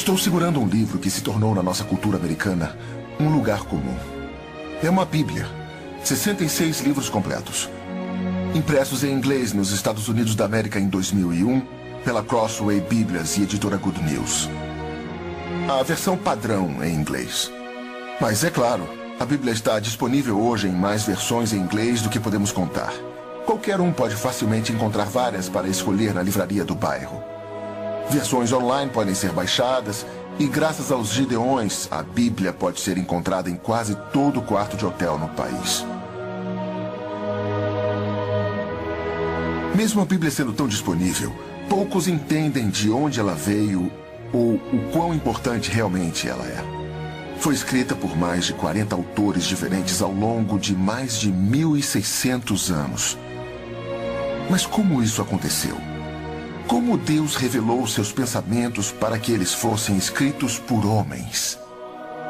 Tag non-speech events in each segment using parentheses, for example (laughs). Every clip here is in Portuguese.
Estou segurando um livro que se tornou na nossa cultura americana um lugar comum. É uma Bíblia. 66 livros completos. Impressos em inglês nos Estados Unidos da América em 2001 pela Crossway Bíblias e editora Good News. A versão padrão em inglês. Mas é claro, a Bíblia está disponível hoje em mais versões em inglês do que podemos contar. Qualquer um pode facilmente encontrar várias para escolher na livraria do bairro. Versões online podem ser baixadas e, graças aos Gideões, a Bíblia pode ser encontrada em quase todo quarto de hotel no país. Mesmo a Bíblia sendo tão disponível, poucos entendem de onde ela veio ou o quão importante realmente ela é. Foi escrita por mais de 40 autores diferentes ao longo de mais de 1.600 anos. Mas como isso aconteceu? Como Deus revelou seus pensamentos para que eles fossem escritos por homens?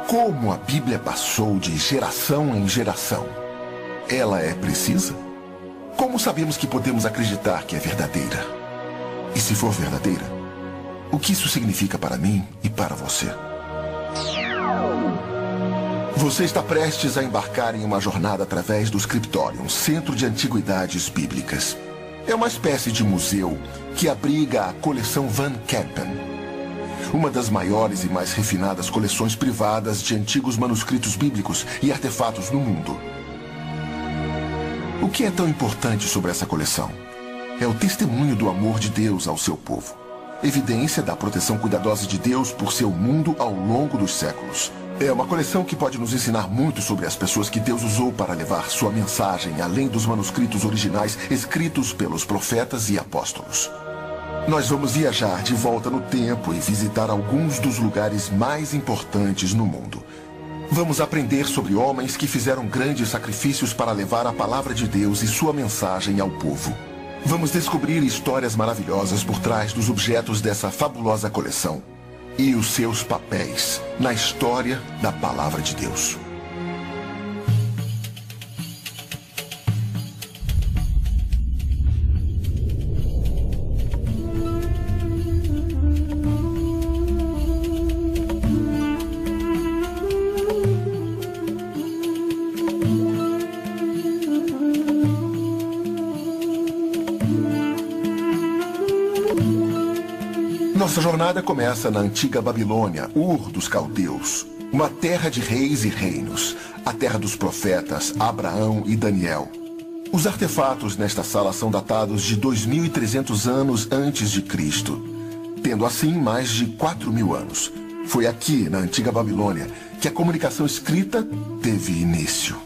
Como a Bíblia passou de geração em geração? Ela é precisa? Como sabemos que podemos acreditar que é verdadeira? E se for verdadeira, o que isso significa para mim e para você? Você está prestes a embarcar em uma jornada através do Scriptorium, Centro de Antiguidades Bíblicas. É uma espécie de museu que abriga a coleção Van Kempen, uma das maiores e mais refinadas coleções privadas de antigos manuscritos bíblicos e artefatos no mundo. O que é tão importante sobre essa coleção? É o testemunho do amor de Deus ao seu povo. Evidência da proteção cuidadosa de Deus por seu mundo ao longo dos séculos. É uma coleção que pode nos ensinar muito sobre as pessoas que Deus usou para levar sua mensagem além dos manuscritos originais escritos pelos profetas e apóstolos. Nós vamos viajar de volta no tempo e visitar alguns dos lugares mais importantes no mundo. Vamos aprender sobre homens que fizeram grandes sacrifícios para levar a palavra de Deus e sua mensagem ao povo. Vamos descobrir histórias maravilhosas por trás dos objetos dessa fabulosa coleção e os seus papéis na história da palavra de Deus. Jornada começa na antiga Babilônia, Ur dos Caldeus, uma terra de reis e reinos, a terra dos profetas Abraão e Daniel. Os artefatos nesta sala são datados de 2.300 anos antes de Cristo, tendo assim mais de 4 mil anos. Foi aqui, na antiga Babilônia, que a comunicação escrita teve início.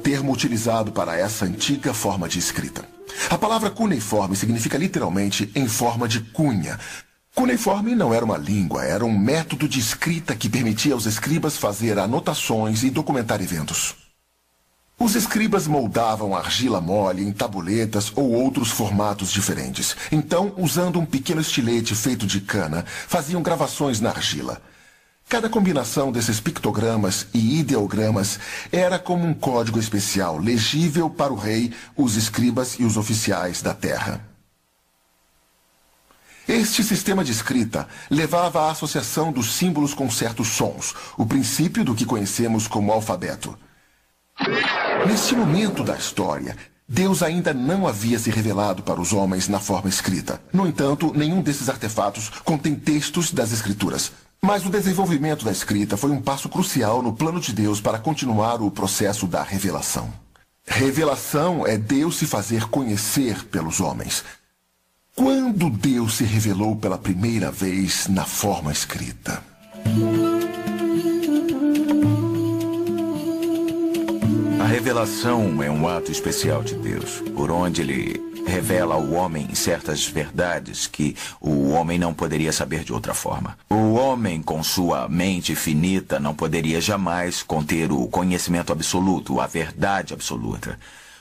Termo utilizado para essa antiga forma de escrita. A palavra cuneiforme significa literalmente em forma de cunha. Cuneiforme não era uma língua, era um método de escrita que permitia aos escribas fazer anotações e documentar eventos. Os escribas moldavam argila mole em tabuletas ou outros formatos diferentes. Então, usando um pequeno estilete feito de cana, faziam gravações na argila. Cada combinação desses pictogramas e ideogramas era como um código especial, legível para o rei, os escribas e os oficiais da terra. Este sistema de escrita levava à associação dos símbolos com certos sons, o princípio do que conhecemos como alfabeto. Neste momento da história, Deus ainda não havia se revelado para os homens na forma escrita. No entanto, nenhum desses artefatos contém textos das Escrituras. Mas o desenvolvimento da escrita foi um passo crucial no plano de Deus para continuar o processo da revelação. Revelação é Deus se fazer conhecer pelos homens. Quando Deus se revelou pela primeira vez na forma escrita? A revelação é um ato especial de Deus, por onde ele revela ao homem certas verdades que o homem não poderia saber de outra forma. O homem, com sua mente finita, não poderia jamais conter o conhecimento absoluto, a verdade absoluta.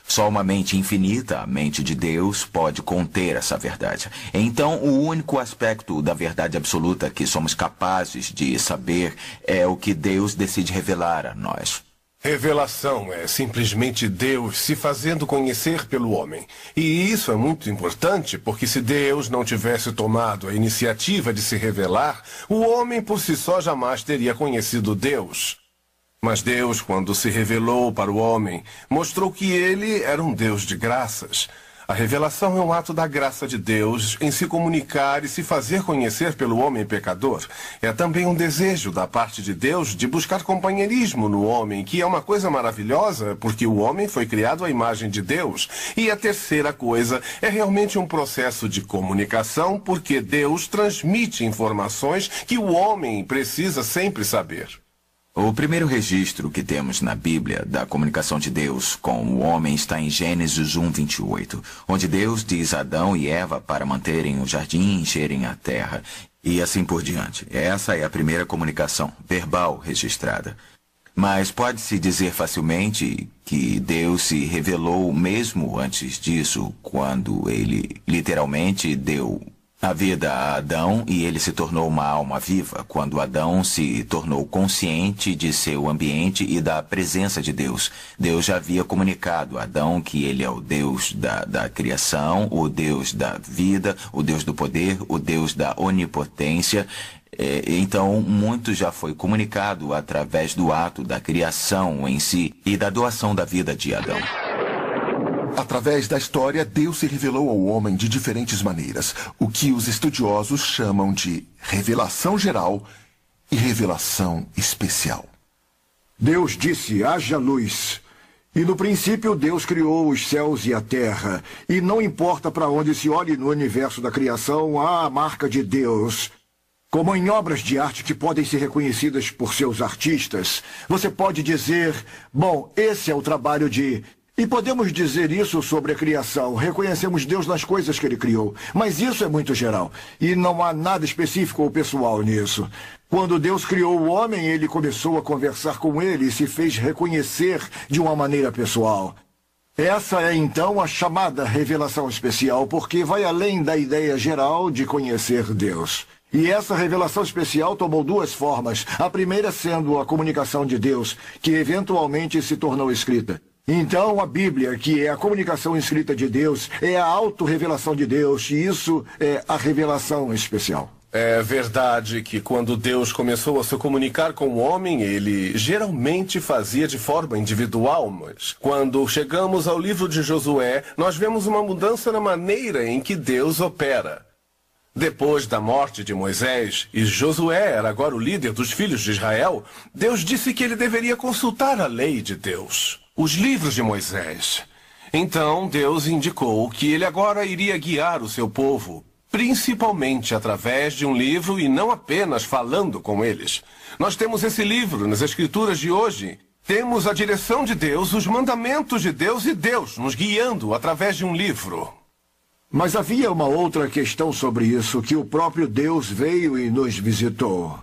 Só uma mente infinita, a mente de Deus, pode conter essa verdade. Então, o único aspecto da verdade absoluta que somos capazes de saber é o que Deus decide revelar a nós. Revelação é simplesmente Deus se fazendo conhecer pelo homem. E isso é muito importante porque se Deus não tivesse tomado a iniciativa de se revelar, o homem por si só jamais teria conhecido Deus. Mas Deus, quando se revelou para o homem, mostrou que ele era um Deus de graças. A revelação é um ato da graça de Deus em se comunicar e se fazer conhecer pelo homem pecador. É também um desejo da parte de Deus de buscar companheirismo no homem, que é uma coisa maravilhosa, porque o homem foi criado à imagem de Deus. E a terceira coisa é realmente um processo de comunicação, porque Deus transmite informações que o homem precisa sempre saber. O primeiro registro que temos na Bíblia da comunicação de Deus com o homem está em Gênesis 1, 28, onde Deus diz a Adão e Eva para manterem o jardim e encherem a terra, e assim por diante. Essa é a primeira comunicação verbal registrada. Mas pode-se dizer facilmente que Deus se revelou mesmo antes disso, quando ele literalmente deu a vida a Adão e ele se tornou uma alma viva quando Adão se tornou consciente de seu ambiente e da presença de Deus. Deus já havia comunicado a Adão que ele é o Deus da, da criação, o Deus da vida, o Deus do poder, o Deus da onipotência. É, então, muito já foi comunicado através do ato da criação em si e da doação da vida de Adão. Através da história, Deus se revelou ao homem de diferentes maneiras, o que os estudiosos chamam de revelação geral e revelação especial. Deus disse: haja luz. E no princípio Deus criou os céus e a terra. E não importa para onde se olhe no universo da criação, há a marca de Deus. Como em obras de arte que podem ser reconhecidas por seus artistas, você pode dizer: bom, esse é o trabalho de e podemos dizer isso sobre a criação. Reconhecemos Deus nas coisas que ele criou. Mas isso é muito geral. E não há nada específico ou pessoal nisso. Quando Deus criou o homem, ele começou a conversar com ele e se fez reconhecer de uma maneira pessoal. Essa é então a chamada revelação especial, porque vai além da ideia geral de conhecer Deus. E essa revelação especial tomou duas formas. A primeira sendo a comunicação de Deus, que eventualmente se tornou escrita. Então, a Bíblia, que é a comunicação escrita de Deus, é a autorrevelação de Deus, e isso é a revelação especial. É verdade que quando Deus começou a se comunicar com o homem, ele geralmente fazia de forma individual, mas quando chegamos ao livro de Josué, nós vemos uma mudança na maneira em que Deus opera. Depois da morte de Moisés, e Josué era agora o líder dos filhos de Israel, Deus disse que ele deveria consultar a lei de Deus os livros de Moisés. Então Deus indicou que ele agora iria guiar o seu povo, principalmente através de um livro e não apenas falando com eles. Nós temos esse livro nas Escrituras de hoje. Temos a direção de Deus, os mandamentos de Deus e Deus nos guiando através de um livro. Mas havia uma outra questão sobre isso, que o próprio Deus veio e nos visitou.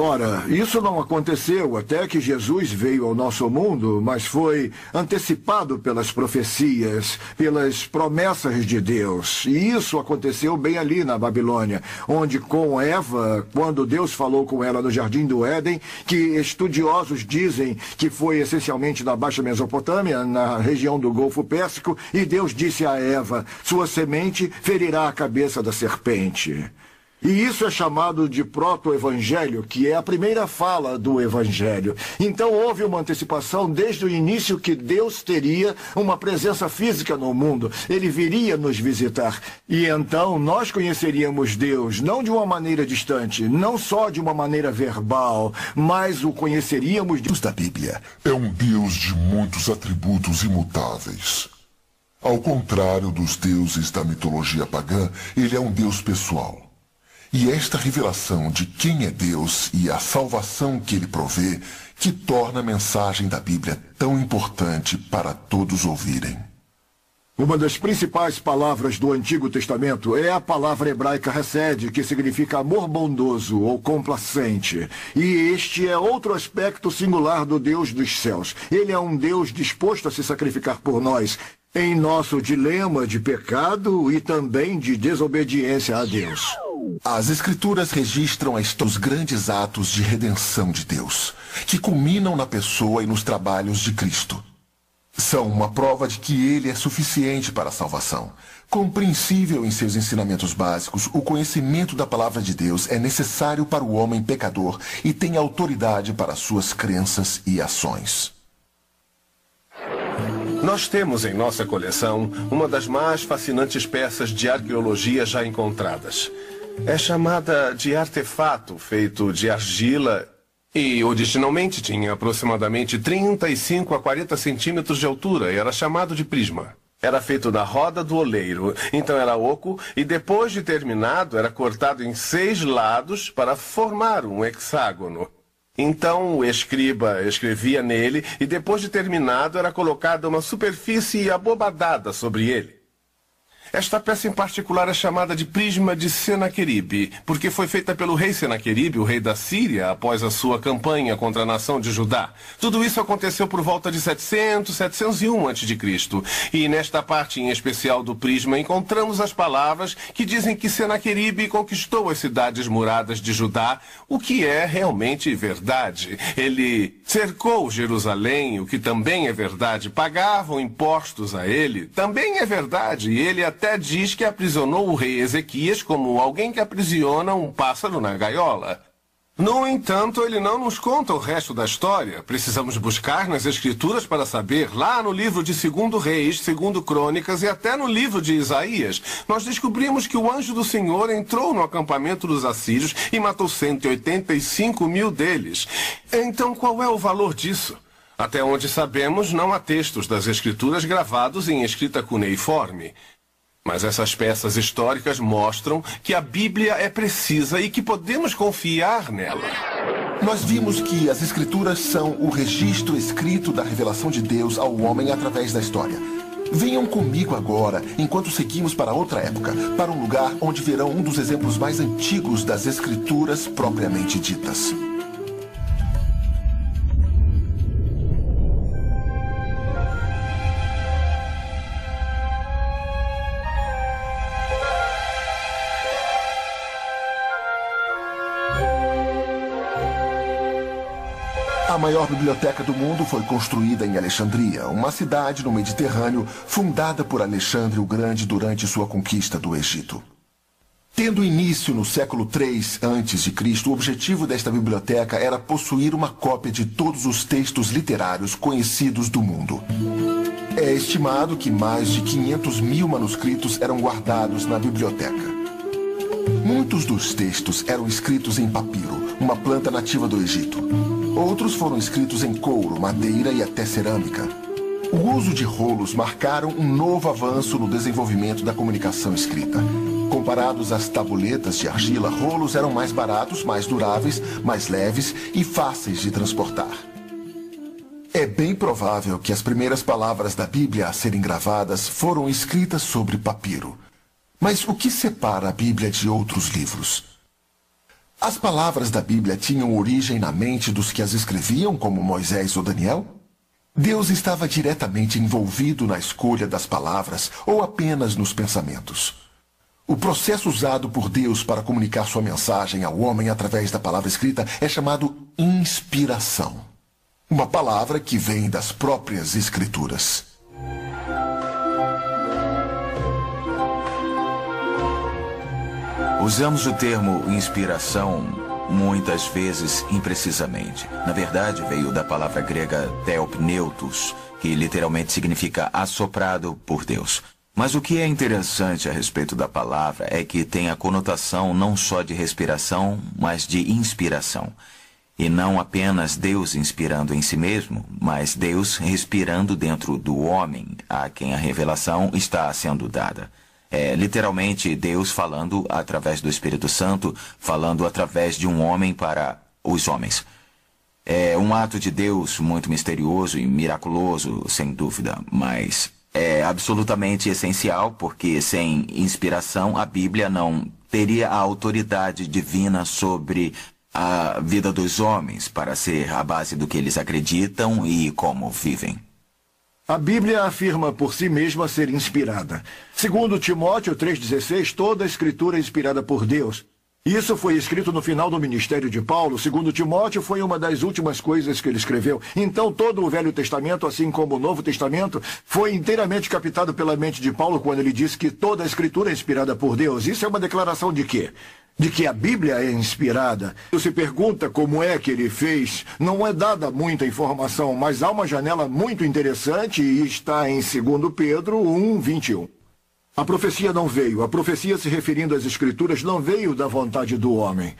Ora, isso não aconteceu até que Jesus veio ao nosso mundo, mas foi antecipado pelas profecias, pelas promessas de Deus. E isso aconteceu bem ali na Babilônia, onde com Eva, quando Deus falou com ela no jardim do Éden, que estudiosos dizem que foi essencialmente na Baixa Mesopotâmia, na região do Golfo Pérsico, e Deus disse a Eva: Sua semente ferirá a cabeça da serpente. E isso é chamado de proto-evangelho, que é a primeira fala do evangelho. Então houve uma antecipação desde o início que Deus teria uma presença física no mundo. Ele viria nos visitar. E então nós conheceríamos Deus, não de uma maneira distante, não só de uma maneira verbal, mas o conheceríamos de... Da Bíblia é um Deus de muitos atributos imutáveis. Ao contrário dos deuses da mitologia pagã, ele é um Deus pessoal. E esta revelação de quem é Deus e a salvação que ele provê que torna a mensagem da Bíblia tão importante para todos ouvirem. Uma das principais palavras do Antigo Testamento é a palavra hebraica Hesed, que significa amor bondoso ou complacente. E este é outro aspecto singular do Deus dos céus. Ele é um Deus disposto a se sacrificar por nós em nosso dilema de pecado e também de desobediência a Deus. As Escrituras registram os grandes atos de redenção de Deus, que culminam na pessoa e nos trabalhos de Cristo são uma prova de que ele é suficiente para a salvação. Compreensível em seus ensinamentos básicos, o conhecimento da palavra de Deus é necessário para o homem pecador e tem autoridade para suas crenças e ações. Nós temos em nossa coleção uma das mais fascinantes peças de arqueologia já encontradas. É chamada de artefato feito de argila e originalmente tinha aproximadamente 35 a 40 centímetros de altura e era chamado de prisma. Era feito da roda do oleiro, então era oco e depois de terminado era cortado em seis lados para formar um hexágono. Então o escriba escrevia nele e depois de terminado era colocada uma superfície abobadada sobre ele. Esta peça em particular é chamada de Prisma de Senaqueribe, porque foi feita pelo rei Senaqueribe, o rei da Síria, após a sua campanha contra a nação de Judá. Tudo isso aconteceu por volta de 700, 701 a.C. E nesta parte em especial do Prisma encontramos as palavras que dizem que Senaqueribe conquistou as cidades muradas de Judá, o que é realmente verdade. Ele cercou Jerusalém, o que também é verdade. Pagavam impostos a ele, também é verdade. E ele diz que aprisionou o rei Ezequias como alguém que aprisiona um pássaro na gaiola. No entanto, ele não nos conta o resto da história. Precisamos buscar nas escrituras para saber, lá no livro de Segundo Reis, Segundo Crônicas e até no livro de Isaías, nós descobrimos que o anjo do Senhor entrou no acampamento dos assírios e matou 185 mil deles. Então, qual é o valor disso? Até onde sabemos, não há textos das escrituras gravados em escrita cuneiforme. Mas essas peças históricas mostram que a Bíblia é precisa e que podemos confiar nela. Nós vimos que as Escrituras são o registro escrito da revelação de Deus ao homem através da história. Venham comigo agora, enquanto seguimos para outra época, para um lugar onde verão um dos exemplos mais antigos das Escrituras propriamente ditas. A maior biblioteca do mundo foi construída em Alexandria, uma cidade no Mediterrâneo fundada por Alexandre o Grande durante sua conquista do Egito. Tendo início no século III a.C., o objetivo desta biblioteca era possuir uma cópia de todos os textos literários conhecidos do mundo. É estimado que mais de 500 mil manuscritos eram guardados na biblioteca. Muitos dos textos eram escritos em papiro, uma planta nativa do Egito. Outros foram escritos em couro, madeira e até cerâmica. O uso de rolos marcaram um novo avanço no desenvolvimento da comunicação escrita. Comparados às tabuletas de argila, rolos eram mais baratos, mais duráveis, mais leves e fáceis de transportar. É bem provável que as primeiras palavras da Bíblia a serem gravadas foram escritas sobre papiro. Mas o que separa a Bíblia de outros livros? As palavras da Bíblia tinham origem na mente dos que as escreviam, como Moisés ou Daniel? Deus estava diretamente envolvido na escolha das palavras ou apenas nos pensamentos? O processo usado por Deus para comunicar sua mensagem ao homem através da palavra escrita é chamado inspiração. Uma palavra que vem das próprias Escrituras. Usamos o termo inspiração muitas vezes imprecisamente. Na verdade, veio da palavra grega theopneutos, que literalmente significa assoprado por Deus. Mas o que é interessante a respeito da palavra é que tem a conotação não só de respiração, mas de inspiração. E não apenas Deus inspirando em si mesmo, mas Deus respirando dentro do homem, a quem a revelação está sendo dada. É literalmente Deus falando através do Espírito Santo, falando através de um homem para os homens. É um ato de Deus muito misterioso e miraculoso, sem dúvida, mas é absolutamente essencial, porque sem inspiração a Bíblia não teria a autoridade divina sobre a vida dos homens para ser a base do que eles acreditam e como vivem. A Bíblia afirma por si mesma ser inspirada. Segundo Timóteo 3,16, toda a escritura é inspirada por Deus. Isso foi escrito no final do ministério de Paulo. Segundo Timóteo, foi uma das últimas coisas que ele escreveu. Então, todo o Velho Testamento, assim como o Novo Testamento, foi inteiramente captado pela mente de Paulo quando ele disse que toda a escritura é inspirada por Deus. Isso é uma declaração de quê? De que a Bíblia é inspirada. Se pergunta como é que ele fez, não é dada muita informação, mas há uma janela muito interessante e está em 2 Pedro 1, 21. A profecia não veio, a profecia se referindo às Escrituras não veio da vontade do homem.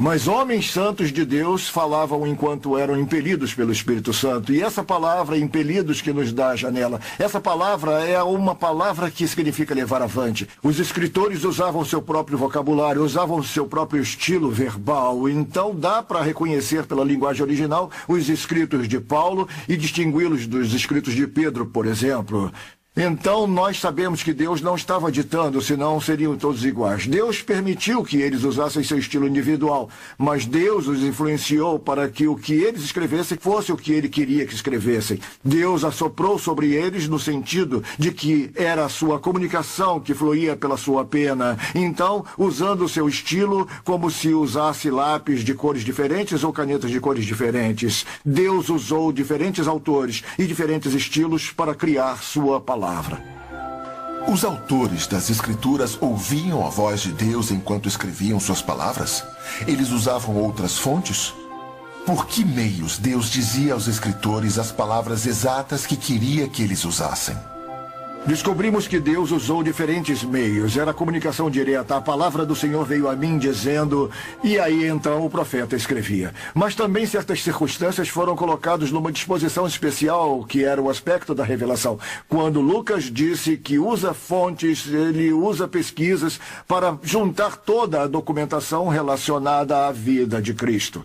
Mas homens santos de Deus falavam enquanto eram impelidos pelo Espírito Santo. E essa palavra, impelidos, que nos dá a janela, essa palavra é uma palavra que significa levar avante. Os escritores usavam seu próprio vocabulário, usavam seu próprio estilo verbal. Então dá para reconhecer pela linguagem original os escritos de Paulo e distingui-los dos escritos de Pedro, por exemplo. Então nós sabemos que Deus não estava ditando, senão seriam todos iguais. Deus permitiu que eles usassem seu estilo individual, mas Deus os influenciou para que o que eles escrevessem fosse o que ele queria que escrevessem. Deus assoprou sobre eles no sentido de que era a sua comunicação que fluía pela sua pena. Então, usando seu estilo como se usasse lápis de cores diferentes ou canetas de cores diferentes, Deus usou diferentes autores e diferentes estilos para criar sua palavra palavra. Os autores das Escrituras ouviam a voz de Deus enquanto escreviam suas palavras? Eles usavam outras fontes? Por que meios Deus dizia aos escritores as palavras exatas que queria que eles usassem? Descobrimos que Deus usou diferentes meios. Era comunicação direta. A palavra do Senhor veio a mim dizendo, e aí então o profeta escrevia. Mas também certas circunstâncias foram colocadas numa disposição especial, que era o aspecto da revelação. Quando Lucas disse que usa fontes, ele usa pesquisas para juntar toda a documentação relacionada à vida de Cristo.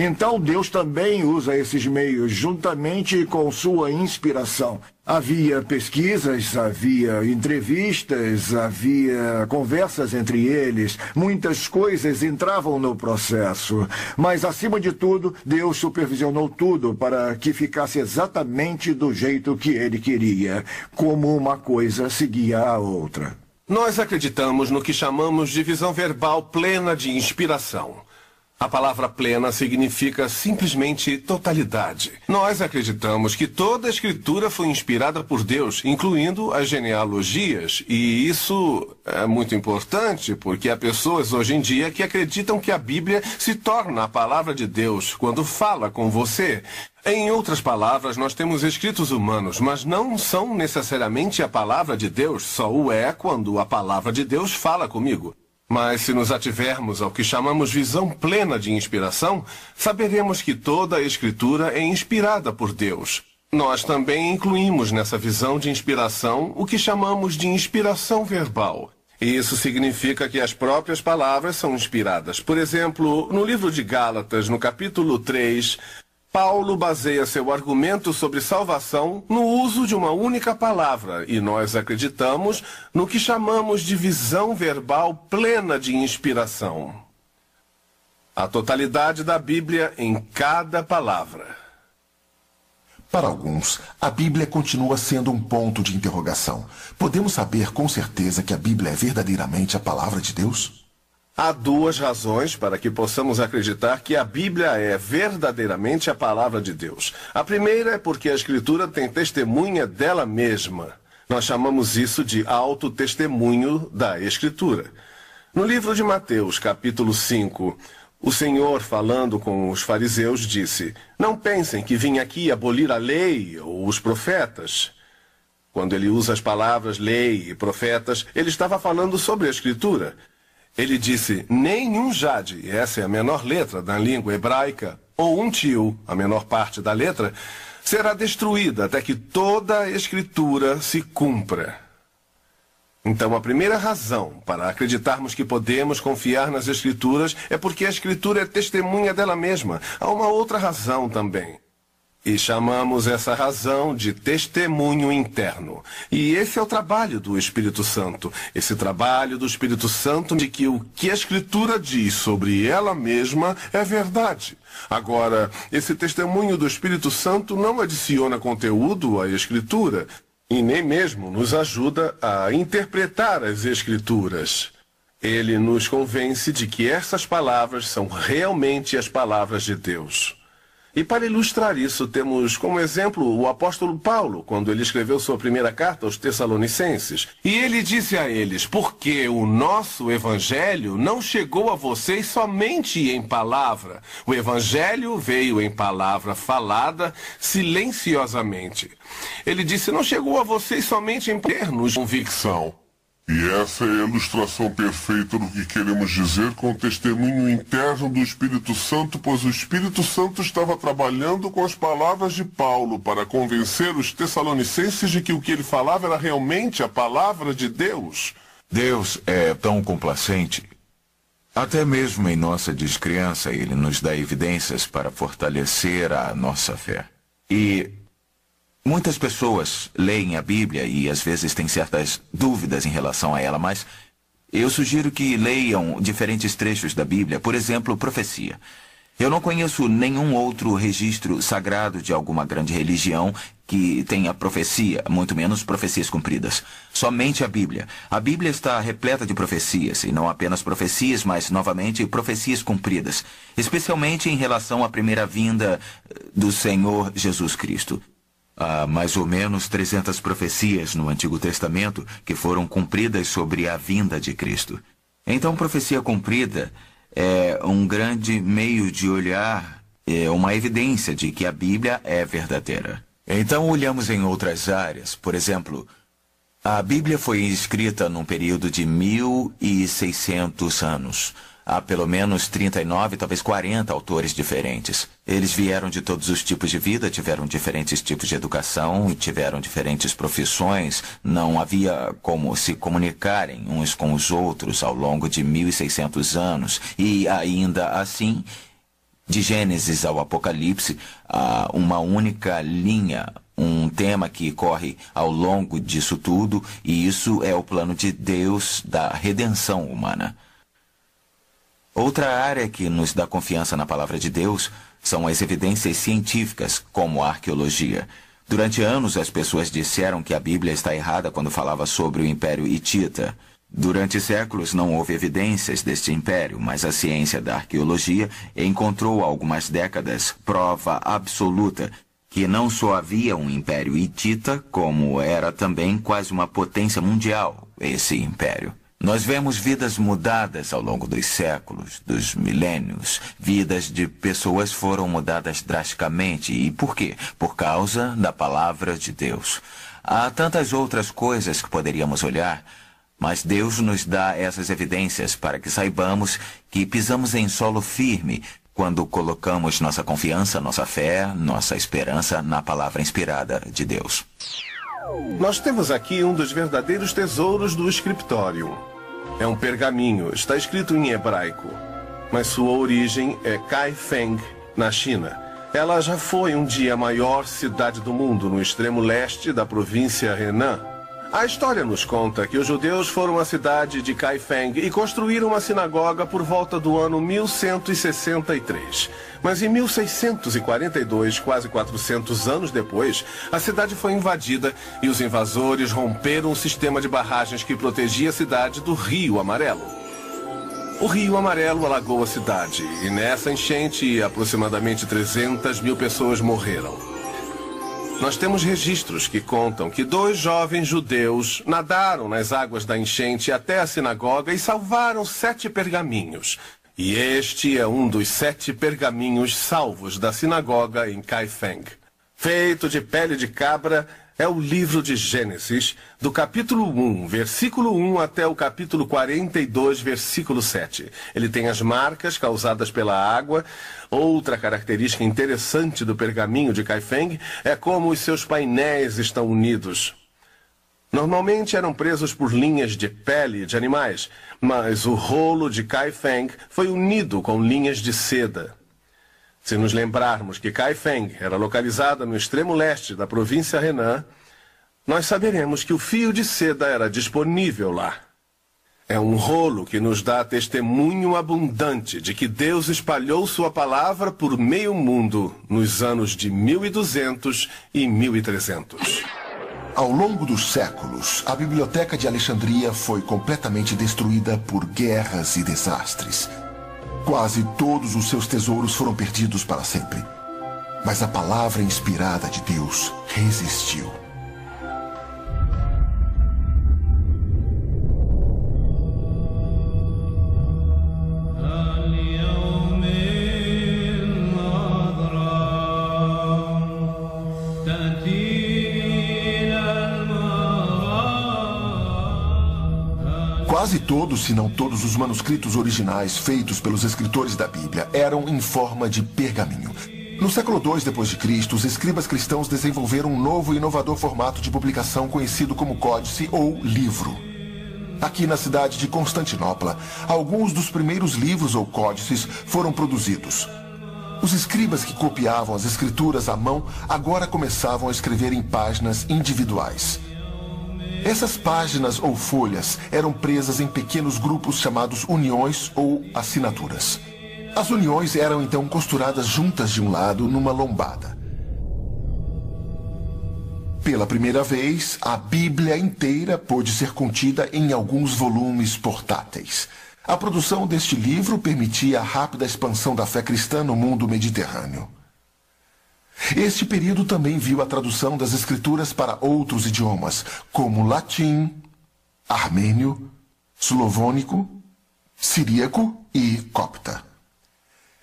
Então Deus também usa esses meios juntamente com sua inspiração. Havia pesquisas, havia entrevistas, havia conversas entre eles, muitas coisas entravam no processo. Mas, acima de tudo, Deus supervisionou tudo para que ficasse exatamente do jeito que ele queria, como uma coisa seguia a outra. Nós acreditamos no que chamamos de visão verbal plena de inspiração. A palavra plena significa simplesmente totalidade. Nós acreditamos que toda a escritura foi inspirada por Deus, incluindo as genealogias, e isso é muito importante porque há pessoas hoje em dia que acreditam que a Bíblia se torna a palavra de Deus quando fala com você. Em outras palavras, nós temos escritos humanos, mas não são necessariamente a palavra de Deus, só o é quando a palavra de Deus fala comigo. Mas se nos ativermos ao que chamamos visão plena de inspiração, saberemos que toda a Escritura é inspirada por Deus. Nós também incluímos nessa visão de inspiração o que chamamos de inspiração verbal. Isso significa que as próprias palavras são inspiradas. Por exemplo, no livro de Gálatas, no capítulo 3, Paulo baseia seu argumento sobre salvação no uso de uma única palavra, e nós acreditamos no que chamamos de visão verbal plena de inspiração. A totalidade da Bíblia em cada palavra. Para alguns, a Bíblia continua sendo um ponto de interrogação. Podemos saber com certeza que a Bíblia é verdadeiramente a palavra de Deus? Há duas razões para que possamos acreditar que a Bíblia é verdadeiramente a palavra de Deus. A primeira é porque a Escritura tem testemunha dela mesma. Nós chamamos isso de autotestemunho da Escritura. No livro de Mateus, capítulo 5, o Senhor, falando com os fariseus, disse: Não pensem que vim aqui abolir a lei ou os profetas. Quando ele usa as palavras lei e profetas, ele estava falando sobre a Escritura. Ele disse: nenhum jade, essa é a menor letra da língua hebraica, ou um tio, a menor parte da letra, será destruída até que toda a escritura se cumpra. Então, a primeira razão para acreditarmos que podemos confiar nas Escrituras é porque a Escritura é testemunha dela mesma. Há uma outra razão também. E chamamos essa razão de testemunho interno. E esse é o trabalho do Espírito Santo. Esse trabalho do Espírito Santo de que o que a Escritura diz sobre ela mesma é verdade. Agora, esse testemunho do Espírito Santo não adiciona conteúdo à Escritura e nem mesmo nos ajuda a interpretar as Escrituras. Ele nos convence de que essas palavras são realmente as palavras de Deus. E para ilustrar isso, temos como exemplo o apóstolo Paulo, quando ele escreveu sua primeira carta aos Tessalonicenses. E ele disse a eles: Porque o nosso evangelho não chegou a vocês somente em palavra. O evangelho veio em palavra falada silenciosamente. Ele disse: Não chegou a vocês somente em termos de convicção. E essa é a ilustração perfeita do que queremos dizer com o testemunho interno do Espírito Santo, pois o Espírito Santo estava trabalhando com as palavras de Paulo para convencer os tessalonicenses de que o que ele falava era realmente a palavra de Deus. Deus é tão complacente. Até mesmo em nossa descrença, ele nos dá evidências para fortalecer a nossa fé. E Muitas pessoas leem a Bíblia e às vezes têm certas dúvidas em relação a ela, mas eu sugiro que leiam diferentes trechos da Bíblia, por exemplo, profecia. Eu não conheço nenhum outro registro sagrado de alguma grande religião que tenha profecia, muito menos profecias cumpridas. Somente a Bíblia. A Bíblia está repleta de profecias, e não apenas profecias, mas, novamente, profecias cumpridas, especialmente em relação à primeira vinda do Senhor Jesus Cristo. Há mais ou menos 300 profecias no Antigo Testamento que foram cumpridas sobre a vinda de Cristo. Então, profecia cumprida é um grande meio de olhar, é uma evidência de que a Bíblia é verdadeira. Então, olhamos em outras áreas. Por exemplo, a Bíblia foi escrita num período de 1600 anos. Há pelo menos 39, talvez 40 autores diferentes. Eles vieram de todos os tipos de vida, tiveram diferentes tipos de educação, tiveram diferentes profissões. Não havia como se comunicarem uns com os outros ao longo de 1600 anos. E ainda assim, de Gênesis ao Apocalipse, há uma única linha, um tema que corre ao longo disso tudo, e isso é o plano de Deus da redenção humana. Outra área que nos dá confiança na palavra de Deus são as evidências científicas, como a arqueologia. Durante anos, as pessoas disseram que a Bíblia está errada quando falava sobre o Império Hitita. Durante séculos não houve evidências deste império, mas a ciência da arqueologia encontrou há algumas décadas prova absoluta que não só havia um império hitita, como era também quase uma potência mundial, esse império. Nós vemos vidas mudadas ao longo dos séculos, dos milênios. Vidas de pessoas foram mudadas drasticamente. E por quê? Por causa da palavra de Deus. Há tantas outras coisas que poderíamos olhar, mas Deus nos dá essas evidências para que saibamos que pisamos em solo firme quando colocamos nossa confiança, nossa fé, nossa esperança na palavra inspirada de Deus. Nós temos aqui um dos verdadeiros tesouros do escritório. É um pergaminho, está escrito em hebraico, mas sua origem é Kaifeng, na China. Ela já foi um dia a maior cidade do mundo no extremo leste da província Henan. A história nos conta que os judeus foram à cidade de Kaifeng e construíram uma sinagoga por volta do ano 1163. Mas em 1642, quase 400 anos depois, a cidade foi invadida e os invasores romperam o sistema de barragens que protegia a cidade do Rio Amarelo. O Rio Amarelo alagou a cidade e nessa enchente aproximadamente 300 mil pessoas morreram. Nós temos registros que contam que dois jovens judeus nadaram nas águas da enchente até a sinagoga e salvaram sete pergaminhos. E este é um dos sete pergaminhos salvos da sinagoga em Kaifeng. Feito de pele de cabra, é o livro de Gênesis, do capítulo 1, versículo 1 até o capítulo 42, versículo 7. Ele tem as marcas causadas pela água. Outra característica interessante do pergaminho de Kaifeng é como os seus painéis estão unidos. Normalmente eram presos por linhas de pele de animais, mas o rolo de Kaifeng foi unido com linhas de seda. Se nos lembrarmos que Kaifeng era localizada no extremo leste da província Renan, nós saberemos que o fio de seda era disponível lá. É um rolo que nos dá testemunho abundante de que Deus espalhou sua palavra por meio mundo nos anos de 1200 e 1300. Ao longo dos séculos, a Biblioteca de Alexandria foi completamente destruída por guerras e desastres. Quase todos os seus tesouros foram perdidos para sempre. Mas a palavra inspirada de Deus resistiu. Quase todos, se não todos, os manuscritos originais feitos pelos escritores da Bíblia eram em forma de pergaminho. No século II d.C., os escribas cristãos desenvolveram um novo e inovador formato de publicação conhecido como códice ou livro. Aqui na cidade de Constantinopla, alguns dos primeiros livros ou códices foram produzidos. Os escribas que copiavam as escrituras à mão agora começavam a escrever em páginas individuais. Essas páginas ou folhas eram presas em pequenos grupos chamados uniões ou assinaturas. As uniões eram então costuradas juntas de um lado numa lombada. Pela primeira vez, a Bíblia inteira pôde ser contida em alguns volumes portáteis. A produção deste livro permitia a rápida expansão da fé cristã no mundo mediterrâneo. Este período também viu a tradução das escrituras para outros idiomas, como latim, armênio, slovônico, siríaco e copta.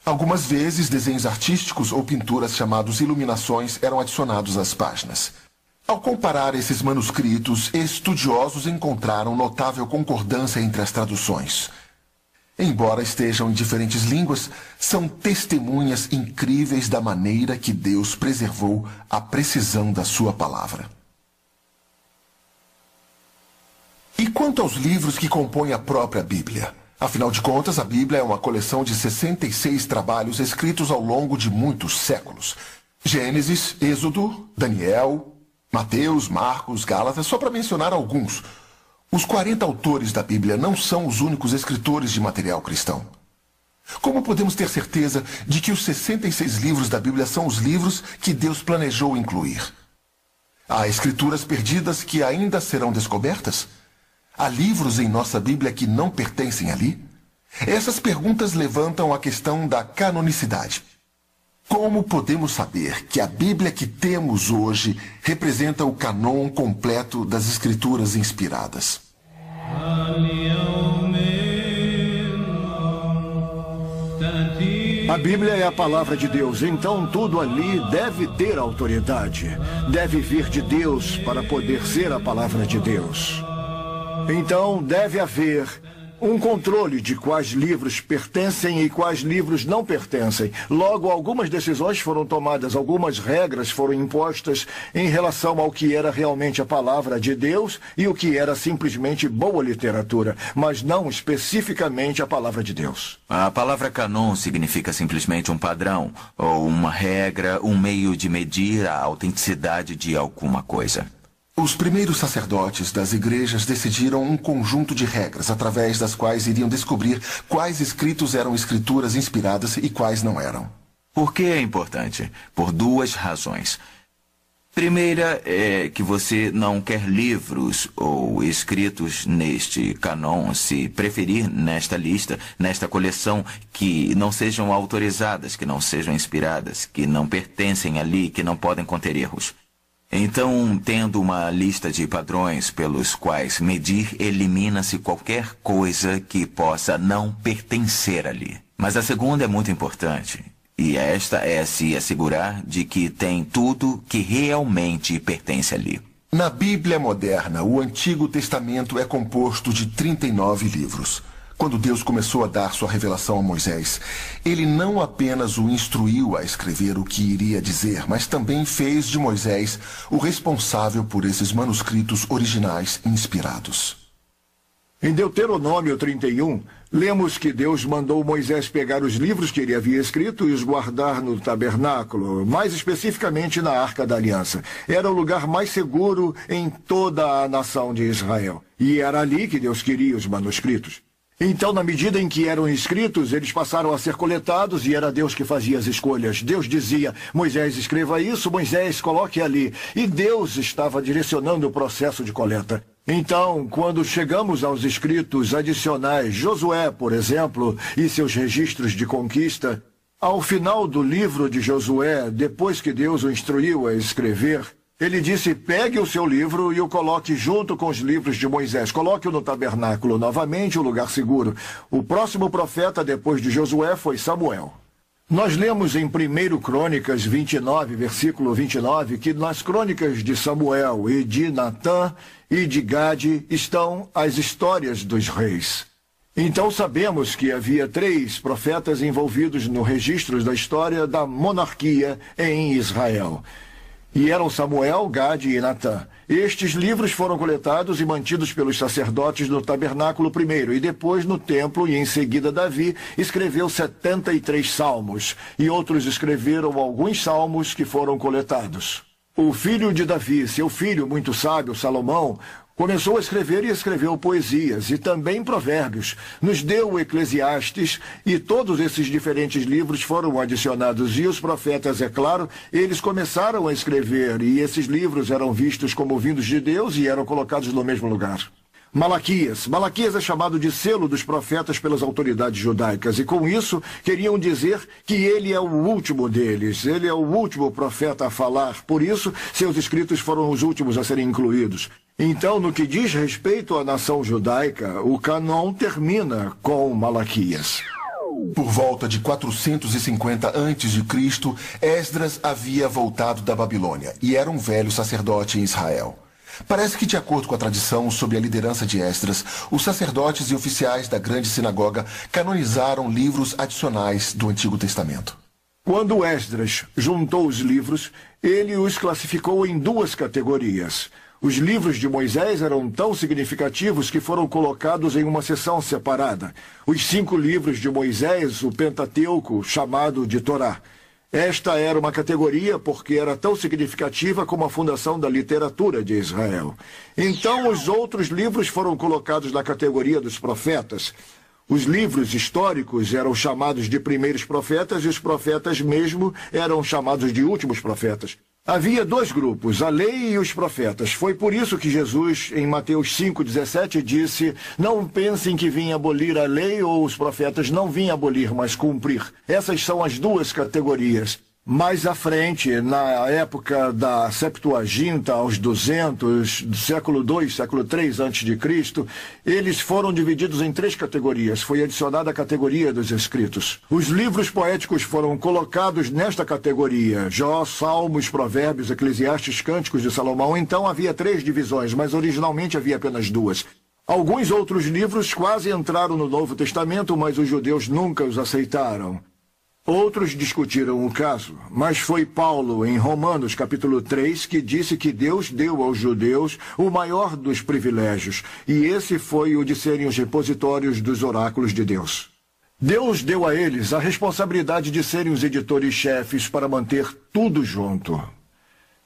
Algumas vezes, desenhos artísticos ou pinturas chamados iluminações eram adicionados às páginas. Ao comparar esses manuscritos, estudiosos encontraram notável concordância entre as traduções. Embora estejam em diferentes línguas, são testemunhas incríveis da maneira que Deus preservou a precisão da sua palavra. E quanto aos livros que compõem a própria Bíblia? Afinal de contas, a Bíblia é uma coleção de 66 trabalhos escritos ao longo de muitos séculos. Gênesis, Êxodo, Daniel, Mateus, Marcos, Gálatas, só para mencionar alguns. Os 40 autores da Bíblia não são os únicos escritores de material cristão. Como podemos ter certeza de que os 66 livros da Bíblia são os livros que Deus planejou incluir? Há escrituras perdidas que ainda serão descobertas? Há livros em nossa Bíblia que não pertencem ali? Essas perguntas levantam a questão da canonicidade. Como podemos saber que a Bíblia que temos hoje representa o canon completo das Escrituras inspiradas? A Bíblia é a palavra de Deus, então tudo ali deve ter autoridade. Deve vir de Deus para poder ser a palavra de Deus. Então deve haver um controle de quais livros pertencem e quais livros não pertencem. Logo, algumas decisões foram tomadas, algumas regras foram impostas em relação ao que era realmente a palavra de Deus e o que era simplesmente boa literatura, mas não especificamente a palavra de Deus. A palavra canon significa simplesmente um padrão, ou uma regra, um meio de medir a autenticidade de alguma coisa. Os primeiros sacerdotes das igrejas decidiram um conjunto de regras através das quais iriam descobrir quais escritos eram escrituras inspiradas e quais não eram. Por que é importante? Por duas razões. Primeira é que você não quer livros ou escritos neste canon, se preferir nesta lista, nesta coleção, que não sejam autorizadas, que não sejam inspiradas, que não pertencem ali, que não podem conter erros. Então, tendo uma lista de padrões pelos quais medir, elimina-se qualquer coisa que possa não pertencer ali. Mas a segunda é muito importante. E esta é se assegurar de que tem tudo que realmente pertence ali. Na Bíblia moderna, o Antigo Testamento é composto de 39 livros. Quando Deus começou a dar sua revelação a Moisés, ele não apenas o instruiu a escrever o que iria dizer, mas também fez de Moisés o responsável por esses manuscritos originais inspirados. Em Deuteronômio 31, lemos que Deus mandou Moisés pegar os livros que ele havia escrito e os guardar no tabernáculo, mais especificamente na Arca da Aliança. Era o lugar mais seguro em toda a nação de Israel. E era ali que Deus queria os manuscritos. Então, na medida em que eram escritos, eles passaram a ser coletados e era Deus que fazia as escolhas. Deus dizia: Moisés, escreva isso, Moisés, coloque ali. E Deus estava direcionando o processo de coleta. Então, quando chegamos aos escritos adicionais, Josué, por exemplo, e seus registros de conquista, ao final do livro de Josué, depois que Deus o instruiu a escrever, ele disse: pegue o seu livro e o coloque junto com os livros de Moisés. Coloque-o no tabernáculo novamente, o lugar seguro. O próximo profeta depois de Josué foi Samuel. Nós lemos em 1 Crônicas 29, versículo 29, que nas crônicas de Samuel e de Natã e de Gade estão as histórias dos reis. Então sabemos que havia três profetas envolvidos no registro da história da monarquia em Israel. E eram Samuel, Gade e Natã. Estes livros foram coletados e mantidos pelos sacerdotes no tabernáculo primeiro, e depois no templo, e em seguida Davi escreveu 73 salmos, e outros escreveram alguns salmos que foram coletados. O filho de Davi, seu filho muito sábio, Salomão, Começou a escrever e escreveu poesias e também provérbios. Nos deu o Eclesiastes e todos esses diferentes livros foram adicionados. E os profetas, é claro, eles começaram a escrever e esses livros eram vistos como vindos de Deus e eram colocados no mesmo lugar. Malaquias. Malaquias é chamado de selo dos profetas pelas autoridades judaicas, e com isso queriam dizer que ele é o último deles, ele é o último profeta a falar, por isso seus escritos foram os últimos a serem incluídos. Então, no que diz respeito à nação judaica, o canon termina com Malaquias. Por volta de 450 a.C., Esdras havia voltado da Babilônia e era um velho sacerdote em Israel. Parece que, de acordo com a tradição, sob a liderança de Esdras, os sacerdotes e oficiais da grande sinagoga canonizaram livros adicionais do Antigo Testamento. Quando Esdras juntou os livros, ele os classificou em duas categorias. Os livros de Moisés eram tão significativos que foram colocados em uma seção separada. Os cinco livros de Moisés, o Pentateuco, chamado de Torá. Esta era uma categoria porque era tão significativa como a fundação da literatura de Israel. Então, os outros livros foram colocados na categoria dos profetas. Os livros históricos eram chamados de primeiros profetas e os profetas mesmo eram chamados de últimos profetas. Havia dois grupos, a lei e os profetas. Foi por isso que Jesus, em Mateus 5,17, disse: Não pensem que vim abolir a lei ou os profetas, não vim abolir, mas cumprir. Essas são as duas categorias. Mais à frente, na época da Septuaginta, aos 200, do século II, século III a.C., eles foram divididos em três categorias. Foi adicionada a categoria dos escritos. Os livros poéticos foram colocados nesta categoria. Jó, Salmos, Provérbios, Eclesiastes, Cânticos de Salomão. Então havia três divisões, mas originalmente havia apenas duas. Alguns outros livros quase entraram no Novo Testamento, mas os judeus nunca os aceitaram. Outros discutiram o caso, mas foi Paulo, em Romanos capítulo 3, que disse que Deus deu aos judeus o maior dos privilégios, e esse foi o de serem os repositórios dos oráculos de Deus. Deus deu a eles a responsabilidade de serem os editores-chefes para manter tudo junto.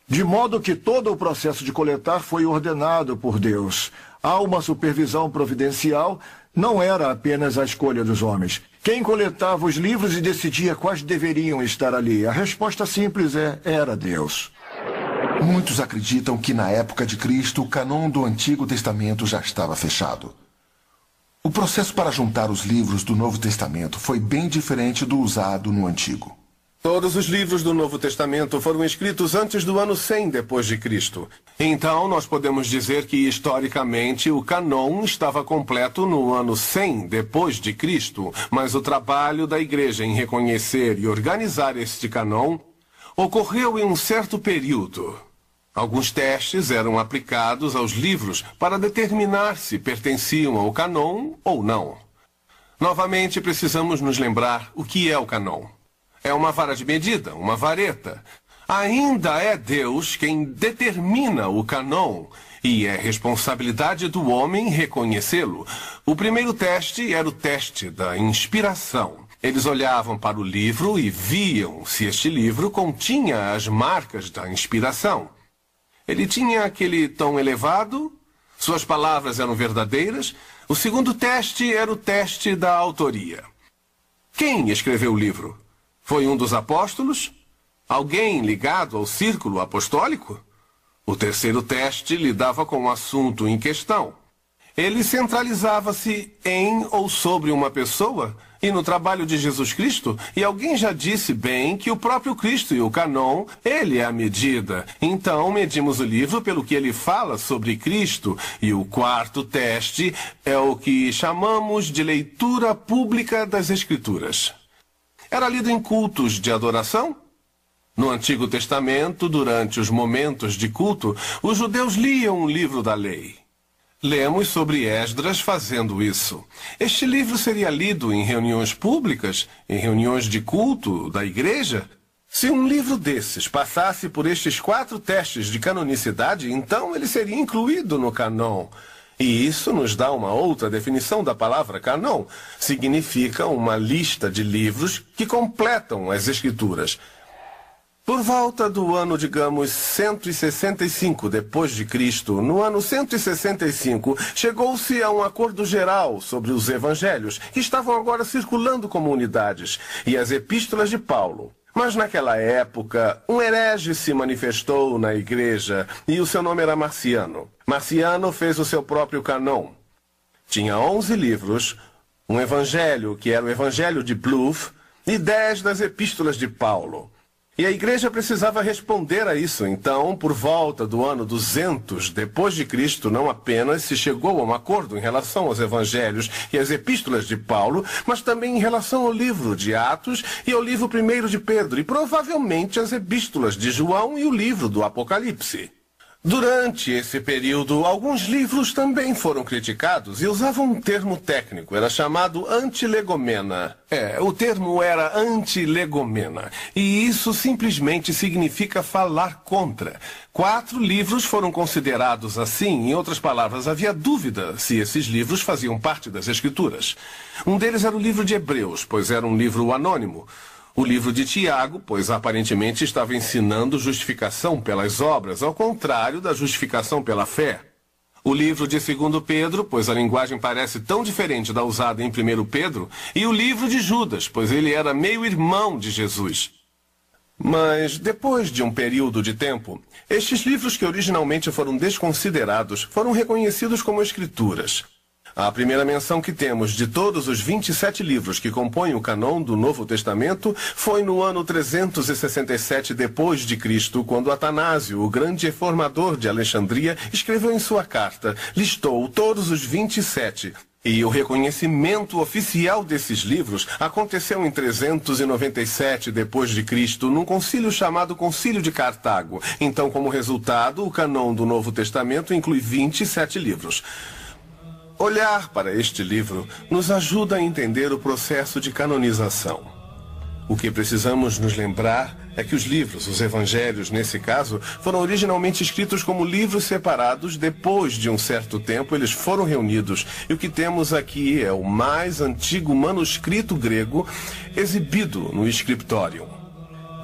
De modo que todo o processo de coletar foi ordenado por Deus. Há uma supervisão providencial, não era apenas a escolha dos homens. Quem coletava os livros e decidia quais deveriam estar ali? A resposta simples é: era Deus. Muitos acreditam que na época de Cristo o canon do Antigo Testamento já estava fechado. O processo para juntar os livros do Novo Testamento foi bem diferente do usado no Antigo. Todos os livros do Novo Testamento foram escritos antes do ano 100 depois de Cristo. Então, nós podemos dizer que historicamente o canon estava completo no ano 100 depois de Cristo, mas o trabalho da igreja em reconhecer e organizar este canon ocorreu em um certo período. Alguns testes eram aplicados aos livros para determinar se pertenciam ao canon ou não. Novamente, precisamos nos lembrar o que é o canon. É uma vara de medida, uma vareta. Ainda é Deus quem determina o canon E é responsabilidade do homem reconhecê-lo. O primeiro teste era o teste da inspiração. Eles olhavam para o livro e viam se este livro continha as marcas da inspiração. Ele tinha aquele tom elevado, suas palavras eram verdadeiras. O segundo teste era o teste da autoria. Quem escreveu o livro? Foi um dos apóstolos? Alguém ligado ao círculo apostólico? O terceiro teste lidava com o assunto em questão. Ele centralizava-se em ou sobre uma pessoa e no trabalho de Jesus Cristo, e alguém já disse bem que o próprio Cristo e o canon, ele é a medida. Então, medimos o livro pelo que ele fala sobre Cristo, e o quarto teste é o que chamamos de leitura pública das Escrituras. Era lido em cultos de adoração? No Antigo Testamento, durante os momentos de culto, os judeus liam o livro da lei. Lemos sobre Esdras fazendo isso. Este livro seria lido em reuniões públicas, em reuniões de culto da igreja? Se um livro desses passasse por estes quatro testes de canonicidade, então ele seria incluído no canon. E isso nos dá uma outra definição da palavra canon. Significa uma lista de livros que completam as escrituras. Por volta do ano, digamos, 165 depois de Cristo, no ano 165, chegou-se a um acordo geral sobre os evangelhos, que estavam agora circulando como unidades, e as epístolas de Paulo. Mas naquela época, um herege se manifestou na igreja e o seu nome era Marciano. Marciano fez o seu próprio canon. Tinha 11 livros, um evangelho, que era o evangelho de Bluff, e 10 das epístolas de Paulo. E a igreja precisava responder a isso. Então, por volta do ano 200 depois de Cristo, não apenas se chegou a um acordo em relação aos evangelhos e às epístolas de Paulo, mas também em relação ao livro de Atos e ao livro primeiro de Pedro e provavelmente as epístolas de João e o livro do Apocalipse. Durante esse período, alguns livros também foram criticados e usavam um termo técnico, era chamado antilegomena. É, o termo era antilegomena, e isso simplesmente significa falar contra. Quatro livros foram considerados assim, em outras palavras, havia dúvida se esses livros faziam parte das Escrituras. Um deles era o livro de Hebreus, pois era um livro anônimo o livro de Tiago, pois aparentemente estava ensinando justificação pelas obras, ao contrário da justificação pela fé. O livro de 2 Pedro, pois a linguagem parece tão diferente da usada em 1 Pedro, e o livro de Judas, pois ele era meio-irmão de Jesus. Mas, depois de um período de tempo, estes livros que originalmente foram desconsiderados foram reconhecidos como escrituras. A primeira menção que temos de todos os 27 livros que compõem o canon do Novo Testamento foi no ano 367 depois de Cristo, quando Atanásio, o grande reformador de Alexandria, escreveu em sua carta, listou todos os 27, e o reconhecimento oficial desses livros aconteceu em 397 depois de Cristo, num concílio chamado Concílio de Cartago. Então, como resultado, o canon do Novo Testamento inclui 27 livros. Olhar para este livro nos ajuda a entender o processo de canonização. O que precisamos nos lembrar é que os livros, os evangelhos nesse caso, foram originalmente escritos como livros separados, depois de um certo tempo eles foram reunidos. E o que temos aqui é o mais antigo manuscrito grego exibido no Scriptorium.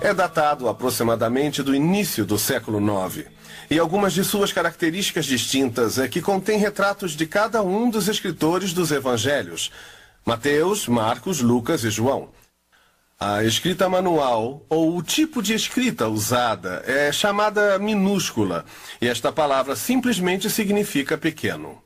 É datado aproximadamente do início do século IX e algumas de suas características distintas é que contém retratos de cada um dos escritores dos evangelhos: Mateus, Marcos, Lucas e João. A escrita manual, ou o tipo de escrita usada, é chamada minúscula, e esta palavra simplesmente significa pequeno.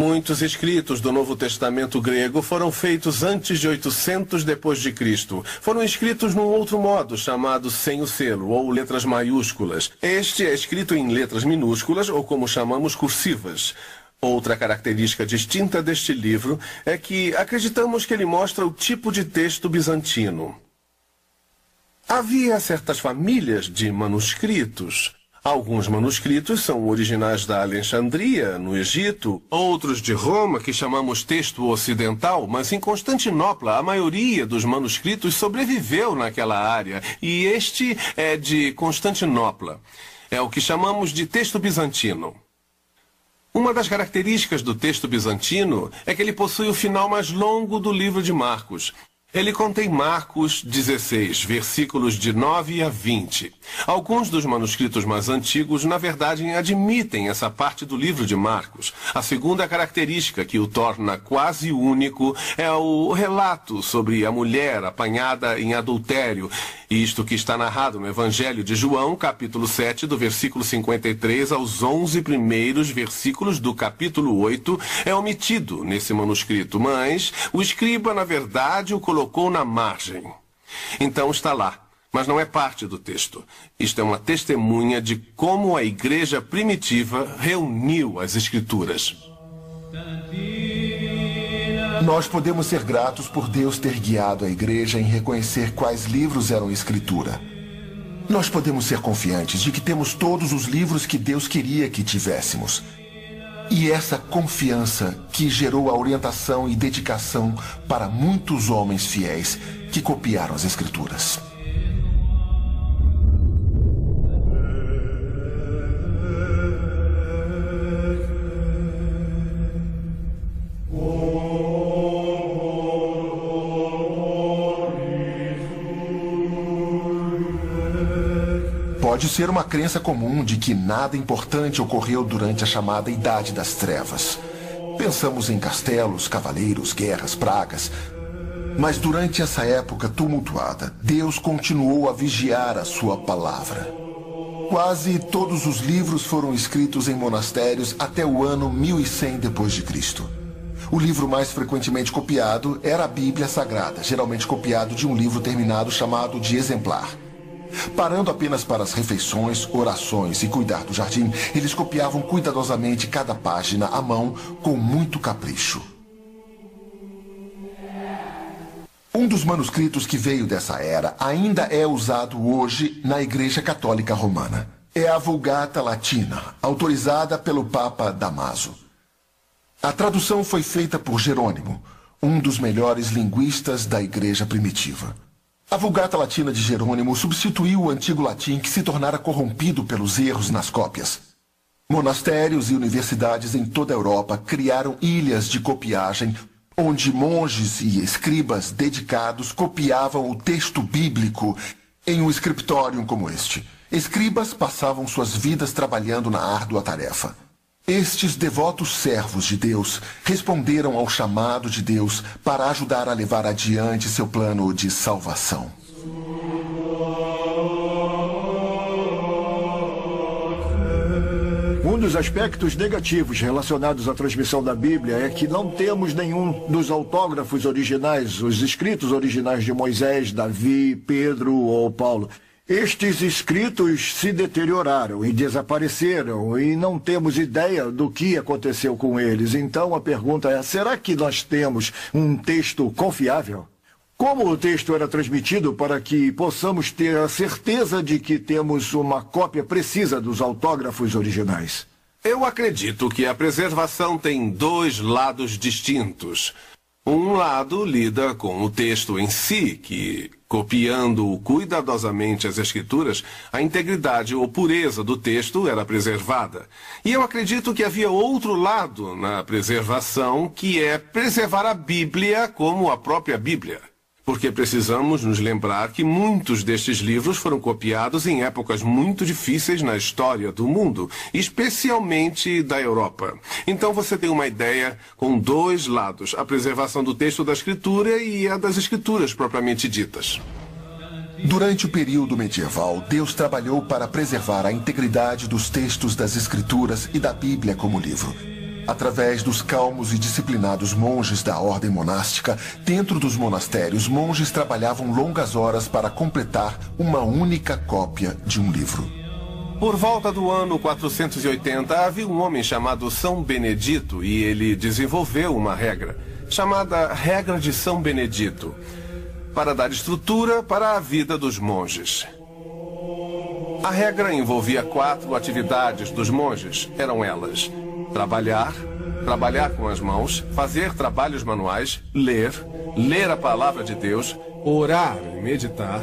Muitos escritos do Novo Testamento grego foram feitos antes de 800 depois de Cristo. Foram escritos num outro modo, chamado sem o selo, ou letras maiúsculas. Este é escrito em letras minúsculas, ou como chamamos cursivas. Outra característica distinta deste livro é que acreditamos que ele mostra o tipo de texto bizantino. Havia certas famílias de manuscritos Alguns manuscritos são originais da Alexandria, no Egito, outros de Roma, que chamamos texto ocidental, mas em Constantinopla a maioria dos manuscritos sobreviveu naquela área, e este é de Constantinopla. É o que chamamos de texto bizantino. Uma das características do texto bizantino é que ele possui o final mais longo do livro de Marcos, ele contém Marcos 16, versículos de 9 a 20. Alguns dos manuscritos mais antigos, na verdade, admitem essa parte do livro de Marcos. A segunda característica que o torna quase único é o relato sobre a mulher apanhada em adultério. Isto que está narrado no Evangelho de João, capítulo 7, do versículo 53 aos 11 primeiros versículos do capítulo 8, é omitido nesse manuscrito, mas o escriba, na verdade, o colocou colocou na margem. Então está lá, mas não é parte do texto. Isto é uma testemunha de como a igreja primitiva reuniu as Escrituras. Nós podemos ser gratos por Deus ter guiado a igreja em reconhecer quais livros eram escritura. Nós podemos ser confiantes de que temos todos os livros que Deus queria que tivéssemos. E essa confiança que gerou a orientação e dedicação para muitos homens fiéis que copiaram as Escrituras. Pode ser uma crença comum de que nada importante ocorreu durante a chamada Idade das Trevas. Pensamos em castelos, cavaleiros, guerras, pragas. Mas durante essa época tumultuada, Deus continuou a vigiar a sua palavra. Quase todos os livros foram escritos em monastérios até o ano 1100 depois de Cristo. O livro mais frequentemente copiado era a Bíblia Sagrada, geralmente copiado de um livro terminado chamado de exemplar. Parando apenas para as refeições, orações e cuidar do jardim, eles copiavam cuidadosamente cada página à mão com muito capricho. Um dos manuscritos que veio dessa era ainda é usado hoje na Igreja Católica Romana. É a Vulgata Latina, autorizada pelo Papa Damaso. A tradução foi feita por Jerônimo, um dos melhores linguistas da Igreja primitiva. A Vulgata Latina de Jerônimo substituiu o antigo latim que se tornara corrompido pelos erros nas cópias. Monastérios e universidades em toda a Europa criaram ilhas de copiagem onde monges e escribas dedicados copiavam o texto bíblico em um scriptorium como este. Escribas passavam suas vidas trabalhando na árdua tarefa. Estes devotos servos de Deus responderam ao chamado de Deus para ajudar a levar adiante seu plano de salvação. Um dos aspectos negativos relacionados à transmissão da Bíblia é que não temos nenhum dos autógrafos originais, os escritos originais de Moisés, Davi, Pedro ou Paulo. Estes escritos se deterioraram e desapareceram e não temos ideia do que aconteceu com eles. Então a pergunta é: será que nós temos um texto confiável? Como o texto era transmitido para que possamos ter a certeza de que temos uma cópia precisa dos autógrafos originais? Eu acredito que a preservação tem dois lados distintos. Um lado lida com o texto em si, que Copiando cuidadosamente as escrituras, a integridade ou pureza do texto era preservada. E eu acredito que havia outro lado na preservação, que é preservar a Bíblia como a própria Bíblia porque precisamos nos lembrar que muitos destes livros foram copiados em épocas muito difíceis na história do mundo, especialmente da Europa. Então você tem uma ideia com dois lados: a preservação do texto da Escritura e a das Escrituras propriamente ditas. Durante o período medieval, Deus trabalhou para preservar a integridade dos textos das Escrituras e da Bíblia como livro. Através dos calmos e disciplinados monges da ordem monástica, dentro dos monastérios, monges trabalhavam longas horas para completar uma única cópia de um livro. Por volta do ano 480, havia um homem chamado São Benedito e ele desenvolveu uma regra, chamada Regra de São Benedito, para dar estrutura para a vida dos monges. A regra envolvia quatro atividades dos monges. Eram elas: trabalhar, trabalhar com as mãos, fazer trabalhos manuais, ler, ler a palavra de Deus, orar e meditar,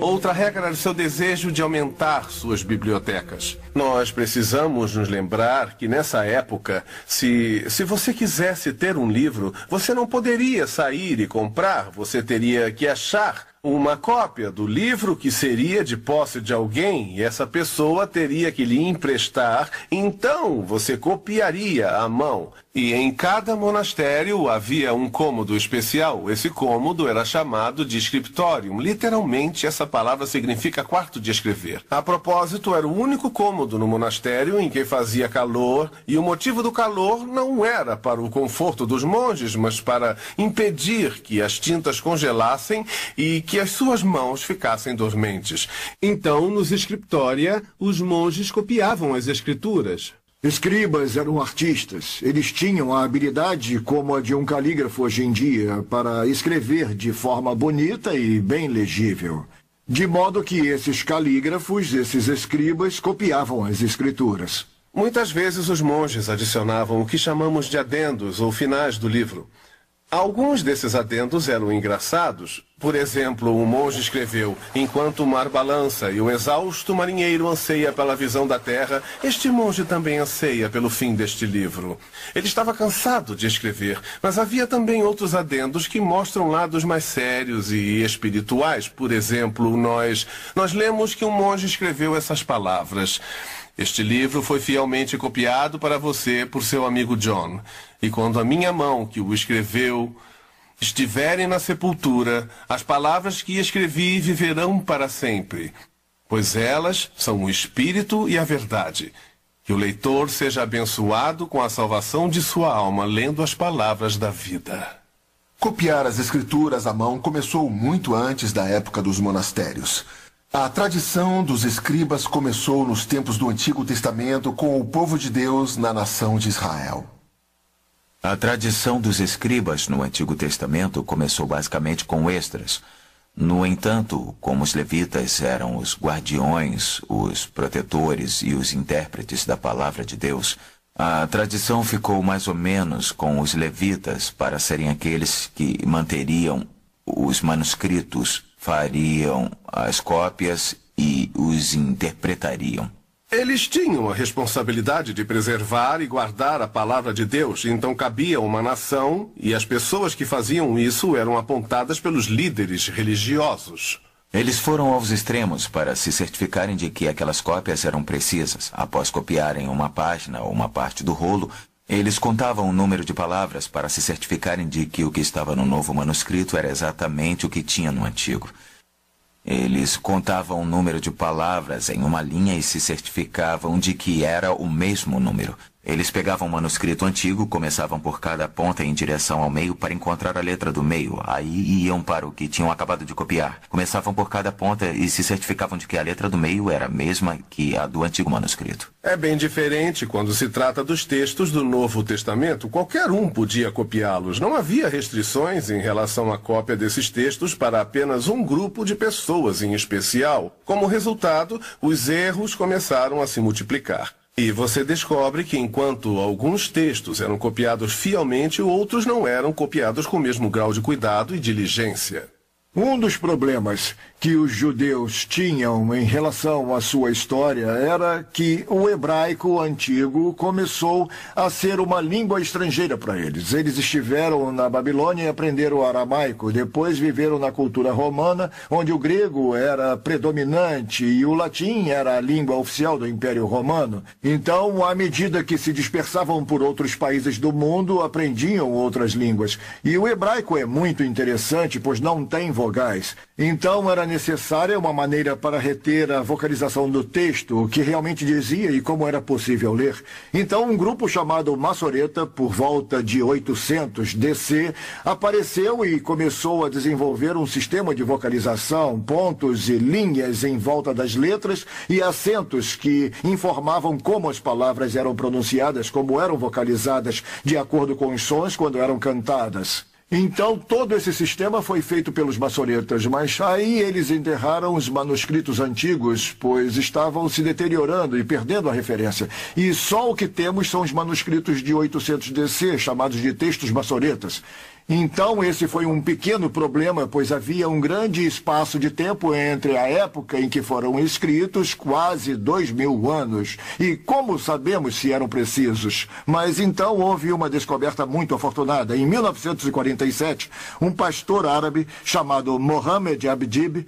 Outra regra era o seu desejo de aumentar suas bibliotecas. Nós precisamos nos lembrar que nessa época, se, se você quisesse ter um livro, você não poderia sair e comprar, você teria que achar uma cópia do livro que seria de posse de alguém e essa pessoa teria que lhe emprestar, então você copiaria à mão. E em cada monastério havia um cômodo especial. Esse cômodo era chamado de scriptorium. Literalmente, essa palavra significa quarto de escrever. A propósito, era o único cômodo no monastério em que fazia calor, e o motivo do calor não era para o conforto dos monges, mas para impedir que as tintas congelassem e que as suas mãos ficassem dormentes. Então, nos scriptoria, os monges copiavam as escrituras. Escribas eram artistas. Eles tinham a habilidade, como a de um calígrafo hoje em dia, para escrever de forma bonita e bem legível. De modo que esses calígrafos, esses escribas, copiavam as escrituras. Muitas vezes os monges adicionavam o que chamamos de adendos ou finais do livro. Alguns desses adendos eram engraçados. Por exemplo, um monge escreveu: Enquanto o mar balança e o exausto marinheiro anseia pela visão da terra, este monge também anseia pelo fim deste livro. Ele estava cansado de escrever, mas havia também outros adendos que mostram lados mais sérios e espirituais. Por exemplo, nós, nós lemos que um monge escreveu essas palavras. Este livro foi fielmente copiado para você por seu amigo John. E quando a minha mão, que o escreveu, estiverem na sepultura, as palavras que escrevi viverão para sempre, pois elas são o Espírito e a verdade. Que o leitor seja abençoado com a salvação de sua alma, lendo as palavras da vida. Copiar as escrituras à mão começou muito antes da época dos monastérios. A tradição dos escribas começou nos tempos do Antigo Testamento com o povo de Deus na nação de Israel. A tradição dos escribas no Antigo Testamento começou basicamente com Esdras. No entanto, como os levitas eram os guardiões, os protetores e os intérpretes da palavra de Deus, a tradição ficou mais ou menos com os levitas para serem aqueles que manteriam os manuscritos fariam as cópias e os interpretariam. Eles tinham a responsabilidade de preservar e guardar a palavra de Deus, então cabia uma nação, e as pessoas que faziam isso eram apontadas pelos líderes religiosos. Eles foram aos extremos para se certificarem de que aquelas cópias eram precisas. Após copiarem uma página ou uma parte do rolo, eles contavam o número de palavras para se certificarem de que o que estava no novo manuscrito era exatamente o que tinha no antigo. Eles contavam o número de palavras em uma linha e se certificavam de que era o mesmo número. Eles pegavam um manuscrito antigo, começavam por cada ponta em direção ao meio para encontrar a letra do meio. Aí iam para o que tinham acabado de copiar. Começavam por cada ponta e se certificavam de que a letra do meio era a mesma que a do antigo manuscrito. É bem diferente quando se trata dos textos do Novo Testamento. Qualquer um podia copiá-los. Não havia restrições em relação à cópia desses textos para apenas um grupo de pessoas em especial. Como resultado, os erros começaram a se multiplicar. E você descobre que enquanto alguns textos eram copiados fielmente, outros não eram copiados com o mesmo grau de cuidado e diligência. Um dos problemas que os judeus tinham em relação à sua história era que o hebraico antigo começou a ser uma língua estrangeira para eles. Eles estiveram na Babilônia e aprenderam o aramaico, depois viveram na cultura romana, onde o grego era predominante e o latim era a língua oficial do Império Romano. Então, à medida que se dispersavam por outros países do mundo, aprendiam outras línguas. E o hebraico é muito interessante, pois não tem vogais. Então, era necessária uma maneira para reter a vocalização do texto, o que realmente dizia e como era possível ler. Então, um grupo chamado Massoreta, por volta de 800 DC, apareceu e começou a desenvolver um sistema de vocalização, pontos e linhas em volta das letras e acentos que informavam como as palavras eram pronunciadas, como eram vocalizadas, de acordo com os sons quando eram cantadas. Então, todo esse sistema foi feito pelos maçonetas, mas aí eles enterraram os manuscritos antigos, pois estavam se deteriorando e perdendo a referência. E só o que temos são os manuscritos de 800 DC, chamados de textos maçonetas. Então, esse foi um pequeno problema, pois havia um grande espaço de tempo entre a época em que foram escritos, quase dois mil anos. E como sabemos se eram precisos? Mas então houve uma descoberta muito afortunada. Em 1947, um pastor árabe chamado Mohammed Abdib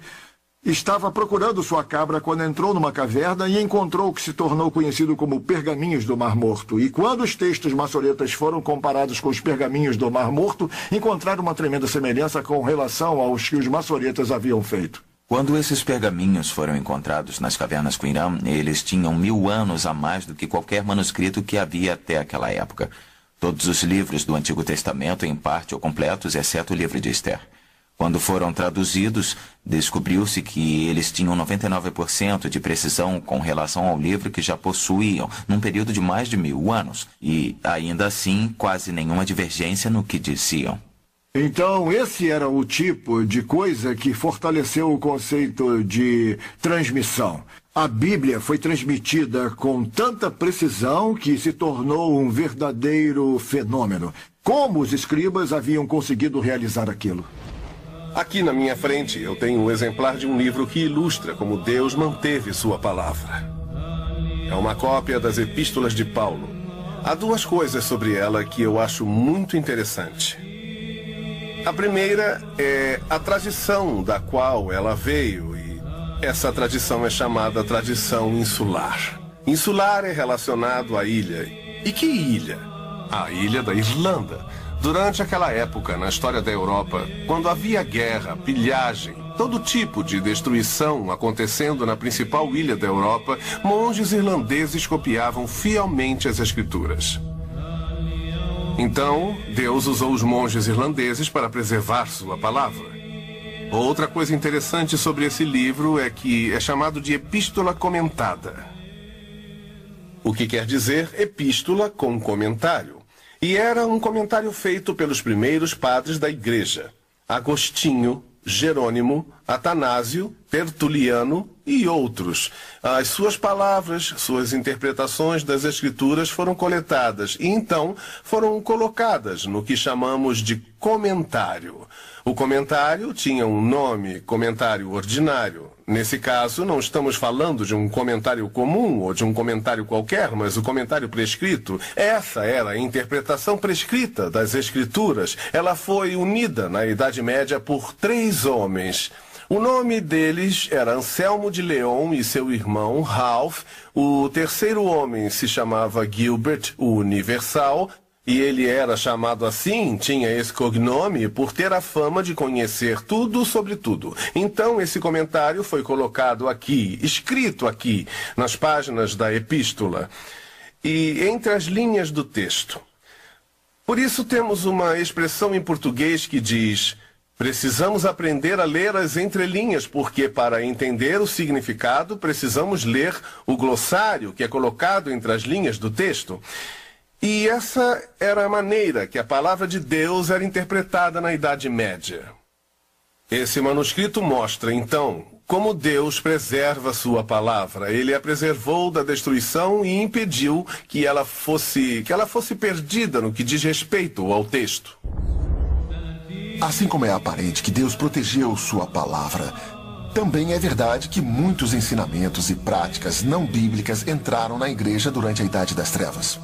Estava procurando sua cabra quando entrou numa caverna e encontrou o que se tornou conhecido como Pergaminhos do Mar Morto. E quando os textos maçoretas foram comparados com os Pergaminhos do Mar Morto, encontraram uma tremenda semelhança com relação aos que os maçoretas haviam feito. Quando esses pergaminhos foram encontrados nas cavernas Qumran, eles tinham mil anos a mais do que qualquer manuscrito que havia até aquela época. Todos os livros do Antigo Testamento, em parte ou completos, exceto o livro de Esther. Quando foram traduzidos, descobriu-se que eles tinham 99% de precisão com relação ao livro que já possuíam, num período de mais de mil anos, e, ainda assim, quase nenhuma divergência no que diziam. Então, esse era o tipo de coisa que fortaleceu o conceito de transmissão. A Bíblia foi transmitida com tanta precisão que se tornou um verdadeiro fenômeno. Como os escribas haviam conseguido realizar aquilo? Aqui na minha frente eu tenho um exemplar de um livro que ilustra como Deus manteve sua palavra. É uma cópia das epístolas de Paulo. Há duas coisas sobre ela que eu acho muito interessante. A primeira é a tradição da qual ela veio, e essa tradição é chamada tradição insular. Insular é relacionado à ilha. E que ilha? A ilha da Irlanda Durante aquela época, na história da Europa, quando havia guerra, pilhagem, todo tipo de destruição acontecendo na principal ilha da Europa, monges irlandeses copiavam fielmente as escrituras. Então, Deus usou os monges irlandeses para preservar sua palavra. Outra coisa interessante sobre esse livro é que é chamado de epístola comentada. O que quer dizer epístola com comentário. E era um comentário feito pelos primeiros padres da igreja: Agostinho, Jerônimo, Atanásio, Tertuliano e outros. As suas palavras, suas interpretações das Escrituras foram coletadas e então foram colocadas no que chamamos de comentário. O comentário tinha um nome, comentário ordinário. Nesse caso, não estamos falando de um comentário comum ou de um comentário qualquer, mas o comentário prescrito. Essa era a interpretação prescrita das Escrituras. Ela foi unida na Idade Média por três homens. O nome deles era Anselmo de Leon e seu irmão Ralph. O terceiro homem se chamava Gilbert, o Universal. E ele era chamado assim, tinha esse cognome, por ter a fama de conhecer tudo sobre tudo. Então esse comentário foi colocado aqui, escrito aqui, nas páginas da epístola e entre as linhas do texto. Por isso temos uma expressão em português que diz: Precisamos aprender a ler as entrelinhas, porque para entender o significado precisamos ler o glossário que é colocado entre as linhas do texto. E essa era a maneira que a palavra de Deus era interpretada na Idade Média. Esse manuscrito mostra, então, como Deus preserva sua palavra. Ele a preservou da destruição e impediu que ela fosse, que ela fosse perdida no que diz respeito ao texto. Assim como é aparente que Deus protegeu sua palavra, também é verdade que muitos ensinamentos e práticas não bíblicas entraram na igreja durante a Idade das Trevas.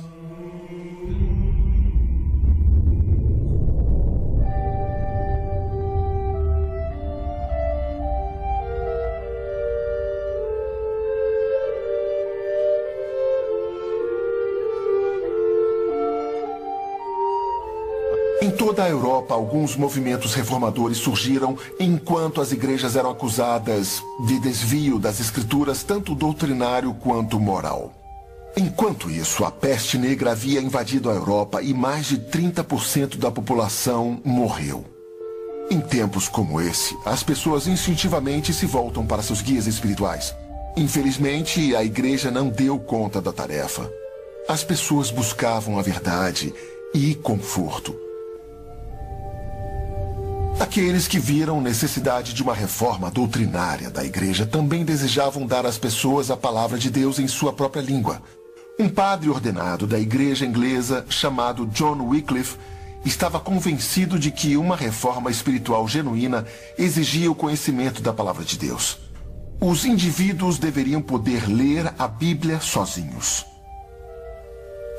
Em toda a Europa, alguns movimentos reformadores surgiram enquanto as igrejas eram acusadas de desvio das escrituras, tanto doutrinário quanto moral. Enquanto isso, a peste negra havia invadido a Europa e mais de 30% da população morreu. Em tempos como esse, as pessoas instintivamente se voltam para seus guias espirituais. Infelizmente, a igreja não deu conta da tarefa. As pessoas buscavam a verdade e conforto. Aqueles que viram necessidade de uma reforma doutrinária da igreja também desejavam dar às pessoas a palavra de Deus em sua própria língua. Um padre ordenado da igreja inglesa chamado John Wycliffe estava convencido de que uma reforma espiritual genuína exigia o conhecimento da palavra de Deus. Os indivíduos deveriam poder ler a Bíblia sozinhos.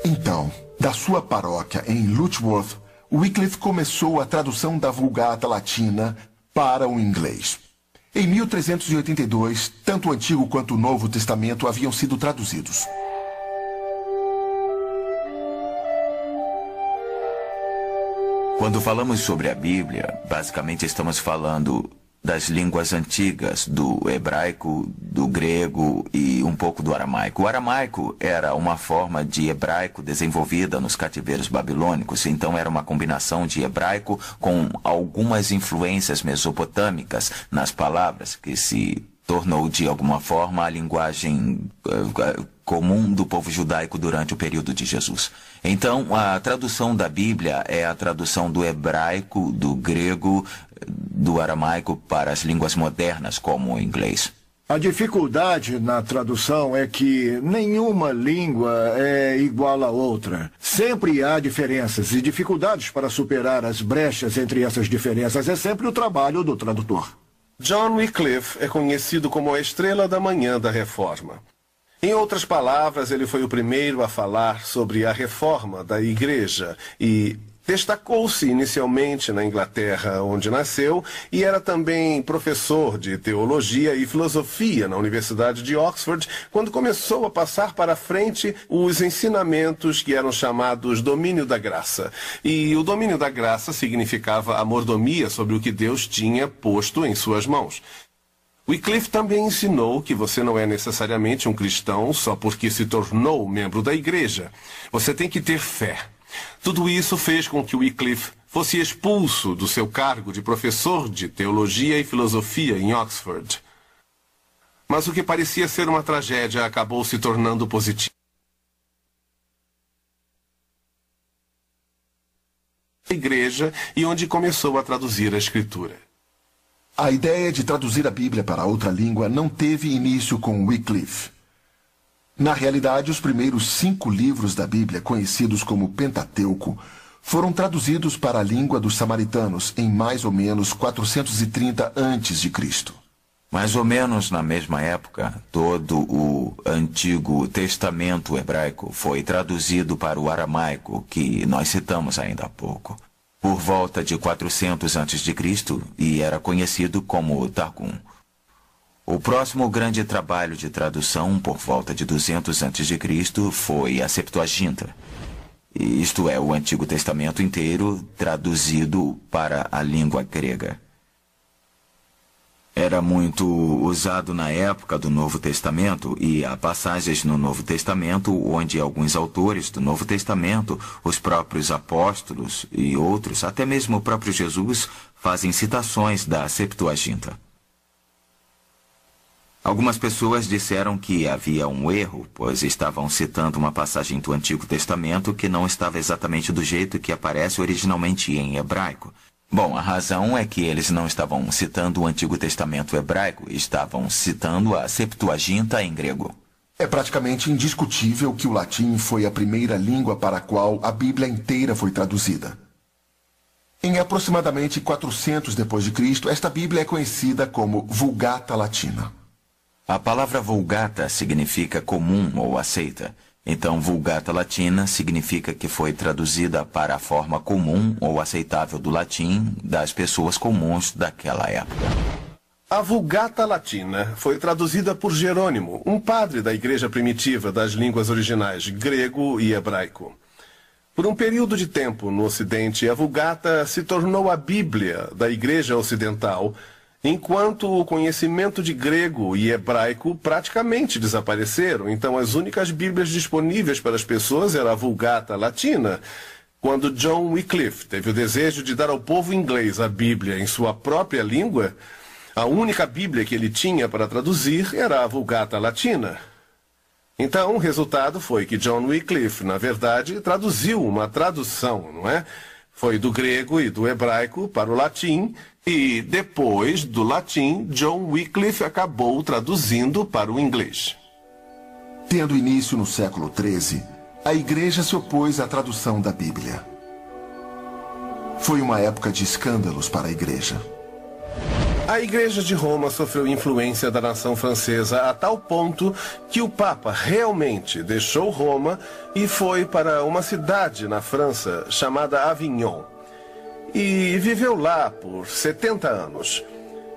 Então, da sua paróquia em Lutworth, Wycliffe começou a tradução da Vulgata Latina para o inglês. Em 1382, tanto o Antigo quanto o Novo Testamento haviam sido traduzidos. Quando falamos sobre a Bíblia, basicamente estamos falando das línguas antigas, do hebraico, do grego e um pouco do aramaico. O aramaico era uma forma de hebraico desenvolvida nos cativeiros babilônicos, então era uma combinação de hebraico com algumas influências mesopotâmicas nas palavras, que se tornou de alguma forma a linguagem uh, comum do povo judaico durante o período de Jesus. Então, a tradução da Bíblia é a tradução do hebraico, do grego, do aramaico para as línguas modernas, como o inglês. A dificuldade na tradução é que nenhuma língua é igual à outra. Sempre há diferenças e dificuldades para superar as brechas entre essas diferenças. É sempre o trabalho do tradutor. John Wycliffe é conhecido como a estrela da manhã da reforma. Em outras palavras, ele foi o primeiro a falar sobre a reforma da igreja e Destacou-se inicialmente na Inglaterra, onde nasceu, e era também professor de teologia e filosofia na Universidade de Oxford, quando começou a passar para frente os ensinamentos que eram chamados domínio da graça. E o domínio da graça significava a mordomia sobre o que Deus tinha posto em suas mãos. Wycliffe também ensinou que você não é necessariamente um cristão só porque se tornou membro da igreja. Você tem que ter fé. Tudo isso fez com que Wycliffe fosse expulso do seu cargo de professor de teologia e filosofia em Oxford. Mas o que parecia ser uma tragédia acabou se tornando positivo. igreja e onde começou a traduzir a escritura. A ideia de traduzir a Bíblia para outra língua não teve início com Wycliffe. Na realidade, os primeiros cinco livros da Bíblia, conhecidos como Pentateuco, foram traduzidos para a língua dos samaritanos em mais ou menos 430 a.C. Mais ou menos na mesma época, todo o Antigo Testamento hebraico foi traduzido para o aramaico, que nós citamos ainda há pouco, por volta de 400 a.C. e era conhecido como Targum. O próximo grande trabalho de tradução, por volta de 200 a.C., foi a Septuaginta. Isto é, o Antigo Testamento inteiro traduzido para a língua grega. Era muito usado na época do Novo Testamento e há passagens no Novo Testamento onde alguns autores do Novo Testamento, os próprios apóstolos e outros, até mesmo o próprio Jesus, fazem citações da Septuaginta. Algumas pessoas disseram que havia um erro, pois estavam citando uma passagem do Antigo Testamento que não estava exatamente do jeito que aparece originalmente em hebraico. Bom, a razão é que eles não estavam citando o Antigo Testamento hebraico, estavam citando a Septuaginta em grego. É praticamente indiscutível que o latim foi a primeira língua para a qual a Bíblia inteira foi traduzida. Em aproximadamente 400 depois de Cristo, esta Bíblia é conhecida como Vulgata Latina. A palavra vulgata significa comum ou aceita. Então, vulgata latina significa que foi traduzida para a forma comum ou aceitável do latim das pessoas comuns daquela época. A Vulgata Latina foi traduzida por Jerônimo, um padre da igreja primitiva das línguas originais grego e hebraico. Por um período de tempo no Ocidente, a Vulgata se tornou a Bíblia da igreja ocidental enquanto o conhecimento de grego e hebraico praticamente desapareceram. Então, as únicas Bíblias disponíveis para as pessoas era a Vulgata Latina. Quando John Wycliffe teve o desejo de dar ao povo inglês a Bíblia em sua própria língua, a única Bíblia que ele tinha para traduzir era a Vulgata Latina. Então, o resultado foi que John Wycliffe, na verdade, traduziu uma tradução, não é? Foi do grego e do hebraico para o latim, e depois do latim, John Wycliffe acabou traduzindo para o inglês. Tendo início no século XIII, a Igreja se opôs à tradução da Bíblia. Foi uma época de escândalos para a igreja. A Igreja de Roma sofreu influência da nação francesa a tal ponto que o Papa realmente deixou Roma e foi para uma cidade na França chamada Avignon. E viveu lá por 70 anos.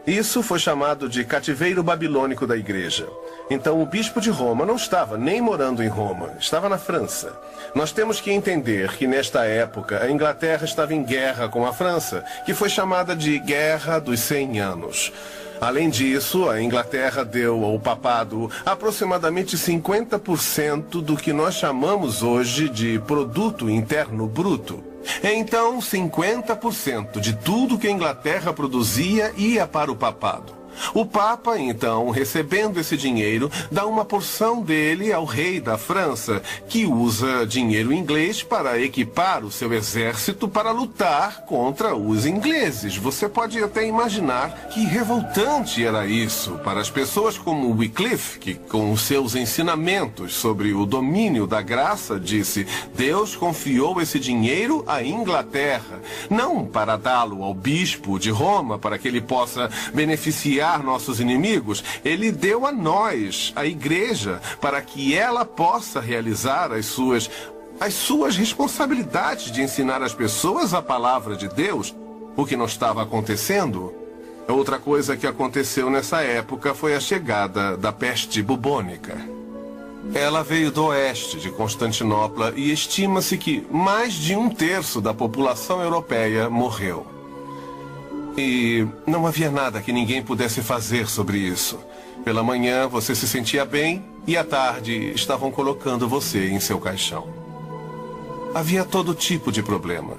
Isso foi chamado de cativeiro babilônico da igreja. Então o bispo de Roma não estava nem morando em Roma, estava na França. Nós temos que entender que nesta época a Inglaterra estava em guerra com a França, que foi chamada de Guerra dos 100 Anos. Além disso, a Inglaterra deu ao papado aproximadamente 50% do que nós chamamos hoje de produto interno bruto. Então, 50% de tudo que a Inglaterra produzia ia para o papado. O Papa, então, recebendo esse dinheiro, dá uma porção dele ao rei da França, que usa dinheiro inglês para equipar o seu exército para lutar contra os ingleses. Você pode até imaginar que revoltante era isso para as pessoas como Wycliffe, que com seus ensinamentos sobre o domínio da graça disse: Deus confiou esse dinheiro à Inglaterra, não para dá-lo ao bispo de Roma para que ele possa beneficiar nossos inimigos, ele deu a nós, a igreja, para que ela possa realizar as suas as suas responsabilidades de ensinar as pessoas a palavra de Deus, o que não estava acontecendo. Outra coisa que aconteceu nessa época foi a chegada da peste bubônica. Ela veio do oeste de Constantinopla e estima-se que mais de um terço da população europeia morreu. E não havia nada que ninguém pudesse fazer sobre isso. Pela manhã você se sentia bem e à tarde estavam colocando você em seu caixão. Havia todo tipo de problema.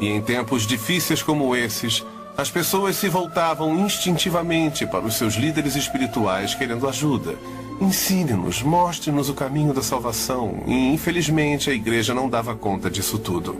E em tempos difíceis como esses, as pessoas se voltavam instintivamente para os seus líderes espirituais querendo ajuda. Ensine-nos, mostre-nos o caminho da salvação. E infelizmente a igreja não dava conta disso tudo.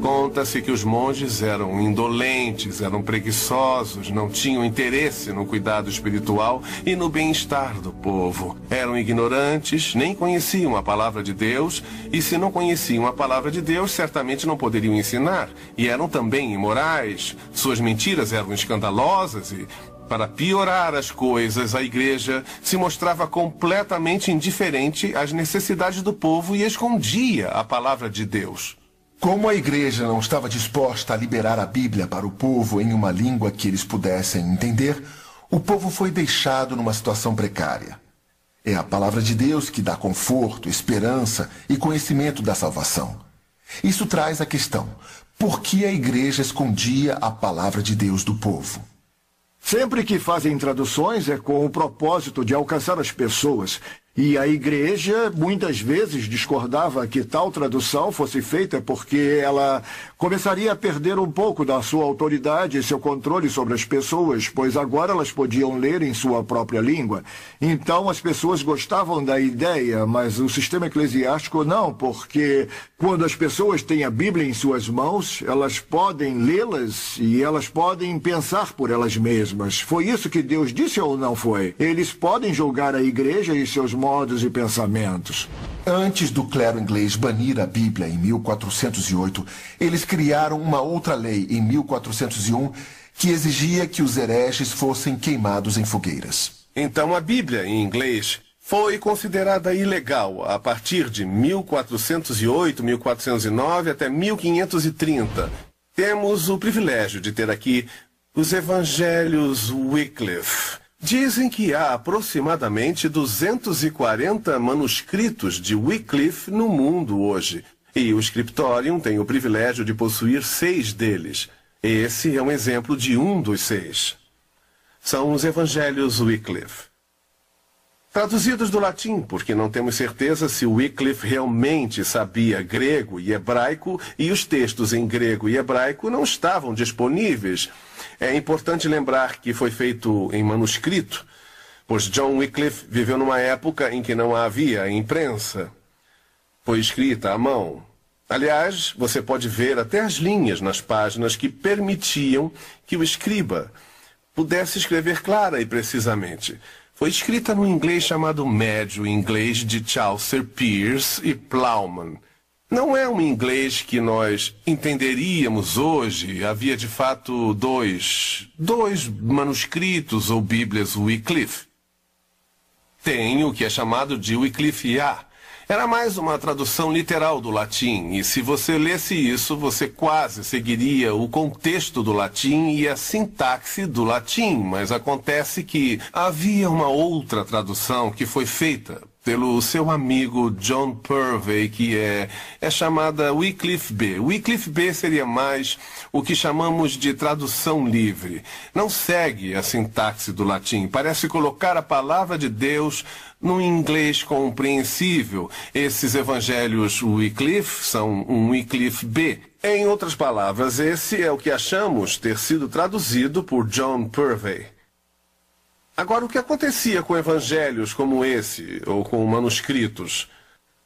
Conta-se que os monges eram indolentes, eram preguiçosos, não tinham interesse no cuidado espiritual e no bem-estar do povo. Eram ignorantes, nem conheciam a palavra de Deus, e se não conheciam a palavra de Deus, certamente não poderiam ensinar. E eram também imorais, suas mentiras eram escandalosas e para piorar as coisas, a igreja se mostrava completamente indiferente às necessidades do povo e escondia a palavra de Deus. Como a igreja não estava disposta a liberar a Bíblia para o povo em uma língua que eles pudessem entender, o povo foi deixado numa situação precária. É a palavra de Deus que dá conforto, esperança e conhecimento da salvação. Isso traz a questão: por que a igreja escondia a palavra de Deus do povo? Sempre que fazem traduções é com o propósito de alcançar as pessoas e a igreja muitas vezes discordava que tal tradução fosse feita porque ela começaria a perder um pouco da sua autoridade e seu controle sobre as pessoas, pois agora elas podiam ler em sua própria língua. Então as pessoas gostavam da ideia, mas o sistema eclesiástico não, porque quando as pessoas têm a Bíblia em suas mãos, elas podem lê-las e elas podem pensar por elas mesmas. Foi isso que Deus disse ou não foi? Eles podem julgar a igreja e seus modos e pensamentos. Antes do clero inglês banir a Bíblia em 1408, eles criaram uma outra lei em 1401 que exigia que os hereges fossem queimados em fogueiras. Então a Bíblia em inglês foi considerada ilegal a partir de 1408, 1409 até 1530. Temos o privilégio de ter aqui os evangelhos Wycliffe Dizem que há aproximadamente 240 manuscritos de Wycliffe no mundo hoje, e o Scriptorium tem o privilégio de possuir seis deles. Esse é um exemplo de um dos seis. São os Evangelhos Wycliffe. Traduzidos do latim, porque não temos certeza se Wycliffe realmente sabia grego e hebraico e os textos em grego e hebraico não estavam disponíveis. É importante lembrar que foi feito em manuscrito, pois John Wycliffe viveu numa época em que não havia imprensa. Foi escrita à mão. Aliás, você pode ver até as linhas nas páginas que permitiam que o escriba pudesse escrever clara e precisamente. Foi escrita no inglês chamado médio, inglês de Chaucer, Peirce e Plowman. Não é um inglês que nós entenderíamos hoje. Havia de fato dois, dois manuscritos ou Bíblias Wycliffe. Tem o que é chamado de Wycliffe-A. Era mais uma tradução literal do latim, e se você lesse isso, você quase seguiria o contexto do latim e a sintaxe do latim, mas acontece que havia uma outra tradução que foi feita pelo seu amigo John Purvey, que é, é chamada Wycliffe B. Wycliffe B seria mais o que chamamos de tradução livre. Não segue a sintaxe do latim, parece colocar a palavra de Deus no inglês compreensível. Esses evangelhos Wycliffe são um Wycliffe B. Em outras palavras, esse é o que achamos ter sido traduzido por John Purvey. Agora, o que acontecia com evangelhos como esse, ou com manuscritos?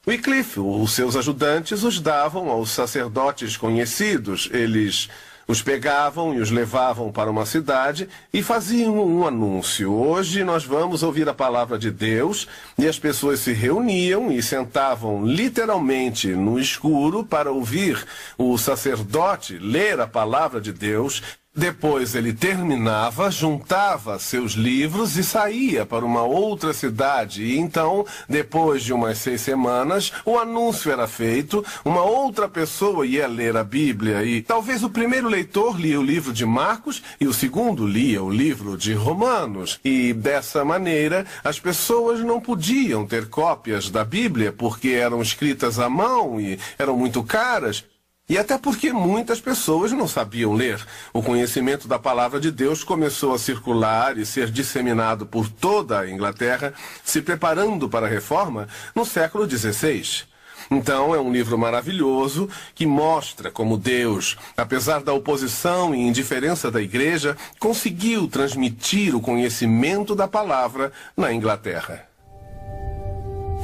Wycliffe, os seus ajudantes, os davam aos sacerdotes conhecidos. Eles os pegavam e os levavam para uma cidade e faziam um anúncio. Hoje nós vamos ouvir a palavra de Deus e as pessoas se reuniam e sentavam literalmente no escuro para ouvir o sacerdote ler a palavra de Deus depois ele terminava, juntava seus livros e saía para uma outra cidade. E então, depois de umas seis semanas, o anúncio era feito, uma outra pessoa ia ler a Bíblia e talvez o primeiro leitor lia o livro de Marcos e o segundo lia o livro de Romanos. E dessa maneira, as pessoas não podiam ter cópias da Bíblia porque eram escritas à mão e eram muito caras. E até porque muitas pessoas não sabiam ler. O conhecimento da palavra de Deus começou a circular e ser disseminado por toda a Inglaterra, se preparando para a reforma no século XVI. Então, é um livro maravilhoso que mostra como Deus, apesar da oposição e indiferença da igreja, conseguiu transmitir o conhecimento da palavra na Inglaterra.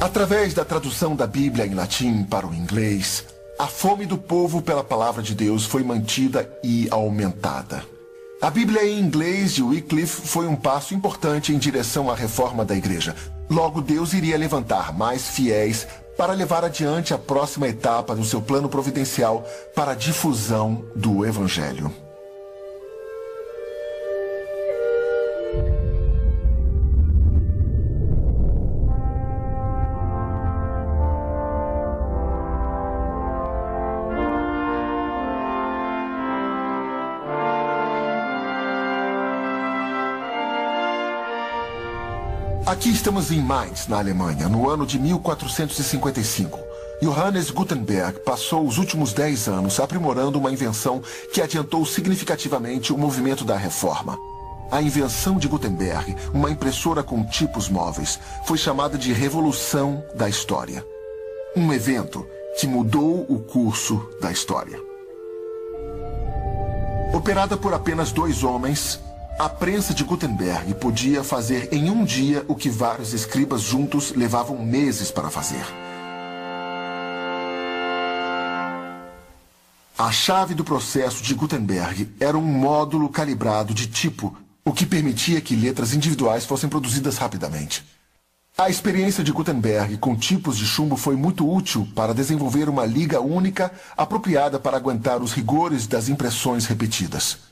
Através da tradução da Bíblia em latim para o inglês, a fome do povo pela palavra de Deus foi mantida e aumentada. A Bíblia em inglês de Wycliffe foi um passo importante em direção à reforma da igreja. Logo, Deus iria levantar mais fiéis para levar adiante a próxima etapa do seu plano providencial para a difusão do Evangelho. Aqui estamos em Mainz, na Alemanha, no ano de 1455. Johannes Gutenberg passou os últimos dez anos aprimorando uma invenção que adiantou significativamente o movimento da reforma. A invenção de Gutenberg, uma impressora com tipos móveis, foi chamada de Revolução da História. Um evento que mudou o curso da história. Operada por apenas dois homens, a prensa de Gutenberg podia fazer em um dia o que vários escribas juntos levavam meses para fazer. A chave do processo de Gutenberg era um módulo calibrado de tipo, o que permitia que letras individuais fossem produzidas rapidamente. A experiência de Gutenberg com tipos de chumbo foi muito útil para desenvolver uma liga única apropriada para aguentar os rigores das impressões repetidas.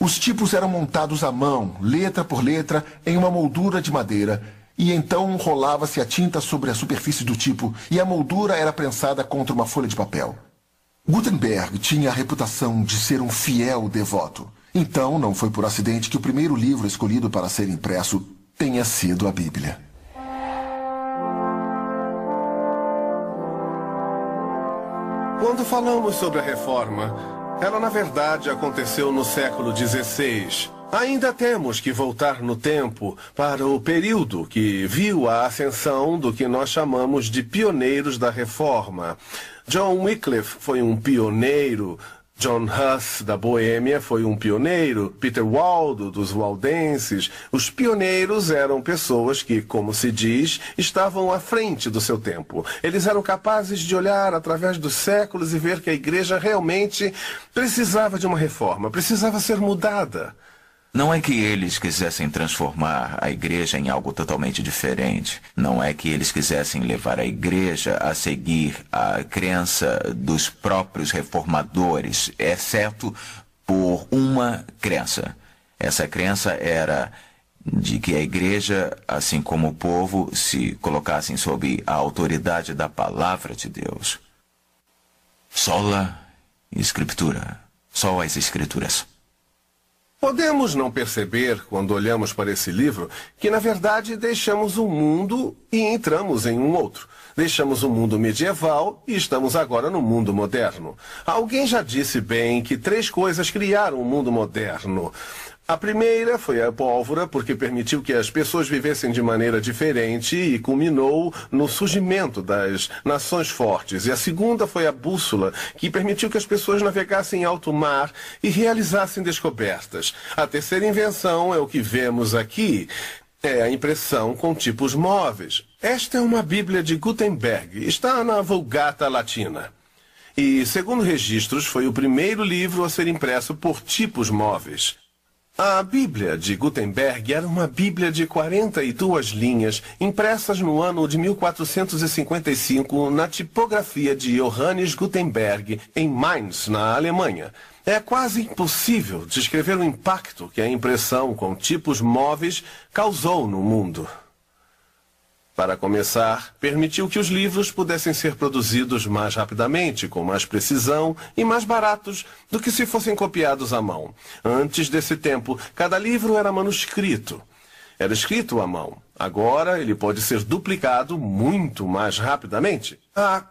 Os tipos eram montados à mão, letra por letra, em uma moldura de madeira, e então rolava-se a tinta sobre a superfície do tipo, e a moldura era prensada contra uma folha de papel. Gutenberg tinha a reputação de ser um fiel devoto. Então, não foi por acidente que o primeiro livro escolhido para ser impresso tenha sido a Bíblia. Quando falamos sobre a reforma, ela, na verdade, aconteceu no século XVI. Ainda temos que voltar no tempo para o período que viu a ascensão do que nós chamamos de pioneiros da reforma. John Wycliffe foi um pioneiro John Huss, da Boêmia, foi um pioneiro. Peter Waldo, dos Waldenses. Os pioneiros eram pessoas que, como se diz, estavam à frente do seu tempo. Eles eram capazes de olhar através dos séculos e ver que a igreja realmente precisava de uma reforma, precisava ser mudada. Não é que eles quisessem transformar a igreja em algo totalmente diferente. Não é que eles quisessem levar a igreja a seguir a crença dos próprios reformadores, exceto por uma crença. Essa crença era de que a igreja, assim como o povo, se colocassem sob a autoridade da palavra de Deus. Sola Escritura. Só as Escrituras. Podemos não perceber, quando olhamos para esse livro, que na verdade deixamos um mundo e entramos em um outro. Deixamos o mundo medieval e estamos agora no mundo moderno. Alguém já disse bem que três coisas criaram o mundo moderno: a primeira foi a pólvora, porque permitiu que as pessoas vivessem de maneira diferente e culminou no surgimento das nações fortes. E a segunda foi a bússola, que permitiu que as pessoas navegassem em alto mar e realizassem descobertas. A terceira invenção é o que vemos aqui. É a impressão com tipos móveis. Esta é uma Bíblia de Gutenberg. Está na Vulgata Latina. E, segundo registros, foi o primeiro livro a ser impresso por tipos móveis. A Bíblia de Gutenberg era uma Bíblia de 42 linhas, impressas no ano de 1455 na tipografia de Johannes Gutenberg, em Mainz, na Alemanha. É quase impossível descrever o impacto que a impressão com tipos móveis causou no mundo. Para começar, permitiu que os livros pudessem ser produzidos mais rapidamente, com mais precisão e mais baratos do que se fossem copiados à mão. Antes desse tempo, cada livro era manuscrito. Era escrito à mão. Agora, ele pode ser duplicado muito mais rapidamente. Há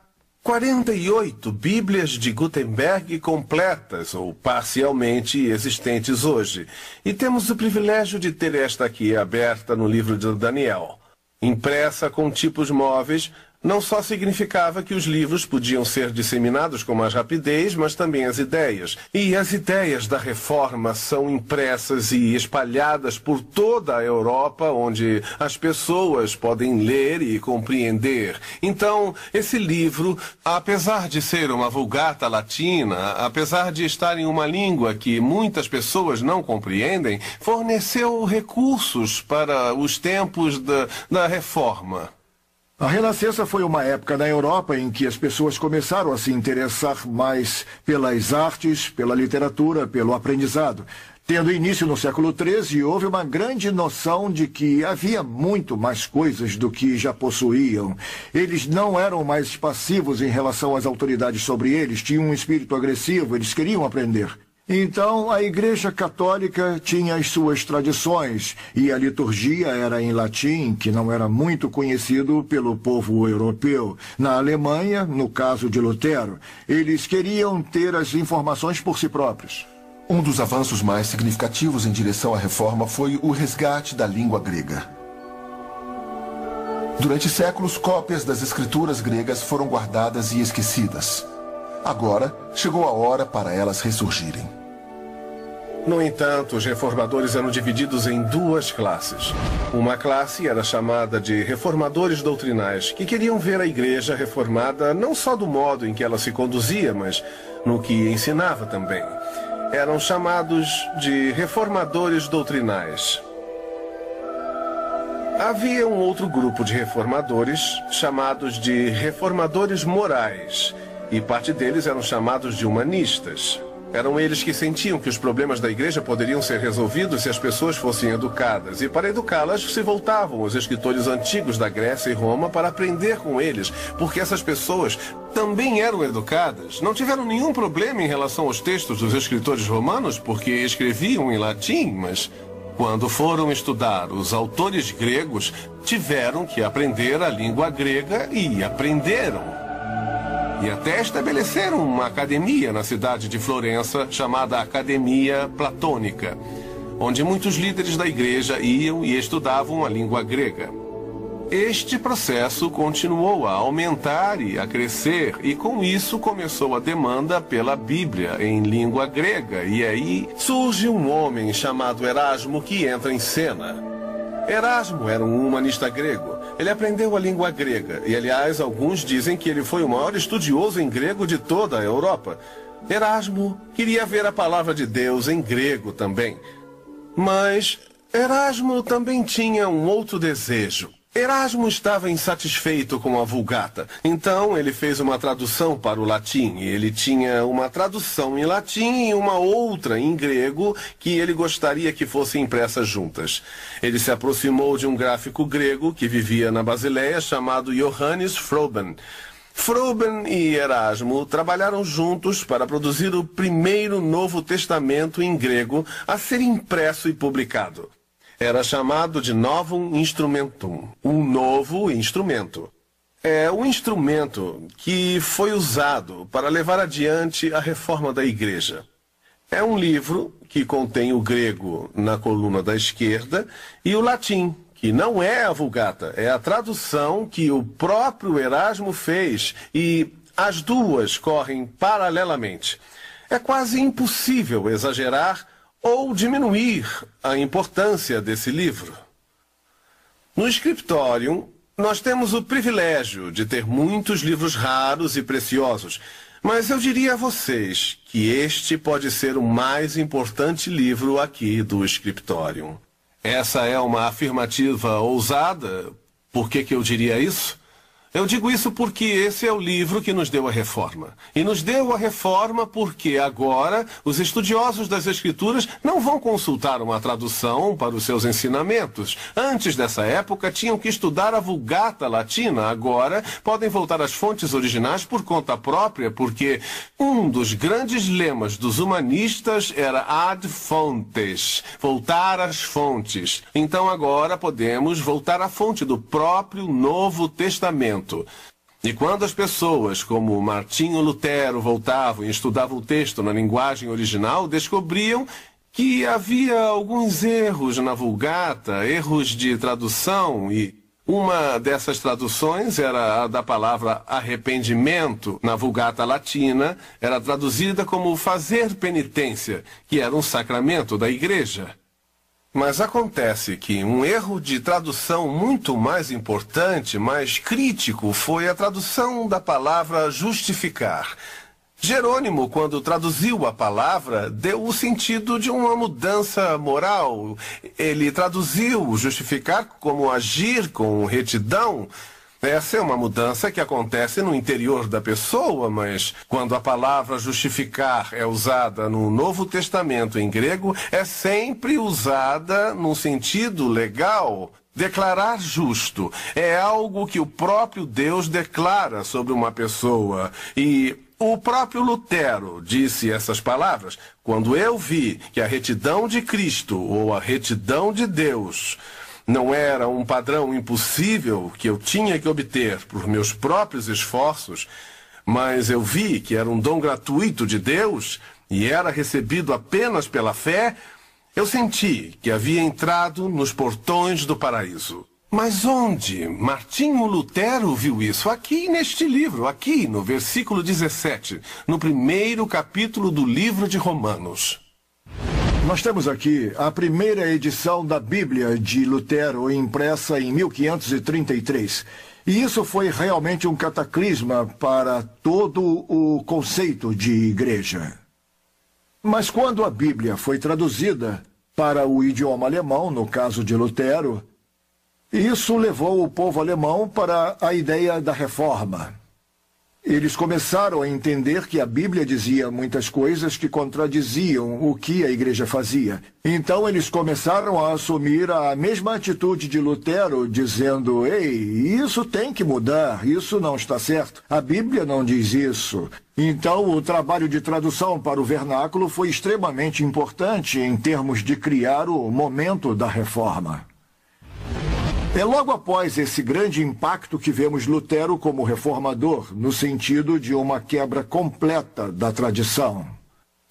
48 Bíblias de Gutenberg completas ou parcialmente existentes hoje. E temos o privilégio de ter esta aqui aberta no livro de Daniel impressa com tipos móveis, não só significava que os livros podiam ser disseminados com mais rapidez, mas também as ideias. E as ideias da reforma são impressas e espalhadas por toda a Europa, onde as pessoas podem ler e compreender. Então, esse livro, apesar de ser uma vulgata latina, apesar de estar em uma língua que muitas pessoas não compreendem, forneceu recursos para os tempos da, da reforma. A Renascença foi uma época na Europa em que as pessoas começaram a se interessar mais pelas artes, pela literatura, pelo aprendizado. Tendo início no século XIII, houve uma grande noção de que havia muito mais coisas do que já possuíam. Eles não eram mais passivos em relação às autoridades sobre eles, tinham um espírito agressivo, eles queriam aprender. Então, a Igreja Católica tinha as suas tradições e a liturgia era em latim, que não era muito conhecido pelo povo europeu. Na Alemanha, no caso de Lutero, eles queriam ter as informações por si próprios. Um dos avanços mais significativos em direção à reforma foi o resgate da língua grega. Durante séculos, cópias das escrituras gregas foram guardadas e esquecidas. Agora chegou a hora para elas ressurgirem. No entanto, os reformadores eram divididos em duas classes. Uma classe era chamada de reformadores doutrinais, que queriam ver a igreja reformada não só do modo em que ela se conduzia, mas no que ensinava também. Eram chamados de reformadores doutrinais. Havia um outro grupo de reformadores chamados de reformadores morais, e parte deles eram chamados de humanistas. Eram eles que sentiam que os problemas da igreja poderiam ser resolvidos se as pessoas fossem educadas. E para educá-las, se voltavam os escritores antigos da Grécia e Roma para aprender com eles, porque essas pessoas também eram educadas. Não tiveram nenhum problema em relação aos textos dos escritores romanos, porque escreviam em latim, mas quando foram estudar os autores gregos, tiveram que aprender a língua grega e aprenderam e até estabeleceram uma academia na cidade de Florença chamada Academia Platônica, onde muitos líderes da igreja iam e estudavam a língua grega. Este processo continuou a aumentar e a crescer, e com isso começou a demanda pela Bíblia em língua grega. E aí surge um homem chamado Erasmo que entra em cena. Erasmo era um humanista grego ele aprendeu a língua grega e, aliás, alguns dizem que ele foi o maior estudioso em grego de toda a Europa. Erasmo queria ver a palavra de Deus em grego também. Mas Erasmo também tinha um outro desejo. Erasmo estava insatisfeito com a Vulgata, então ele fez uma tradução para o latim. Ele tinha uma tradução em latim e uma outra em grego que ele gostaria que fossem impressas juntas. Ele se aproximou de um gráfico grego que vivia na Basileia chamado Johannes Froben. Froben e Erasmo trabalharam juntos para produzir o primeiro Novo Testamento em grego a ser impresso e publicado era chamado de Novum Instrumentum, um novo instrumento. É o instrumento que foi usado para levar adiante a reforma da igreja. É um livro que contém o grego na coluna da esquerda e o latim, que não é a Vulgata, é a tradução que o próprio Erasmo fez e as duas correm paralelamente. É quase impossível exagerar ou diminuir a importância desse livro. No Scriptorium, nós temos o privilégio de ter muitos livros raros e preciosos, mas eu diria a vocês que este pode ser o mais importante livro aqui do Scriptorium. Essa é uma afirmativa ousada. Por que, que eu diria isso? Eu digo isso porque esse é o livro que nos deu a reforma. E nos deu a reforma porque agora os estudiosos das Escrituras não vão consultar uma tradução para os seus ensinamentos. Antes dessa época tinham que estudar a Vulgata Latina. Agora podem voltar às fontes originais por conta própria, porque um dos grandes lemas dos humanistas era ad fontes voltar às fontes. Então agora podemos voltar à fonte do próprio Novo Testamento. E quando as pessoas, como Martinho Lutero, voltavam e estudavam o texto na linguagem original, descobriam que havia alguns erros na Vulgata, erros de tradução e uma dessas traduções era a da palavra arrependimento na Vulgata Latina, era traduzida como fazer penitência, que era um sacramento da igreja. Mas acontece que um erro de tradução muito mais importante, mais crítico, foi a tradução da palavra justificar. Jerônimo, quando traduziu a palavra, deu o sentido de uma mudança moral. Ele traduziu justificar como agir com retidão. Essa é uma mudança que acontece no interior da pessoa, mas quando a palavra justificar é usada no Novo Testamento em grego, é sempre usada num sentido legal. Declarar justo é algo que o próprio Deus declara sobre uma pessoa. E o próprio Lutero disse essas palavras quando eu vi que a retidão de Cristo ou a retidão de Deus não era um padrão impossível que eu tinha que obter por meus próprios esforços, mas eu vi que era um dom gratuito de Deus e era recebido apenas pela fé, eu senti que havia entrado nos portões do paraíso. Mas onde? Martinho Lutero viu isso? Aqui neste livro, aqui no versículo 17, no primeiro capítulo do livro de Romanos. Nós temos aqui a primeira edição da Bíblia de Lutero, impressa em 1533. E isso foi realmente um cataclisma para todo o conceito de igreja. Mas quando a Bíblia foi traduzida para o idioma alemão, no caso de Lutero, isso levou o povo alemão para a ideia da reforma. Eles começaram a entender que a Bíblia dizia muitas coisas que contradiziam o que a igreja fazia. Então eles começaram a assumir a mesma atitude de Lutero, dizendo: Ei, isso tem que mudar, isso não está certo. A Bíblia não diz isso. Então, o trabalho de tradução para o vernáculo foi extremamente importante em termos de criar o momento da reforma. É logo após esse grande impacto que vemos Lutero como reformador, no sentido de uma quebra completa da tradição.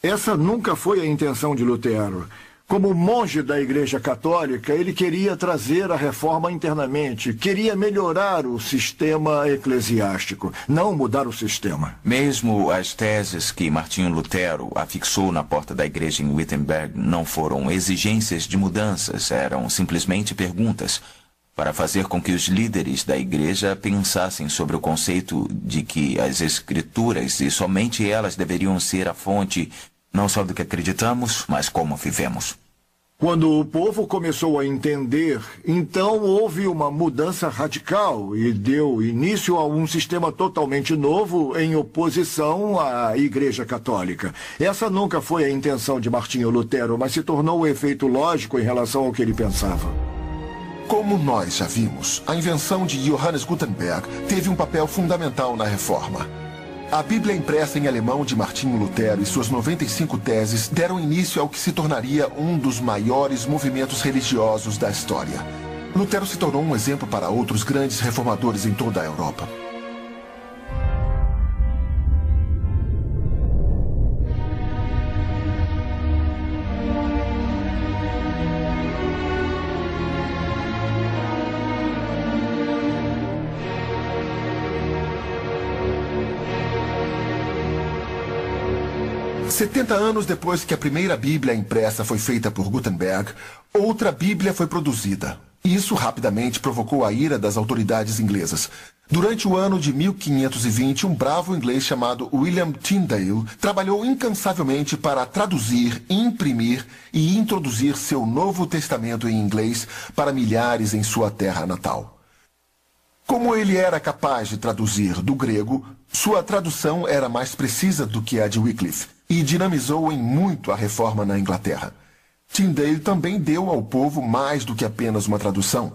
Essa nunca foi a intenção de Lutero. Como monge da Igreja Católica, ele queria trazer a reforma internamente, queria melhorar o sistema eclesiástico, não mudar o sistema. Mesmo as teses que Martinho Lutero afixou na porta da igreja em Wittenberg não foram exigências de mudanças, eram simplesmente perguntas para fazer com que os líderes da igreja pensassem sobre o conceito de que as escrituras e somente elas deveriam ser a fonte não só do que acreditamos, mas como vivemos. Quando o povo começou a entender, então houve uma mudança radical e deu início a um sistema totalmente novo em oposição à Igreja Católica. Essa nunca foi a intenção de Martinho Lutero, mas se tornou um efeito lógico em relação ao que ele pensava. Como nós já vimos, a invenção de Johannes Gutenberg teve um papel fundamental na reforma. A Bíblia impressa em alemão de Martinho Lutero e suas 95 teses deram início ao que se tornaria um dos maiores movimentos religiosos da história. Lutero se tornou um exemplo para outros grandes reformadores em toda a Europa. 70 anos depois que a primeira Bíblia impressa foi feita por Gutenberg, outra Bíblia foi produzida. Isso rapidamente provocou a ira das autoridades inglesas. Durante o ano de 1520, um bravo inglês chamado William Tyndale trabalhou incansavelmente para traduzir, imprimir e introduzir seu Novo Testamento em inglês para milhares em sua terra natal. Como ele era capaz de traduzir do grego, sua tradução era mais precisa do que a de Wycliffe e dinamizou em muito a reforma na Inglaterra. Tyndale também deu ao povo mais do que apenas uma tradução.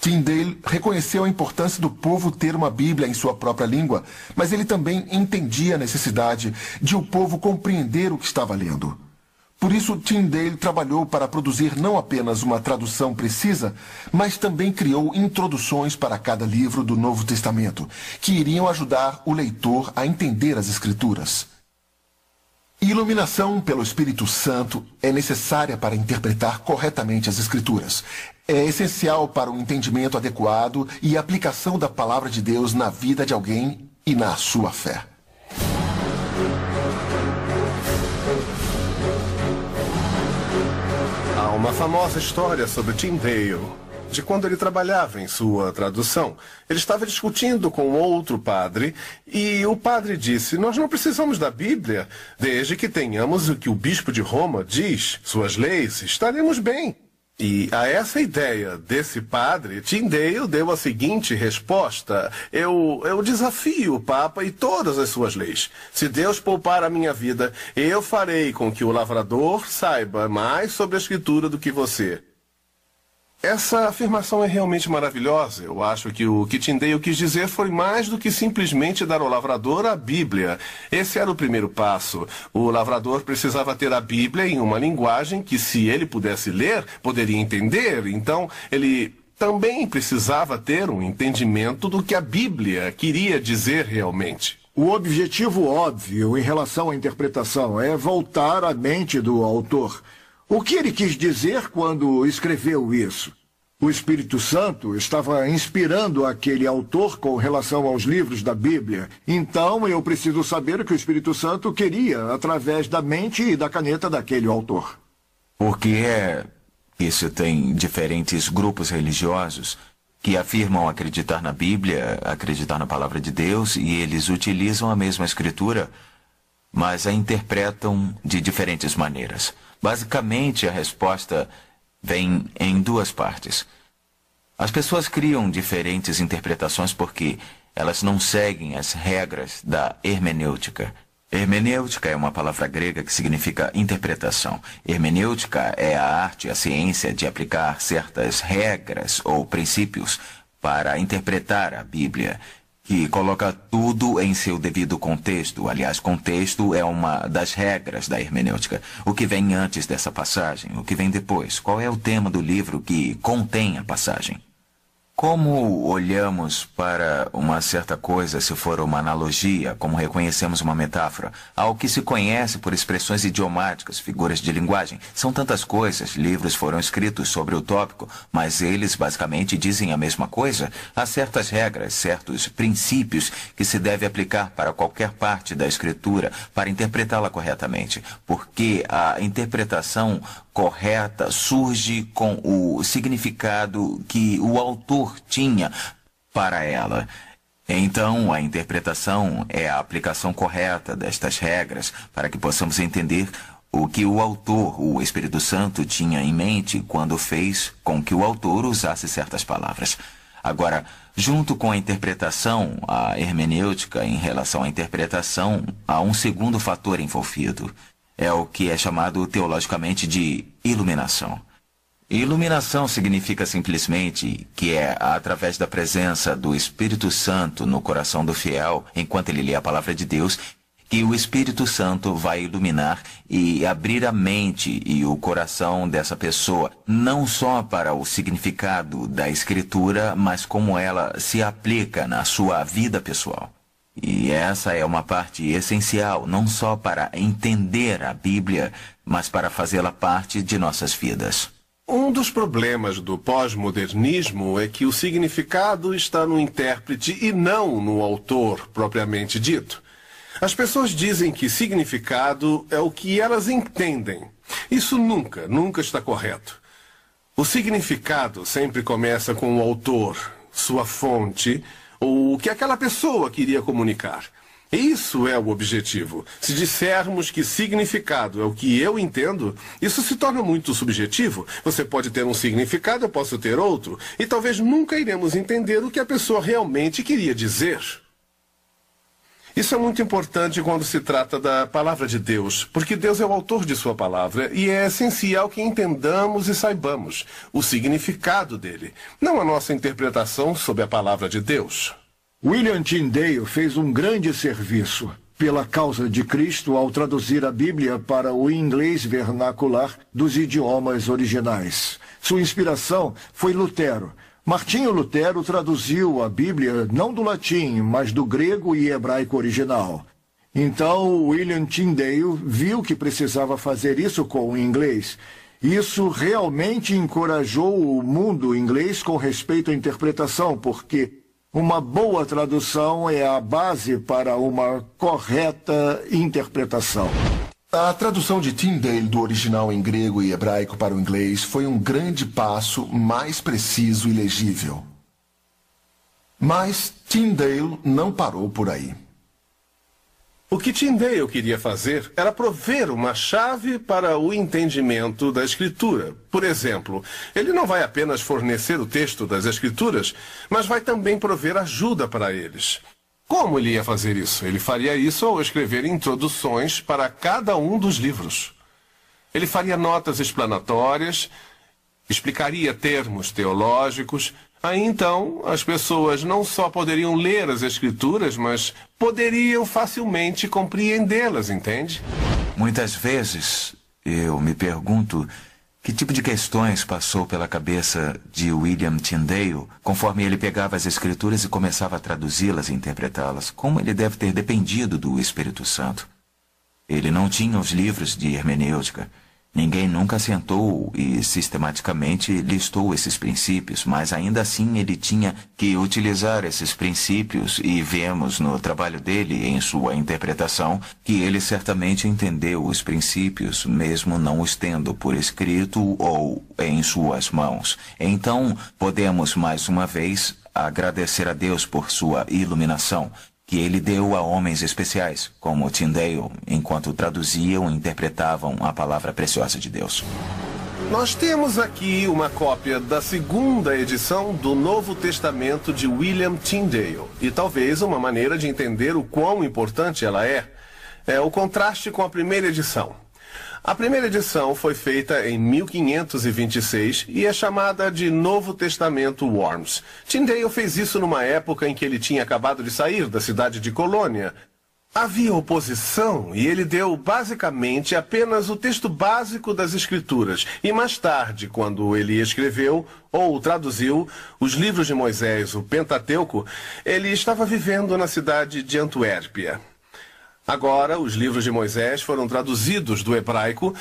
Tyndale reconheceu a importância do povo ter uma Bíblia em sua própria língua, mas ele também entendia a necessidade de o povo compreender o que estava lendo. Por isso, Tyndale trabalhou para produzir não apenas uma tradução precisa, mas também criou introduções para cada livro do Novo Testamento, que iriam ajudar o leitor a entender as Escrituras. Iluminação pelo Espírito Santo é necessária para interpretar corretamente as Escrituras. É essencial para o entendimento adequado e aplicação da palavra de Deus na vida de alguém e na sua fé. Há uma famosa história sobre Tyndale de quando ele trabalhava em sua tradução. Ele estava discutindo com outro padre e o padre disse: Nós não precisamos da Bíblia, desde que tenhamos o que o bispo de Roma diz, suas leis, estaremos bem. E a essa ideia desse padre, Tyndale deu a seguinte resposta: eu, eu desafio o Papa e todas as suas leis. Se Deus poupar a minha vida, eu farei com que o lavrador saiba mais sobre a escritura do que você. Essa afirmação é realmente maravilhosa. Eu acho que o que Tyndale quis dizer foi mais do que simplesmente dar ao lavrador a Bíblia. Esse era o primeiro passo. O lavrador precisava ter a Bíblia em uma linguagem que, se ele pudesse ler, poderia entender. Então, ele também precisava ter um entendimento do que a Bíblia queria dizer realmente. O objetivo óbvio em relação à interpretação é voltar à mente do autor. O que ele quis dizer quando escreveu isso? O Espírito Santo estava inspirando aquele autor com relação aos livros da Bíblia. Então eu preciso saber o que o Espírito Santo queria através da mente e da caneta daquele autor. Porque é. Isso tem diferentes grupos religiosos que afirmam acreditar na Bíblia, acreditar na palavra de Deus, e eles utilizam a mesma escritura, mas a interpretam de diferentes maneiras. Basicamente, a resposta vem em duas partes. As pessoas criam diferentes interpretações porque elas não seguem as regras da hermenêutica. Hermenêutica é uma palavra grega que significa interpretação. Hermenêutica é a arte, a ciência de aplicar certas regras ou princípios para interpretar a Bíblia que coloca tudo em seu devido contexto. Aliás, contexto é uma das regras da hermenêutica. O que vem antes dessa passagem, o que vem depois, qual é o tema do livro que contém a passagem. Como olhamos para uma certa coisa, se for uma analogia, como reconhecemos uma metáfora, ao que se conhece por expressões idiomáticas, figuras de linguagem? São tantas coisas, livros foram escritos sobre o tópico, mas eles basicamente dizem a mesma coisa. Há certas regras, certos princípios que se deve aplicar para qualquer parte da escritura para interpretá-la corretamente, porque a interpretação correta surge com o significado que o autor tinha para ela. Então, a interpretação é a aplicação correta destas regras para que possamos entender o que o autor, o Espírito Santo, tinha em mente quando fez com que o autor usasse certas palavras. Agora, junto com a interpretação, a hermenêutica em relação à interpretação, há um segundo fator envolvido. É o que é chamado teologicamente de iluminação. Iluminação significa simplesmente que é através da presença do Espírito Santo no coração do fiel, enquanto ele lê a palavra de Deus, que o Espírito Santo vai iluminar e abrir a mente e o coração dessa pessoa, não só para o significado da Escritura, mas como ela se aplica na sua vida pessoal. E essa é uma parte essencial, não só para entender a Bíblia, mas para fazê-la parte de nossas vidas. Um dos problemas do pós-modernismo é que o significado está no intérprete e não no autor propriamente dito. As pessoas dizem que significado é o que elas entendem. Isso nunca, nunca está correto. O significado sempre começa com o autor, sua fonte, ou o que aquela pessoa queria comunicar. Isso é o objetivo. Se dissermos que significado é o que eu entendo, isso se torna muito subjetivo. Você pode ter um significado, eu posso ter outro, e talvez nunca iremos entender o que a pessoa realmente queria dizer. Isso é muito importante quando se trata da palavra de Deus, porque Deus é o autor de sua palavra e é essencial que entendamos e saibamos o significado dele, não a nossa interpretação sobre a palavra de Deus. William Tyndale fez um grande serviço pela causa de Cristo ao traduzir a Bíblia para o inglês vernacular dos idiomas originais. Sua inspiração foi Lutero, Martinho Lutero traduziu a Bíblia não do latim, mas do grego e hebraico original. Então, William Tyndale viu que precisava fazer isso com o inglês. Isso realmente encorajou o mundo inglês com respeito à interpretação, porque uma boa tradução é a base para uma correta interpretação. A tradução de Tyndale do original em grego e hebraico para o inglês foi um grande passo mais preciso e legível. Mas Tyndale não parou por aí. O que Tyndale queria fazer era prover uma chave para o entendimento da Escritura. Por exemplo, ele não vai apenas fornecer o texto das Escrituras, mas vai também prover ajuda para eles. Como ele ia fazer isso? Ele faria isso ao escrever introduções para cada um dos livros. Ele faria notas explanatórias, explicaria termos teológicos. Aí então as pessoas não só poderiam ler as Escrituras, mas poderiam facilmente compreendê-las, entende? Muitas vezes eu me pergunto que tipo de questões passou pela cabeça de William Tyndale conforme ele pegava as escrituras e começava a traduzi-las e interpretá-las? Como ele deve ter dependido do Espírito Santo? Ele não tinha os livros de hermenêutica. Ninguém nunca sentou e sistematicamente listou esses princípios, mas ainda assim ele tinha que utilizar esses princípios e vemos no trabalho dele, em sua interpretação, que ele certamente entendeu os princípios, mesmo não os tendo por escrito ou em suas mãos. Então, podemos mais uma vez agradecer a Deus por sua iluminação que ele deu a homens especiais, como Tyndale, enquanto traduziam e interpretavam a palavra preciosa de Deus. Nós temos aqui uma cópia da segunda edição do Novo Testamento de William Tyndale. E talvez uma maneira de entender o quão importante ela é, é o contraste com a primeira edição. A primeira edição foi feita em 1526 e é chamada de Novo Testamento Worms. Tyndale fez isso numa época em que ele tinha acabado de sair da cidade de Colônia. Havia oposição e ele deu basicamente apenas o texto básico das Escrituras. E mais tarde, quando ele escreveu ou traduziu os livros de Moisés, o Pentateuco, ele estava vivendo na cidade de Antuérpia. Agora, os livros de Moisés foram traduzidos do hebraico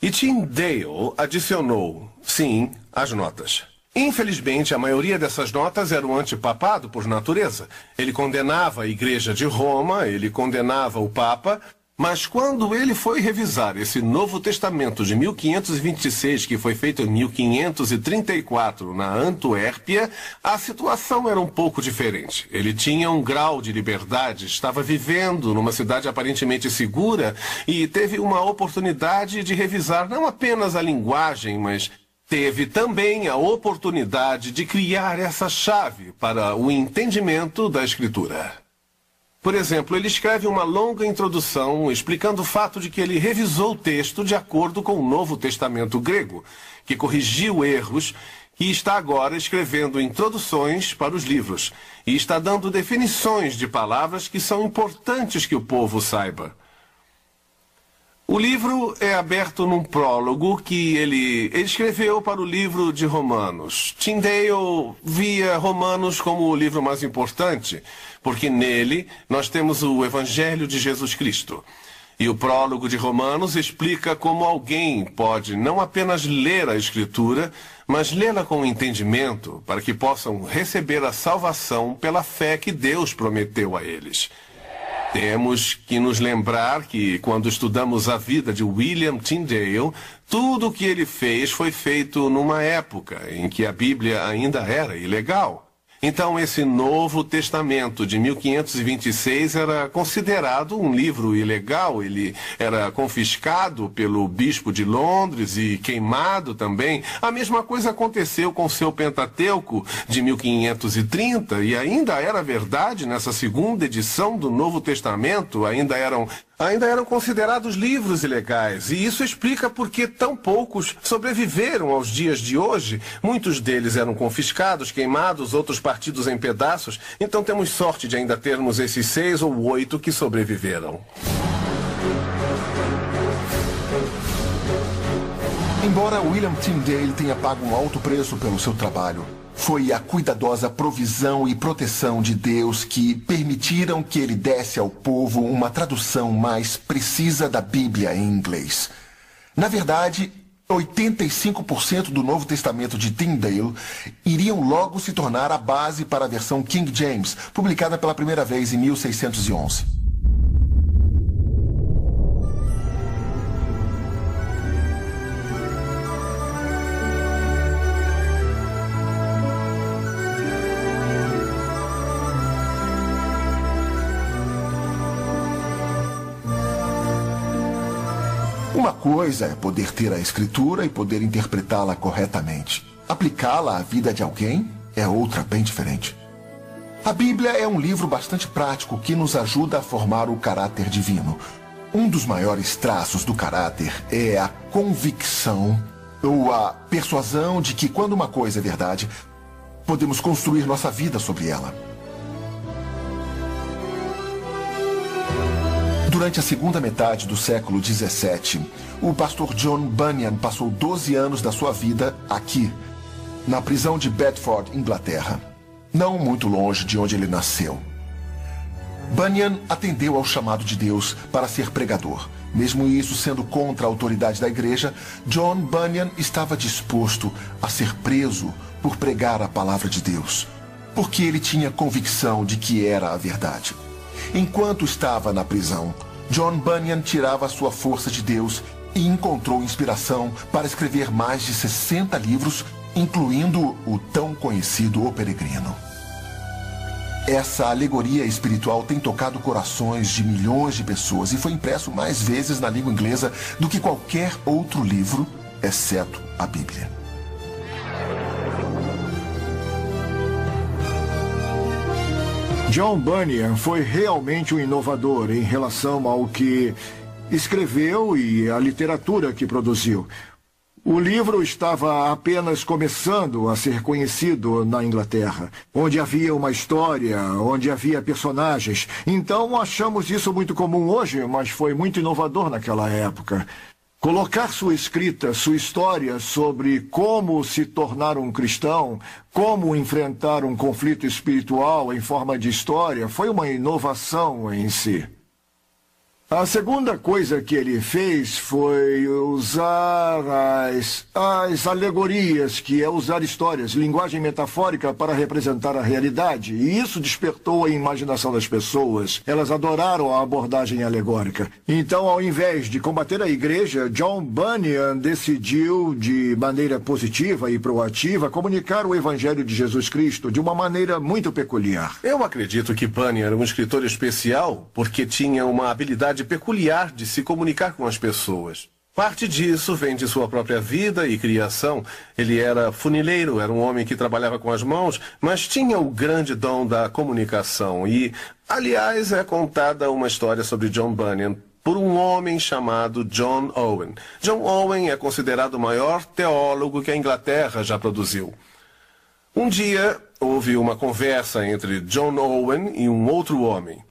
e Tyndale adicionou, sim, as notas. Infelizmente, a maioria dessas notas eram antipapado por natureza. Ele condenava a Igreja de Roma, ele condenava o Papa, Mas quando ele foi revisar esse Novo Testamento de 1526, que foi feito em 1534 na Antuérpia, a situação era um pouco diferente. Ele tinha um grau de liberdade, estava vivendo numa cidade aparentemente segura e teve uma oportunidade de revisar não apenas a linguagem, mas teve também a oportunidade de criar essa chave para o entendimento da Escritura. Por exemplo, ele escreve uma longa introdução explicando o fato de que ele revisou o texto de acordo com o Novo Testamento grego, que corrigiu erros e está agora escrevendo introduções para os livros e está dando definições de palavras que são importantes que o povo saiba. O livro é aberto num prólogo que ele, escreveu para o livro de Romanos. Tyndale via Romanos como o livro mais importante, porque nele nós temos o Evangelho de Jesus Cristo. E o prólogo de Romanos explica como alguém pode não apenas ler a Escritura, mas lê-la com entendimento, para que possam receber a salvação pela fé que Deus prometeu a eles. Temos que nos lembrar que, quando estudamos a vida de William Tyndale, tudo o que ele fez foi feito numa época em que a Bíblia ainda era ilegal. Então, esse Novo Testamento de 1526 era considerado um livro ilegal. Ele era confiscado pelo bispo de Londres e queimado também. A mesma coisa aconteceu com seu Pentateuco de 1530 e ainda era verdade nessa segunda edição do Novo Testamento. Ainda eram ainda eram considerados livros ilegais, e isso explica por que tão poucos sobreviveram aos dias de hoje. Muitos deles eram confiscados, queimados, outros partidos em pedaços, então temos sorte de ainda termos esses seis ou oito que sobreviveram. Embora William Tyndale tenha pago um alto preço pelo seu trabalho, foi a cuidadosa provisão e proteção de Deus que permitiram que ele desse ao povo uma tradução mais precisa da Bíblia em inglês. Na verdade, 85% do Novo Testamento de Tyndale iriam logo se tornar a base para a versão King James, publicada pela primeira vez em 1611. Uma coisa é poder ter a escritura e poder interpretá-la corretamente. Aplicá-la à vida de alguém é outra bem diferente. A Bíblia é um livro bastante prático que nos ajuda a formar o caráter divino. Um dos maiores traços do caráter é a convicção ou a persuasão de que, quando uma coisa é verdade, podemos construir nossa vida sobre ela. Durante a segunda metade do século XVII, o pastor John Bunyan passou 12 anos da sua vida aqui, na prisão de Bedford, Inglaterra, não muito longe de onde ele nasceu. Bunyan atendeu ao chamado de Deus para ser pregador. Mesmo isso sendo contra a autoridade da igreja, John Bunyan estava disposto a ser preso por pregar a palavra de Deus, porque ele tinha convicção de que era a verdade. Enquanto estava na prisão, John Bunyan tirava sua força de Deus e encontrou inspiração para escrever mais de 60 livros, incluindo o tão conhecido O Peregrino. Essa alegoria espiritual tem tocado corações de milhões de pessoas e foi impresso mais vezes na língua inglesa do que qualquer outro livro, exceto a Bíblia. John Bunyan foi realmente um inovador em relação ao que escreveu e a literatura que produziu. O livro estava apenas começando a ser conhecido na Inglaterra, onde havia uma história, onde havia personagens. Então achamos isso muito comum hoje, mas foi muito inovador naquela época. Colocar sua escrita, sua história sobre como se tornar um cristão, como enfrentar um conflito espiritual em forma de história, foi uma inovação em si. A segunda coisa que ele fez foi usar as, as alegorias, que é usar histórias, linguagem metafórica para representar a realidade. E isso despertou a imaginação das pessoas. Elas adoraram a abordagem alegórica. Então, ao invés de combater a igreja, John Bunyan decidiu, de maneira positiva e proativa, comunicar o evangelho de Jesus Cristo de uma maneira muito peculiar. Eu acredito que Bunyan era um escritor especial porque tinha uma habilidade habilidade peculiar de se comunicar com as pessoas. Parte disso vem de sua própria vida e criação. Ele era funileiro, era um homem que trabalhava com as mãos, mas tinha o grande dom da comunicação. E, aliás, é contada uma história sobre John Bunyan por um homem chamado John Owen. John Owen é considerado o maior teólogo que a Inglaterra já produziu. Um dia houve uma conversa entre John Owen e um outro homem.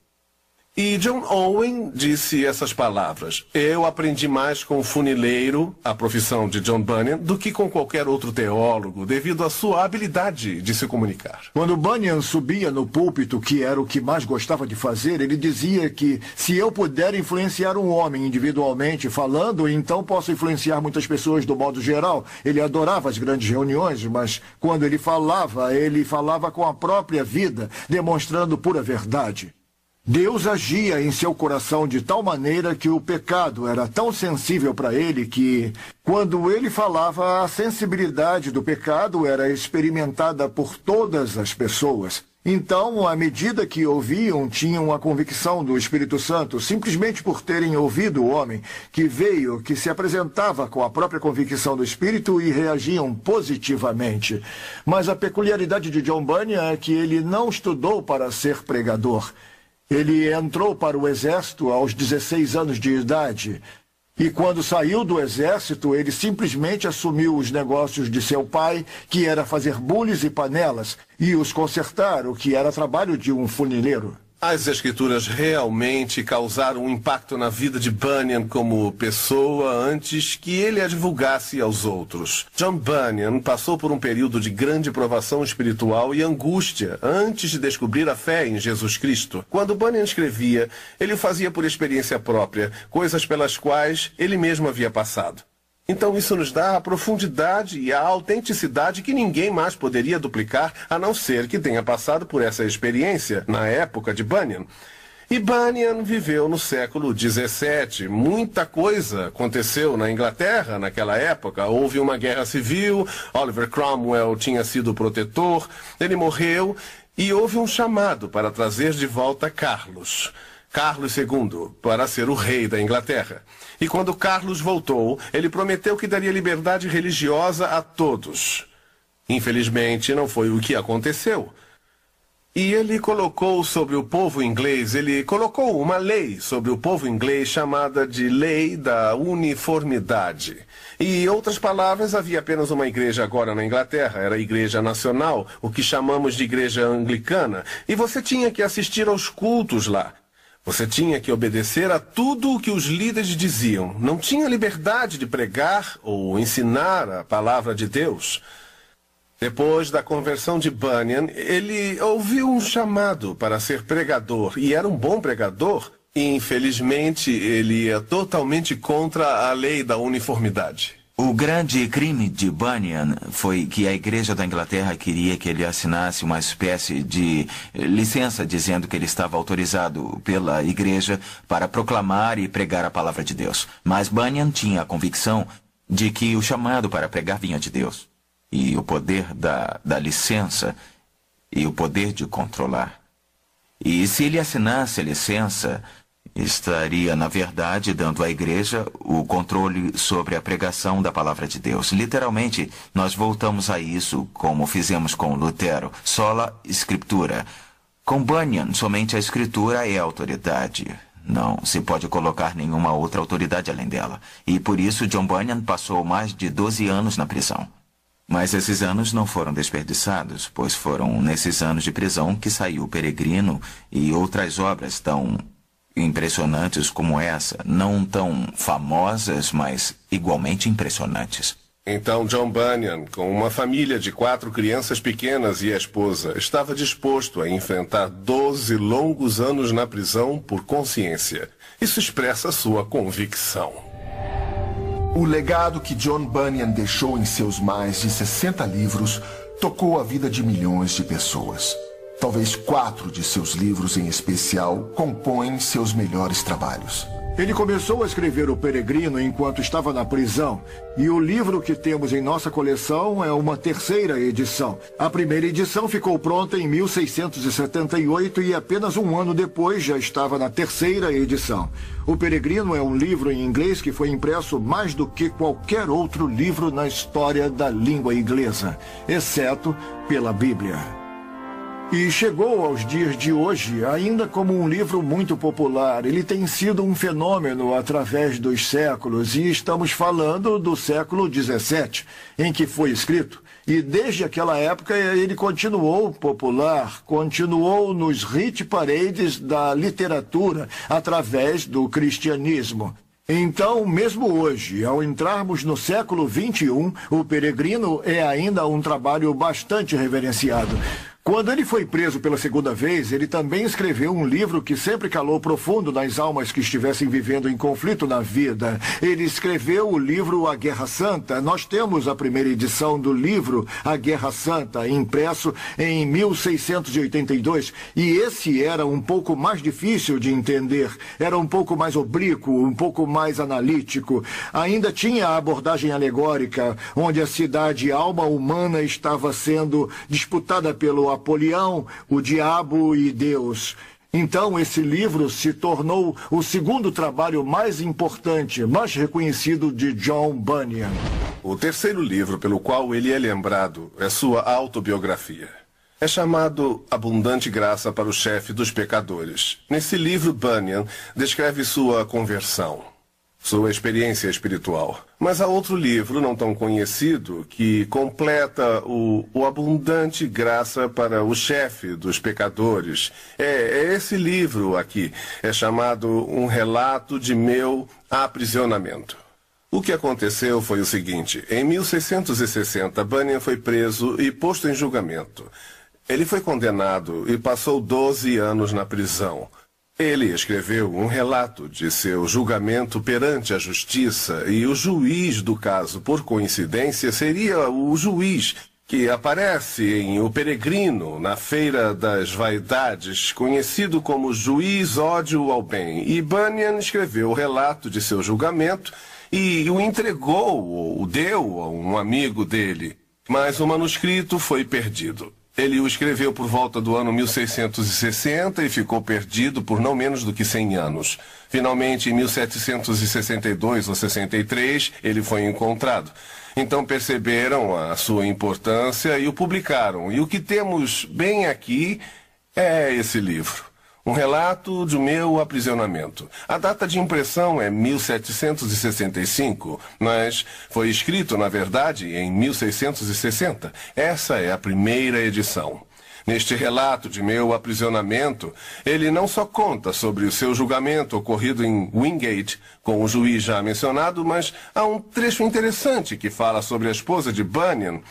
E John Owen disse essas palavras: Eu aprendi mais com o funileiro, a profissão de John Bunyan, do que com qualquer outro teólogo, devido à sua habilidade de se comunicar. Quando Bunyan subia no púlpito, que era o que mais gostava de fazer, ele dizia que se eu puder influenciar um homem individualmente falando, então posso influenciar muitas pessoas do modo geral. Ele adorava as grandes reuniões, mas quando ele falava, ele falava com a própria vida, demonstrando pura verdade. Deus agia em seu coração de tal maneira que o pecado era tão sensível para ele que, quando ele falava, a sensibilidade do pecado era experimentada por todas as pessoas. Então, à medida que ouviam, tinham a convicção do Espírito Santo, simplesmente por terem ouvido o homem que veio, que se apresentava com a própria convicção do Espírito e reagiam positivamente. Mas a peculiaridade de John Bunyan é que ele não estudou para ser pregador. Ele entrou para o exército aos 16 anos de idade. E quando saiu do exército, ele simplesmente assumiu os negócios de seu pai, que era fazer bules e panelas, e os consertar, o que era trabalho de um funileiro. As escrituras realmente causaram um impacto na vida de Bunyan como pessoa antes que ele a divulgasse aos outros. John Bunyan passou por um período de grande provação espiritual e angústia antes de descobrir a fé em Jesus Cristo. Quando Bunyan escrevia, ele o fazia por experiência própria, coisas pelas quais ele mesmo havia passado. Então isso nos dá a profundidade e a autenticidade que ninguém mais poderia duplicar, a não ser que tenha passado por essa experiência na época de Bunyan. E Bunyan viveu no século XVII. Muita coisa aconteceu na Inglaterra naquela época. Houve uma guerra civil, Oliver Cromwell tinha sido protetor, ele morreu e houve um chamado para trazer de volta Carlos. Carlos II para ser o rei da Inglaterra. E quando Carlos voltou, ele prometeu que daria liberdade religiosa a todos. Infelizmente, não foi o que aconteceu. E ele colocou sobre o povo inglês, ele colocou uma lei sobre o povo inglês chamada de Lei da Uniformidade. E, outras palavras, havia apenas uma igreja agora na Inglaterra, era a Igreja Nacional, o que chamamos de Igreja Anglicana, e você tinha que assistir aos cultos lá. Você tinha que obedecer a tudo o que os líderes diziam. Não tinha liberdade de pregar ou ensinar a palavra de Deus. Depois da conversão de Bunyan, ele ouviu um chamado para ser pregador e era um bom pregador. Infelizmente, ele ia totalmente contra a lei da uniformidade. O grande crime de Bunyan foi que a Igreja da Inglaterra queria que ele assinasse uma espécie de licença dizendo que ele estava autorizado pela Igreja para proclamar e pregar a palavra de Deus. Mas Bunyan tinha a convicção de que o chamado para pregar vinha de Deus. E o poder da, da licença e o poder de controlar. E se ele assinasse a licença, estaria, na verdade, dando à igreja o controle sobre a pregação da palavra de Deus. Literalmente, nós voltamos a isso como fizemos com Lutero. Sola Escritura. Com Bunyan, somente a Escritura é a autoridade. Não se pode colocar nenhuma outra autoridade além dela. E por isso John Bunyan passou mais de 12 anos na prisão. Mas esses anos não foram desperdiçados, pois foram nesses anos de prisão que saiu Peregrino e outras obras tão impressionantes como essa, não tão famosas, mas igualmente impressionantes. Então John Bunyan, com uma família de quatro crianças pequenas e a esposa, estava disposto a enfrentar 12 longos anos na prisão por consciência. Isso expressa sua convicção. O legado que John Bunyan deixou em seus mais de 60 livros tocou a vida de milhões de pessoas. Talvez quatro de seus livros em especial compõem seus melhores trabalhos. Ele começou a escrever O Peregrino enquanto estava na prisão, e o livro que temos em nossa coleção é uma terceira edição. A primeira edição ficou pronta em 1678 e apenas um ano depois já estava na terceira edição. O Peregrino é um livro em inglês que foi impresso mais do que qualquer outro livro na história da língua inglesa, exceto pela Bíblia. E chegou aos dias de hoje ainda como um livro muito popular. Ele tem sido um fenômeno através dos séculos e estamos falando do século XVII, em que foi escrito. E desde aquela época ele continuou popular, continuou nos hit parades da literatura através do cristianismo. Então, mesmo hoje, ao entrarmos no século XXI, o Peregrino é ainda um trabalho bastante reverenciado. Quando ele foi preso pela segunda vez, ele também escreveu um livro que sempre calou profundo nas almas que estivessem vivendo em conflito na vida. Ele escreveu o livro A Guerra Santa. Nós temos a primeira edição do livro A Guerra Santa, impresso em 1682. E esse era um pouco mais difícil de entender. Era um pouco mais oblíquo, um pouco mais analítico. Ainda tinha a abordagem alegórica, onde a cidade alma humana estava sendo disputada pelo Apolião, o Diabo e Deus. Então, esse livro se tornou o segundo trabalho mais importante, mais reconhecido de John Bunyan. O terceiro livro pelo qual ele é lembrado é sua autobiografia. É chamado Abundante Graça para o Chefe dos Pecadores. Nesse livro, Bunyan descreve sua conversão sua experiência espiritual. Mas há outro livro, não tão conhecido, que completa o, o abundante graça para o chefe dos pecadores. É, é esse livro aqui. É chamado Um Relato de Meu Aprisionamento. O que aconteceu foi o seguinte: em 1660, Bunyan foi preso e posto em julgamento. Ele foi condenado e passou 12 anos na prisão. Ele escreveu um relato de seu julgamento perante a justiça e o juiz do caso, por coincidência, seria o juiz que aparece em O Peregrino, na Feira das Vaidades, conhecido como Juiz Ódio ao Bem. E Bunyan escreveu o relato de seu julgamento e o entregou, ou deu a um amigo dele. Mas o manuscrito foi perdido. Ele o escreveu por volta do ano 1660 e ficou perdido por não menos do que 100 anos. Finalmente, em 1762 ou 63, ele foi encontrado. Então perceberam a sua importância e o publicaram. E o que temos bem aqui é esse livro. Um relato do meu aprisionamento. A data de impressão é 1765, mas foi escrito, na verdade, em 1660. Essa é a primeira edição. Neste relato de meu aprisionamento, ele não só conta sobre o seu julgamento ocorrido em Wingate, com o juiz já mencionado, mas há um trecho interessante que fala sobre a esposa de Bunyan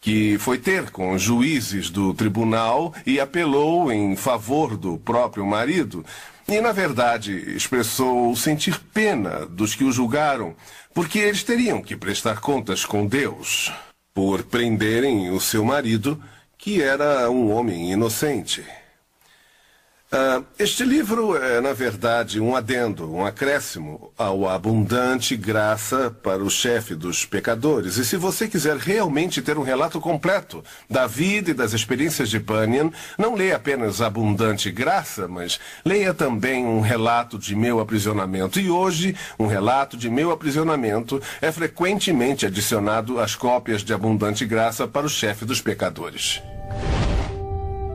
que foi ter com juízes do tribunal e apelou em favor do próprio marido. E, na verdade, expressou sentir pena dos que o julgaram, porque eles teriam que prestar contas com Deus por prenderem o seu marido, que era um homem inocente. Uh, este livro é, na verdade, um adendo, um acréscimo ao abundante graça para o chefe dos pecadores. E se você quiser realmente ter um relato completo da vida e das experiências de Bunyan, não leia apenas abundante graça, mas leia também um relato de meu aprisionamento. E hoje, um relato de meu aprisionamento é frequentemente adicionado às cópias de abundante graça para o chefe dos pecadores.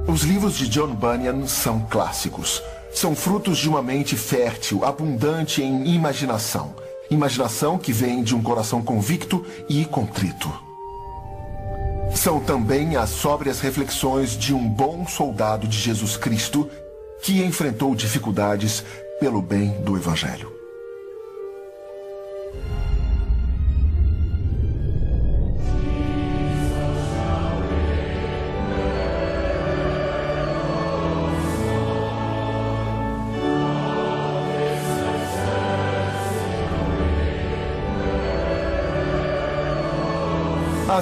Os livros de John Bunyan são clássicos. São frutos de uma mente fértil, abundante em imaginação. Imaginação que vem de um coração convicto e contrito. São também as sóbrias reflexões de um bom soldado de Jesus Cristo que enfrentou dificuldades pelo bem do Evangelho.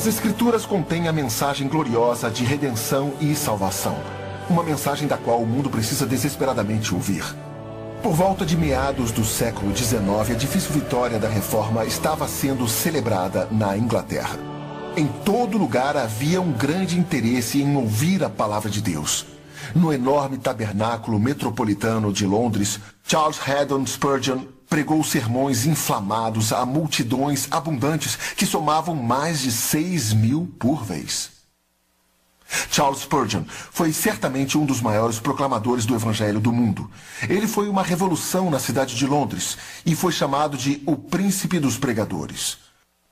As Escrituras contêm a mensagem gloriosa de redenção e salvação. Uma mensagem da qual o mundo precisa desesperadamente ouvir. Por volta de meados do século XIX, a difícil vitória da reforma estava sendo celebrada na Inglaterra. Em todo lugar havia um grande interesse em ouvir a palavra de Deus. No enorme tabernáculo metropolitano de Londres, Charles Haddon Spurgeon pregou sermões inflamados a multidões abundantes que somavam mais de seis mil por vez. Charles Spurgeon foi certamente um dos maiores proclamadores do Evangelho do mundo. Ele foi uma revolução na cidade de Londres e foi chamado de o Príncipe dos Pregadores.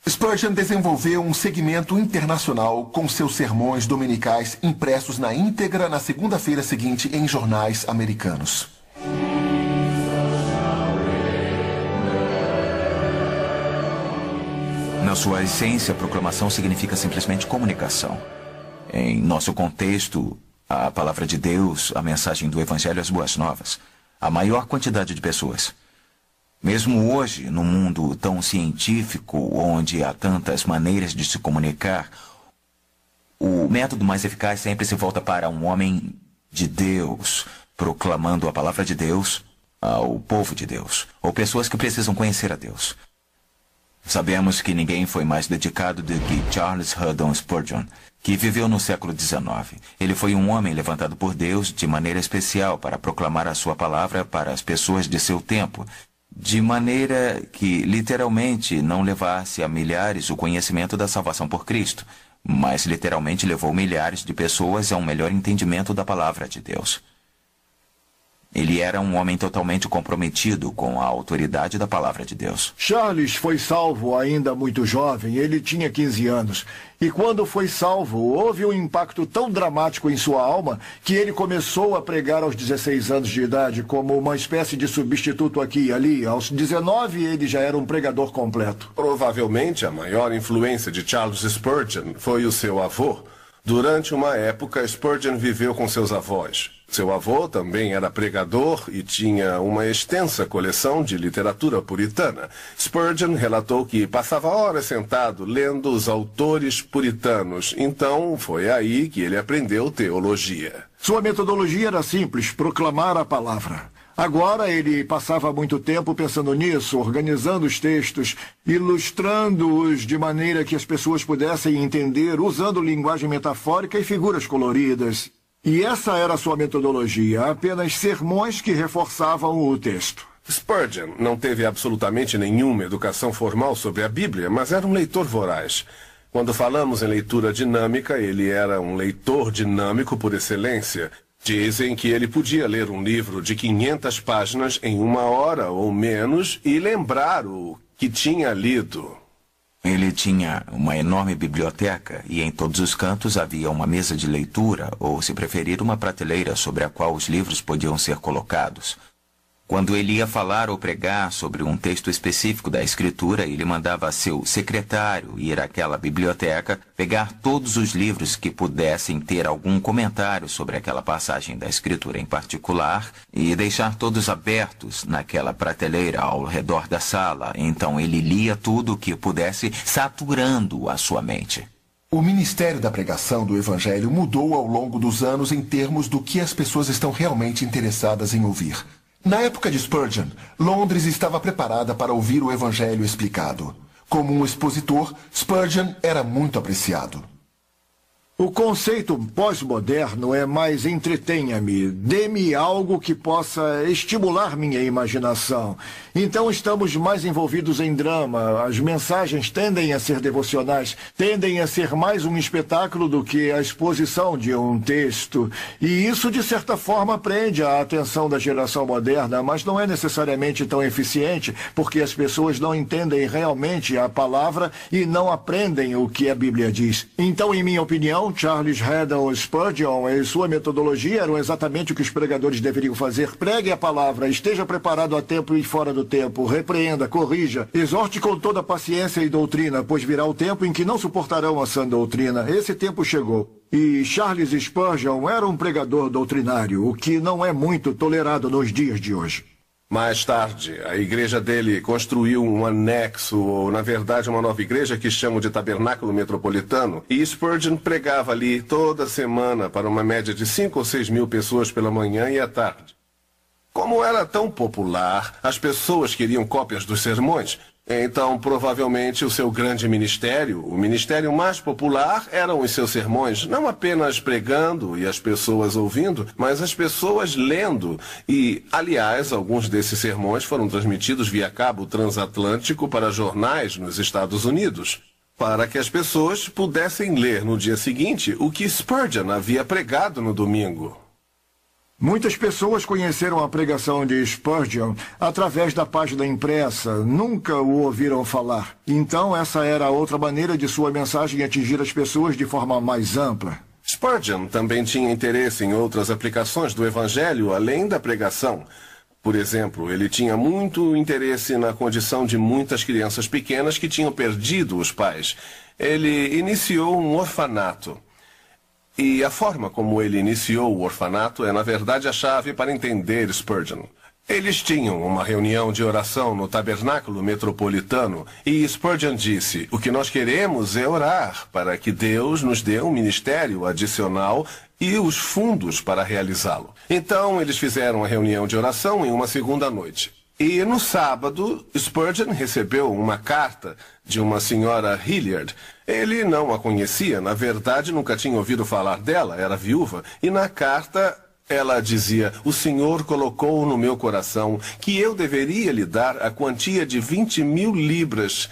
Spurgeon desenvolveu um segmento internacional com seus sermões dominicais impressos na íntegra na segunda-feira seguinte em jornais americanos. Na sua essência, proclamação significa simplesmente comunicação. Em nosso contexto, a palavra de Deus, a mensagem do Evangelho, as boas novas. A maior quantidade de pessoas. Mesmo hoje, no mundo tão científico, onde há tantas maneiras de se comunicar, o método mais eficaz sempre se volta para um homem de Deus, proclamando a palavra de Deus ao povo de Deus, ou pessoas que precisam conhecer a Deus. Sabemos que ninguém foi mais dedicado do que Charles Haddon Spurgeon, que viveu no século XIX. Ele foi um homem levantado por Deus de maneira especial para proclamar a sua palavra para as pessoas de seu tempo, de maneira que literalmente não levasse a milhares o conhecimento da salvação por Cristo, mas literalmente levou milhares de pessoas a um melhor entendimento da palavra de Deus. Ele era um homem totalmente comprometido com a autoridade da palavra de Deus. Charles foi salvo ainda muito jovem, ele tinha 15 anos. E quando foi salvo, houve um impacto tão dramático em sua alma que ele começou a pregar aos 16 anos de idade como uma espécie de substituto aqui e ali. Aos 19, ele já era um pregador completo. Provavelmente a maior influência de Charles Spurgeon foi o seu avô. Durante uma época, Spurgeon viveu com seus avós. Seu avô também era pregador e tinha uma extensa coleção de literatura puritana. Spurgeon relatou que passava horas sentado lendo os autores puritanos. Então, foi aí que ele aprendeu teologia. Sua metodologia era simples: proclamar a palavra. Agora ele passava muito tempo pensando nisso, organizando os textos, ilustrando-os de maneira que as pessoas pudessem entender, usando linguagem metafórica e figuras coloridas. E essa era sua metodologia, apenas sermões que reforçavam o texto. Spurgeon não teve absolutamente nenhuma educação formal sobre a Bíblia, mas era um leitor voraz. Quando falamos em leitura dinâmica, ele era um leitor dinâmico por excelência. Dizem que ele podia ler um livro de 500 páginas em uma hora ou menos e lembrar o que tinha lido. Ele tinha uma enorme biblioteca e em todos os cantos havia uma mesa de leitura, ou, se preferir, uma prateleira sobre a qual os livros podiam ser colocados. Quando ele ia falar ou pregar sobre um texto específico da Escritura, ele mandava seu secretário ir àquela biblioteca, pegar todos os livros que pudessem ter algum comentário sobre aquela passagem da Escritura em particular e deixar todos abertos naquela prateleira ao redor da sala. Então ele lia tudo o que pudesse, saturando a sua mente. O ministério da pregação do Evangelho mudou ao longo dos anos em termos do que as pessoas estão realmente interessadas em ouvir. Na época de Spurgeon, Londres estava preparada para ouvir o Evangelho explicado. Como um expositor, Spurgeon era muito apreciado. O conceito pós-moderno é mais entretenha-me, dê-me algo que possa estimular minha imaginação. Então estamos mais envolvidos em drama, as mensagens tendem a ser devocionais, tendem a ser mais um espetáculo do que a exposição de um texto. E isso, de certa forma, prende a atenção da geração moderna, mas não é necessariamente tão eficiente, porque as pessoas não entendem realmente a palavra e não aprendem o que a Bíblia diz. Então, em minha opinião, Charles Haddon Spurgeon e sua metodologia eram exatamente o que os pregadores deveriam fazer. Pregue a palavra, esteja preparado a tempo e fora do tempo, repreenda, corrija, exorte com toda paciência e doutrina, pois virá o tempo em que não suportarão a sã doutrina. Esse tempo chegou. E Charles Spurgeon era um pregador doutrinário, o que não é muito tolerado nos dias de hoje. Mais tarde, a igreja dele construiu um anexo, ou na verdade uma nova igreja que chamam de Tabernáculo Metropolitano, e Spurgeon pregava ali toda semana para uma média de 5 ou 6 mil pessoas pela manhã e à tarde. Como era tão popular, as pessoas queriam cópias dos sermões, então, provavelmente, o seu grande ministério, o ministério mais popular, eram os seus sermões, não apenas pregando e as pessoas ouvindo, mas as pessoas lendo. E, aliás, alguns desses sermões foram transmitidos via cabo transatlântico para jornais nos Estados Unidos, para que as pessoas pudessem ler no dia seguinte o que Spurgeon havia pregado no domingo. Muitas pessoas conheceram a pregação de Spurgeon através da página impressa, nunca o ouviram falar. Então, essa era outra maneira de sua mensagem atingir as pessoas de forma mais ampla. Spurgeon também tinha interesse em outras aplicações do Evangelho além da pregação. Por exemplo, ele tinha muito interesse na condição de muitas crianças pequenas que tinham perdido os pais. Ele iniciou um orfanato. E a forma como ele iniciou o orfanato é, na verdade, a chave para entender Spurgeon. Eles tinham uma reunião de oração no tabernáculo metropolitano e Spurgeon disse: O que nós queremos é orar para que Deus nos dê um ministério adicional e os fundos para realizá-lo. Então, eles fizeram a reunião de oração em uma segunda noite. E no sábado, Spurgeon recebeu uma carta de uma senhora Hilliard. Ele não a conhecia, na verdade nunca tinha ouvido falar dela, era viúva, e na carta ela dizia: O Senhor colocou no meu coração que eu deveria lhe dar a quantia de 20 mil libras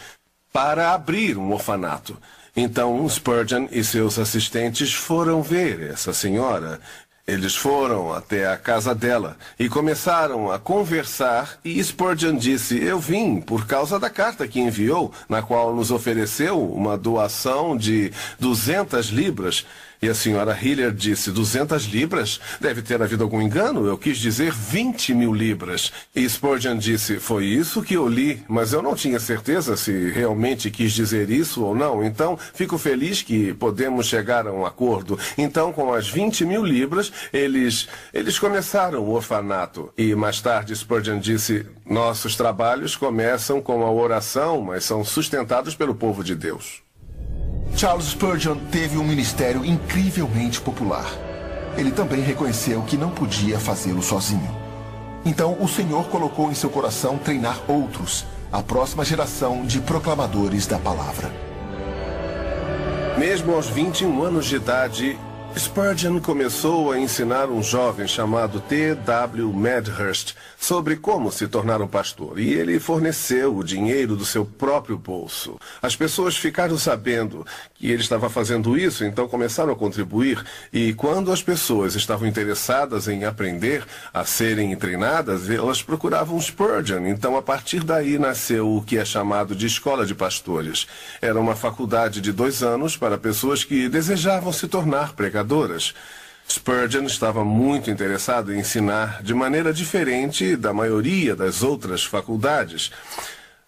para abrir um orfanato. Então Spurgeon e seus assistentes foram ver essa senhora eles foram até a casa dela e começaram a conversar e Spurgeon disse, eu vim por causa da carta que enviou, na qual nos ofereceu uma doação de 200 libras e a senhora Hiller disse, 200 libras? Deve ter havido algum engano. Eu quis dizer 20 mil libras. E Spurgeon disse, foi isso que eu li, mas eu não tinha certeza se realmente quis dizer isso ou não. Então, fico feliz que podemos chegar a um acordo. Então, com as 20 mil libras, eles, eles começaram o orfanato. E mais tarde, Spurgeon disse, nossos trabalhos começam com a oração, mas são sustentados pelo povo de Deus. Charles Spurgeon teve um ministério incrivelmente popular. Ele também reconheceu que não podia fazê-lo sozinho. Então, o Senhor colocou em seu coração treinar outros, a próxima geração de proclamadores da palavra. Mesmo aos 21 anos de idade, Spurgeon começou a ensinar um jovem chamado T.W. Medhurst sobre como se tornar um pastor, e ele forneceu o dinheiro do seu próprio bolso. As pessoas ficaram sabendo que ele estava fazendo isso, então começaram a contribuir, e quando as pessoas estavam interessadas em aprender a serem treinadas, elas procuravam Spurgeon. Então, a partir daí nasceu o que é chamado de Escola de Pastores. Era uma faculdade de dois anos para pessoas que desejavam se tornar Spurgeon estava muito interessado em ensinar de maneira diferente da maioria das outras faculdades.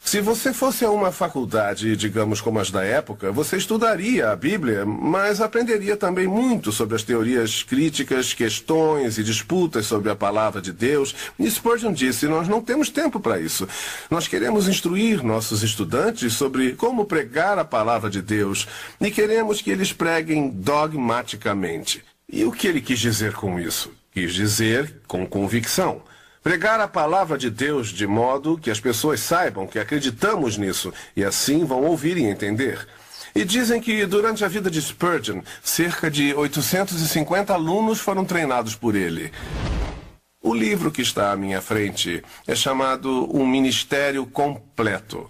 Se você fosse a uma faculdade, digamos como as da época, você estudaria a Bíblia, mas aprenderia também muito sobre as teorias críticas, questões e disputas sobre a palavra de Deus. E Spurgeon disse: Nós não temos tempo para isso. Nós queremos instruir nossos estudantes sobre como pregar a palavra de Deus e queremos que eles preguem dogmaticamente. E o que ele quis dizer com isso? Quis dizer com convicção. Pregar a palavra de Deus de modo que as pessoas saibam que acreditamos nisso e assim vão ouvir e entender. E dizem que durante a vida de Spurgeon, cerca de 850 alunos foram treinados por ele. O livro que está à minha frente é chamado Um Ministério Completo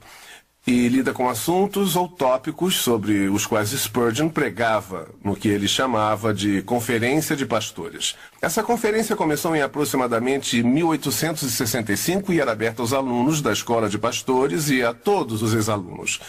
e lida com assuntos ou tópicos sobre os quais Spurgeon pregava no que ele chamava de Conferência de Pastores. Essa conferência começou em aproximadamente 1865 e era aberta aos alunos da Escola de Pastores e a todos os ex-alunos.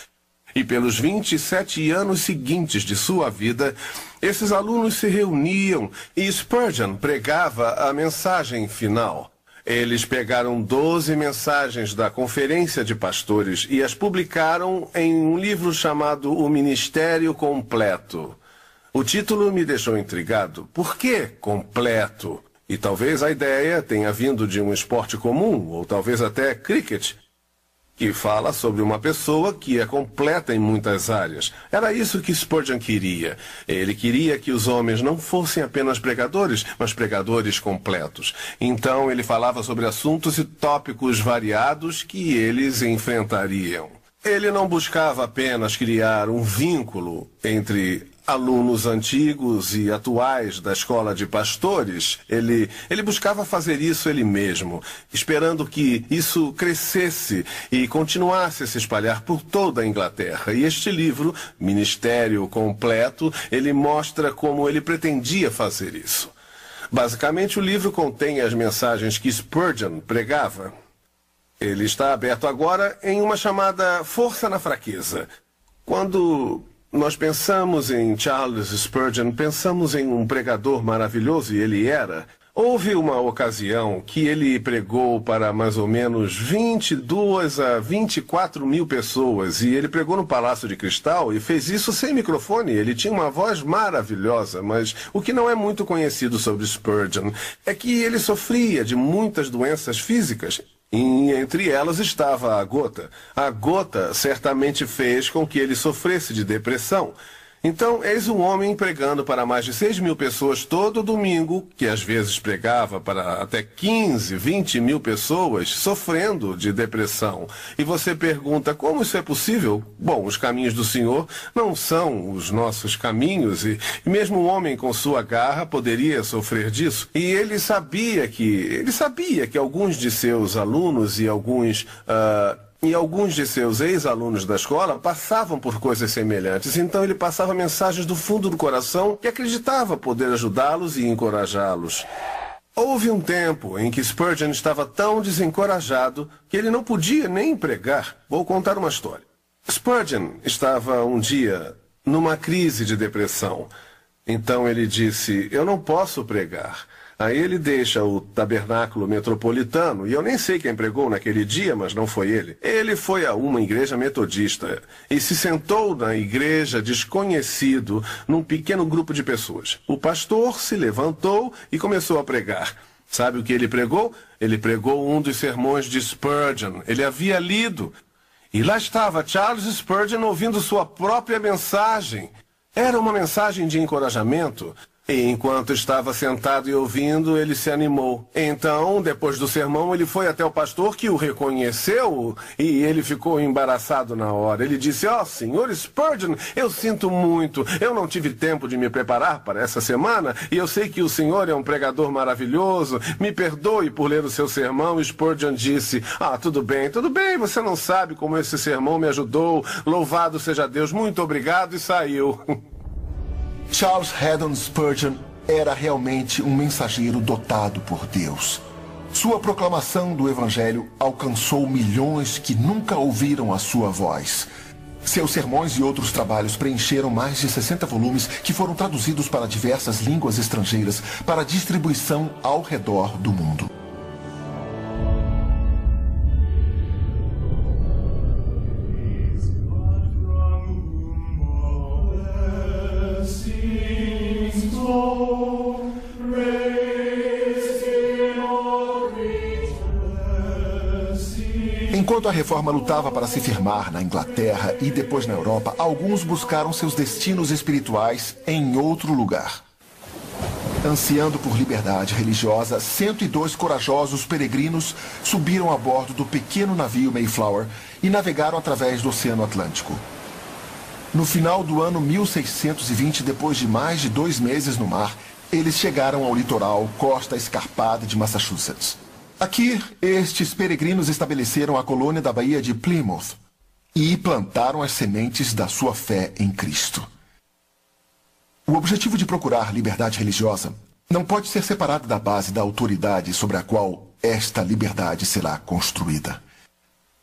E pelos 27 anos seguintes de sua vida, esses alunos se reuniam e Spurgeon pregava a mensagem final. Eles pegaram 12 mensagens da Conferência de Pastores e as publicaram em um livro chamado O Ministério Completo. O título me deixou intrigado. Por que completo? E talvez a ideia tenha vindo de um esporte comum, ou talvez até cricket, que fala sobre uma pessoa que é completa em muitas áreas. Era isso que Spurgeon queria. Ele queria que os homens não fossem apenas pregadores, mas pregadores completos. Então ele falava sobre assuntos e tópicos variados que eles enfrentariam. Ele não buscava apenas criar um vínculo entre alunos antigos e atuais da escola de pastores, ele, ele buscava fazer isso ele mesmo, esperando que isso crescesse e continuasse a se espalhar por toda a Inglaterra. E este livro, Ministério Completo, ele mostra como ele pretendia fazer isso. Basicamente, o livro contém as mensagens que Spurgeon pregava. Ele está aberto agora em uma chamada Força na Fraqueza. Quando nós pensamos em Charles Spurgeon, pensamos em um pregador maravilhoso, e ele era. Houve uma ocasião que ele pregou para mais ou menos 22 a 24 mil pessoas e ele pregou no Palácio de Cristal e fez isso sem microfone. Ele tinha uma voz maravilhosa, mas o que não é muito conhecido sobre Spurgeon é que ele sofria de muitas doenças físicas. E entre elas estava a gota. A gota certamente fez com que ele sofresse de depressão. Então, eis um homem pregando para mais de 6 mil pessoas todo domingo, que às vezes pregava para até 15, 20 mil pessoas, sofrendo de depressão. E você pergunta, como isso é possível? Bom, os caminhos do Senhor não são os nossos caminhos, e mesmo um homem com sua garra poderia sofrer disso. E ele sabia que, ele sabia que alguns de seus alunos e alguns. Uh, e alguns de seus ex-alunos da escola passavam por coisas semelhantes, então ele passava mensagens do fundo do coração que acreditava poder ajudá-los e encorajá-los. Houve um tempo em que Spurgeon estava tão desencorajado que ele não podia nem pregar. Vou contar uma história. Spurgeon estava um dia numa crise de depressão. Então ele disse: Eu não posso pregar. Aí ele deixa o tabernáculo metropolitano, e eu nem sei quem pregou naquele dia, mas não foi ele. Ele foi a uma igreja metodista e se sentou na igreja desconhecido num pequeno grupo de pessoas. O pastor se levantou e começou a pregar. Sabe o que ele pregou? Ele pregou um dos sermões de Spurgeon. Ele havia lido. E lá estava Charles Spurgeon ouvindo sua própria mensagem. Era uma mensagem de encorajamento. E enquanto estava sentado e ouvindo, ele se animou. Então, depois do sermão, ele foi até o pastor que o reconheceu e ele ficou embaraçado na hora. Ele disse: Ó, oh, senhor Spurgeon, eu sinto muito. Eu não tive tempo de me preparar para essa semana e eu sei que o senhor é um pregador maravilhoso. Me perdoe por ler o seu sermão. Spurgeon disse: Ah, tudo bem, tudo bem. Você não sabe como esse sermão me ajudou. Louvado seja Deus. Muito obrigado. E saiu. (laughs) Charles Haddon Spurgeon era realmente um mensageiro dotado por Deus. Sua proclamação do Evangelho alcançou milhões que nunca ouviram a sua voz. Seus sermões e outros trabalhos preencheram mais de 60 volumes que foram traduzidos para diversas línguas estrangeiras para distribuição ao redor do mundo. Enquanto a reforma lutava para se firmar na Inglaterra e depois na Europa, alguns buscaram seus destinos espirituais em outro lugar. Ansiando por liberdade religiosa, 102 corajosos peregrinos subiram a bordo do pequeno navio Mayflower e navegaram através do Oceano Atlântico. No final do ano 1620, depois de mais de dois meses no mar, eles chegaram ao litoral costa escarpada de Massachusetts. Aqui, estes peregrinos estabeleceram a colônia da Baía de Plymouth e plantaram as sementes da sua fé em Cristo. O objetivo de procurar liberdade religiosa não pode ser separado da base da autoridade sobre a qual esta liberdade será construída.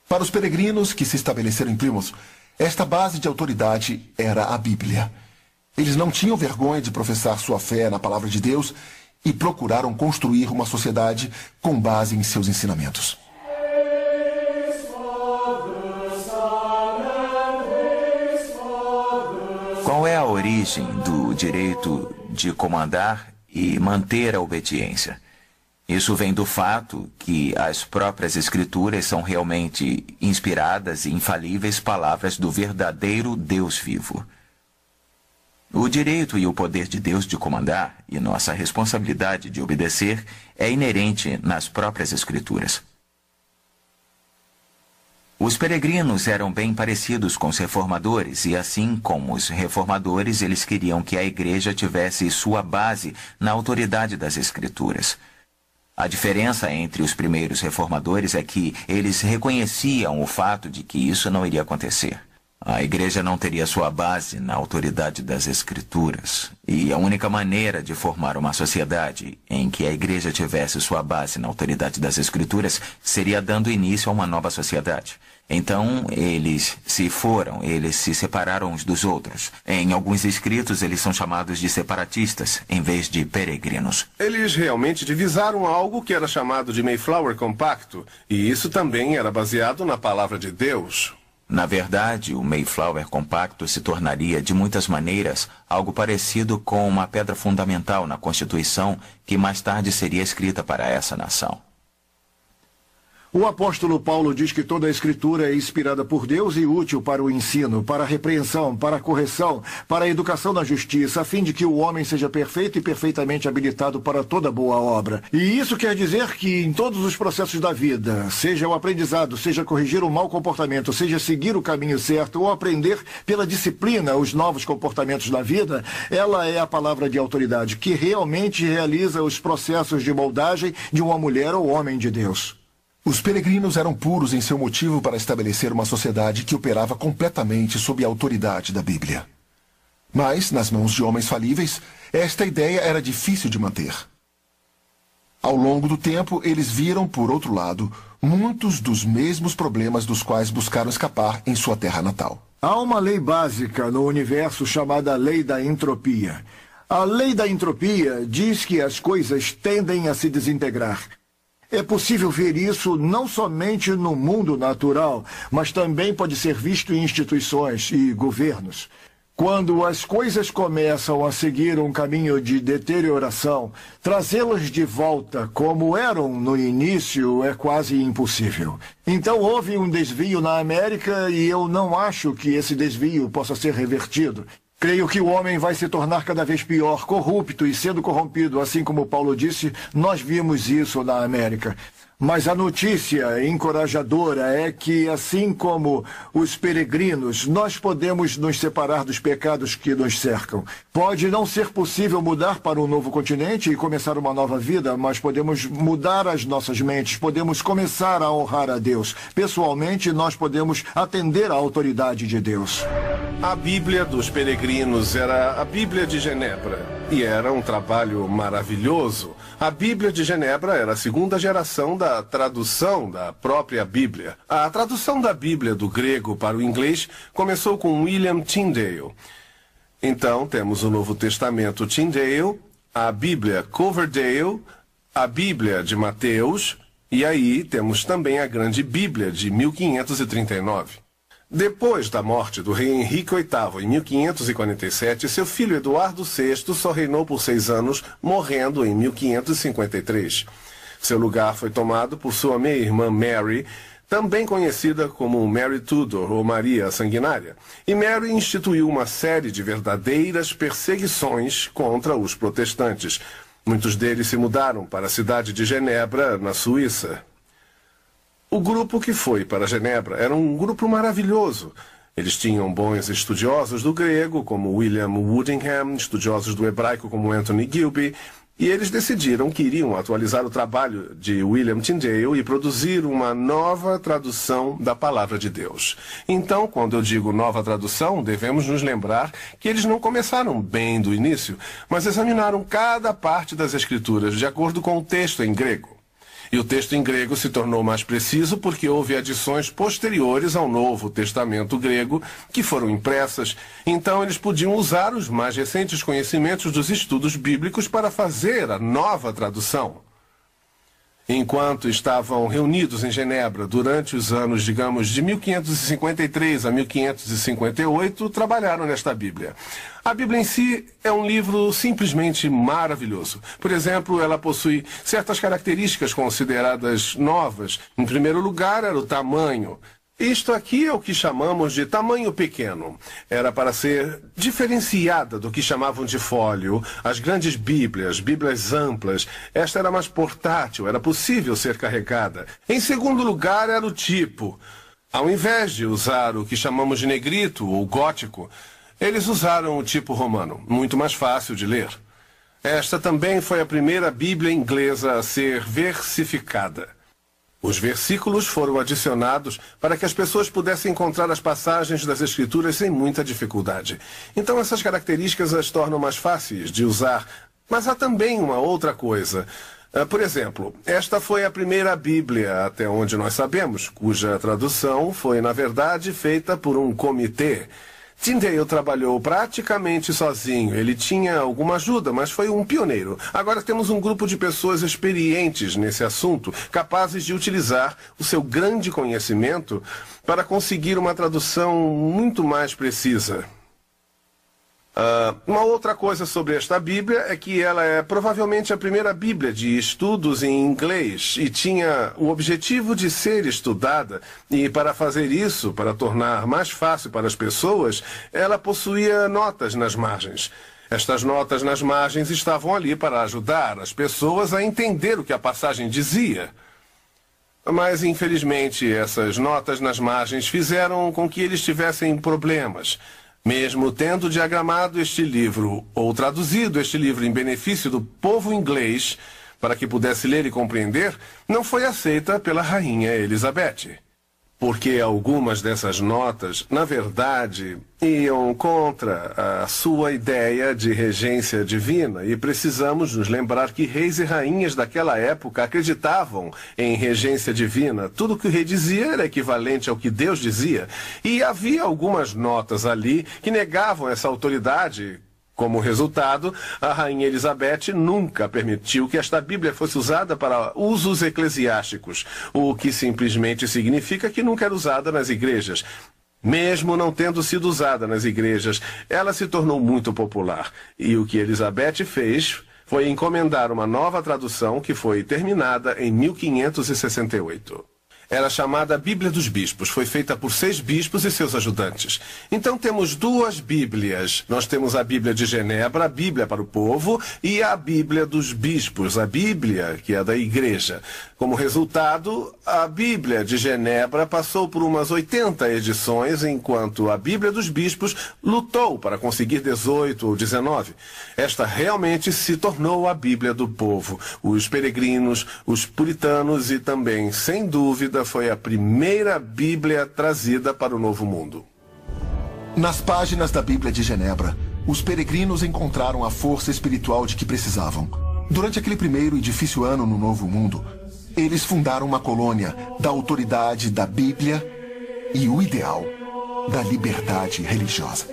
Para os peregrinos que se estabeleceram em Plymouth, esta base de autoridade era a Bíblia. Eles não tinham vergonha de professar sua fé na palavra de Deus e procuraram construir uma sociedade com base em seus ensinamentos. Qual é a origem do direito de comandar e manter a obediência? Isso vem do fato que as próprias Escrituras são realmente inspiradas e infalíveis palavras do verdadeiro Deus vivo. O direito e o poder de Deus de comandar e nossa responsabilidade de obedecer é inerente nas próprias Escrituras. Os peregrinos eram bem parecidos com os reformadores, e assim como os reformadores, eles queriam que a igreja tivesse sua base na autoridade das Escrituras. A diferença entre os primeiros reformadores é que eles reconheciam o fato de que isso não iria acontecer. A igreja não teria sua base na autoridade das Escrituras. E a única maneira de formar uma sociedade em que a igreja tivesse sua base na autoridade das Escrituras seria dando início a uma nova sociedade. Então, eles se foram, eles se separaram uns dos outros. Em alguns escritos, eles são chamados de separatistas, em vez de peregrinos. Eles realmente divisaram algo que era chamado de Mayflower Compacto, e isso também era baseado na palavra de Deus. Na verdade, o Mayflower Compacto se tornaria, de muitas maneiras, algo parecido com uma pedra fundamental na Constituição que mais tarde seria escrita para essa nação. O apóstolo Paulo diz que toda a escritura é inspirada por Deus e útil para o ensino, para a repreensão, para a correção, para a educação na justiça, a fim de que o homem seja perfeito e perfeitamente habilitado para toda boa obra. E isso quer dizer que em todos os processos da vida, seja o aprendizado, seja corrigir o mau comportamento, seja seguir o caminho certo ou aprender pela disciplina os novos comportamentos da vida, ela é a palavra de autoridade que realmente realiza os processos de moldagem de uma mulher ou homem de Deus. Os peregrinos eram puros em seu motivo para estabelecer uma sociedade que operava completamente sob a autoridade da Bíblia. Mas, nas mãos de homens falíveis, esta ideia era difícil de manter. Ao longo do tempo, eles viram, por outro lado, muitos dos mesmos problemas dos quais buscaram escapar em sua terra natal. Há uma lei básica no universo chamada lei da entropia. A lei da entropia diz que as coisas tendem a se desintegrar. É possível ver isso não somente no mundo natural, mas também pode ser visto em instituições e governos. Quando as coisas começam a seguir um caminho de deterioração, trazê-las de volta como eram no início é quase impossível. Então houve um desvio na América e eu não acho que esse desvio possa ser revertido. Creio que o homem vai se tornar cada vez pior, corrupto e sendo corrompido, assim como Paulo disse, nós vimos isso na América. Mas a notícia encorajadora é que, assim como os peregrinos, nós podemos nos separar dos pecados que nos cercam. Pode não ser possível mudar para um novo continente e começar uma nova vida, mas podemos mudar as nossas mentes, podemos começar a honrar a Deus. Pessoalmente, nós podemos atender à autoridade de Deus. A Bíblia dos peregrinos era a Bíblia de Genebra. E era um trabalho maravilhoso. A Bíblia de Genebra era a segunda geração da tradução da própria Bíblia. A tradução da Bíblia do grego para o inglês começou com William Tyndale. Então temos o Novo Testamento Tyndale, a Bíblia Coverdale, a Bíblia de Mateus, e aí temos também a Grande Bíblia de 1539. Depois da morte do rei Henrique VIII em 1547, seu filho Eduardo VI só reinou por seis anos, morrendo em 1553. Seu lugar foi tomado por sua meia-irmã Mary, também conhecida como Mary Tudor ou Maria Sanguinária. E Mary instituiu uma série de verdadeiras perseguições contra os protestantes. Muitos deles se mudaram para a cidade de Genebra, na Suíça. O grupo que foi para Genebra era um grupo maravilhoso. Eles tinham bons estudiosos do grego, como William Woodingham, estudiosos do hebraico, como Anthony Gilby, e eles decidiram que iriam atualizar o trabalho de William Tyndale e produzir uma nova tradução da palavra de Deus. Então, quando eu digo nova tradução, devemos nos lembrar que eles não começaram bem do início, mas examinaram cada parte das Escrituras de acordo com o texto em grego. E o texto em grego se tornou mais preciso porque houve adições posteriores ao Novo Testamento grego que foram impressas. Então eles podiam usar os mais recentes conhecimentos dos estudos bíblicos para fazer a nova tradução. Enquanto estavam reunidos em Genebra durante os anos, digamos, de 1553 a 1558, trabalharam nesta Bíblia. A Bíblia em si é um livro simplesmente maravilhoso. Por exemplo, ela possui certas características consideradas novas. Em primeiro lugar, era o tamanho. Isto aqui é o que chamamos de tamanho pequeno. Era para ser diferenciada do que chamavam de fólio. As grandes bíblias, bíblias amplas. Esta era mais portátil, era possível ser carregada. Em segundo lugar, era o tipo. Ao invés de usar o que chamamos de negrito ou gótico, eles usaram o tipo romano, muito mais fácil de ler. Esta também foi a primeira Bíblia inglesa a ser versificada. Os versículos foram adicionados para que as pessoas pudessem encontrar as passagens das Escrituras sem muita dificuldade. Então, essas características as tornam mais fáceis de usar. Mas há também uma outra coisa. Ah, por exemplo, esta foi a primeira Bíblia, até onde nós sabemos, cuja tradução foi, na verdade, feita por um comitê. Tyndale trabalhou praticamente sozinho. Ele tinha alguma ajuda, mas foi um pioneiro. Agora temos um grupo de pessoas experientes nesse assunto, capazes de utilizar o seu grande conhecimento para conseguir uma tradução muito mais precisa. Uh, uma outra coisa sobre esta Bíblia é que ela é provavelmente a primeira Bíblia de estudos em inglês e tinha o objetivo de ser estudada. E para fazer isso, para tornar mais fácil para as pessoas, ela possuía notas nas margens. Estas notas nas margens estavam ali para ajudar as pessoas a entender o que a passagem dizia. Mas, infelizmente, essas notas nas margens fizeram com que eles tivessem problemas. Mesmo tendo diagramado este livro, ou traduzido este livro em benefício do povo inglês, para que pudesse ler e compreender, não foi aceita pela rainha Elizabeth porque algumas dessas notas, na verdade, iam contra a sua ideia de regência divina, e precisamos nos lembrar que reis e rainhas daquela época acreditavam em regência divina. Tudo que o rei dizia era equivalente ao que Deus dizia, e havia algumas notas ali que negavam essa autoridade como resultado, a rainha Elizabeth nunca permitiu que esta Bíblia fosse usada para usos eclesiásticos, o que simplesmente significa que nunca era usada nas igrejas. Mesmo não tendo sido usada nas igrejas, ela se tornou muito popular. E o que Elizabeth fez foi encomendar uma nova tradução que foi terminada em 1568. Era chamada Bíblia dos Bispos. Foi feita por seis bispos e seus ajudantes. Então temos duas Bíblias. Nós temos a Bíblia de Genebra, a Bíblia para o povo, e a Bíblia dos bispos, a Bíblia que é da igreja. Como resultado, a Bíblia de Genebra passou por umas 80 edições, enquanto a Bíblia dos bispos lutou para conseguir 18 ou 19. Esta realmente se tornou a Bíblia do povo. Os peregrinos, os puritanos e também, sem dúvida, foi a primeira Bíblia trazida para o Novo Mundo. Nas páginas da Bíblia de Genebra, os peregrinos encontraram a força espiritual de que precisavam. Durante aquele primeiro e difícil ano no Novo Mundo, eles fundaram uma colônia da autoridade da Bíblia e o ideal da liberdade religiosa.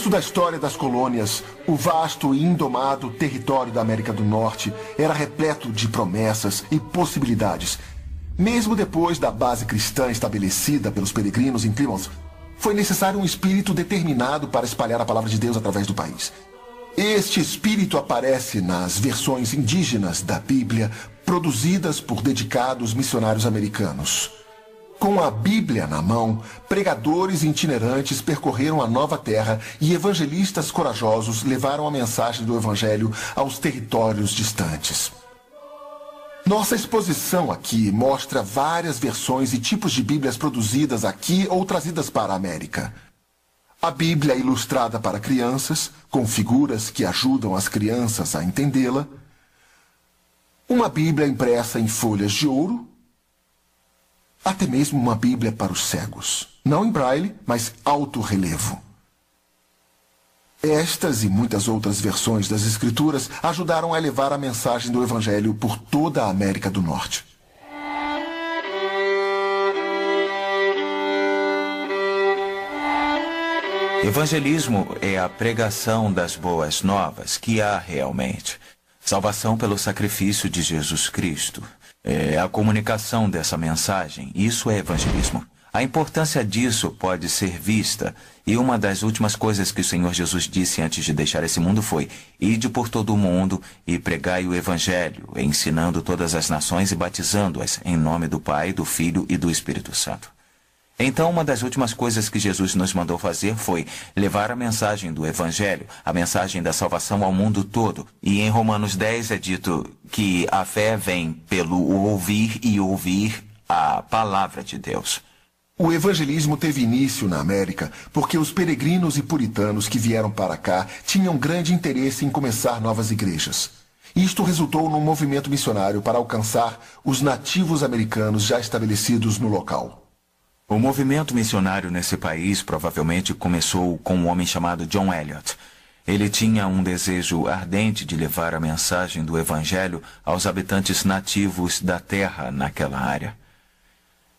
Começo da história das colônias, o vasto e indomado território da América do Norte era repleto de promessas e possibilidades. Mesmo depois da base cristã estabelecida pelos peregrinos em Plymouth, foi necessário um espírito determinado para espalhar a palavra de Deus através do país. Este espírito aparece nas versões indígenas da Bíblia produzidas por dedicados missionários americanos. Com a Bíblia na mão, pregadores itinerantes percorreram a nova terra e evangelistas corajosos levaram a mensagem do Evangelho aos territórios distantes. Nossa exposição aqui mostra várias versões e tipos de Bíblias produzidas aqui ou trazidas para a América. A Bíblia ilustrada para crianças, com figuras que ajudam as crianças a entendê-la. Uma Bíblia impressa em folhas de ouro até mesmo uma Bíblia para os cegos. não em braille, mas alto relevo. Estas e muitas outras versões das Escrituras ajudaram a levar a mensagem do Evangelho por toda a América do Norte. Evangelismo é a pregação das boas novas que há realmente. Salvação pelo sacrifício de Jesus Cristo. É a comunicação dessa mensagem. Isso é evangelismo. A importância disso pode ser vista, e uma das últimas coisas que o Senhor Jesus disse antes de deixar esse mundo foi: Ide por todo o mundo e pregai o Evangelho, ensinando todas as nações e batizando-as em nome do Pai, do Filho e do Espírito Santo. Então, uma das últimas coisas que Jesus nos mandou fazer foi levar a mensagem do Evangelho, a mensagem da salvação ao mundo todo. E em Romanos 10 é dito que a fé vem pelo ouvir e ouvir a palavra de Deus. O evangelismo teve início na América porque os peregrinos e puritanos que vieram para cá tinham grande interesse em começar novas igrejas. Isto resultou num movimento missionário para alcançar os nativos americanos já estabelecidos no local. O movimento missionário nesse país provavelmente começou com um homem chamado John Eliot. Ele tinha um desejo ardente de levar a mensagem do Evangelho aos habitantes nativos da terra naquela área.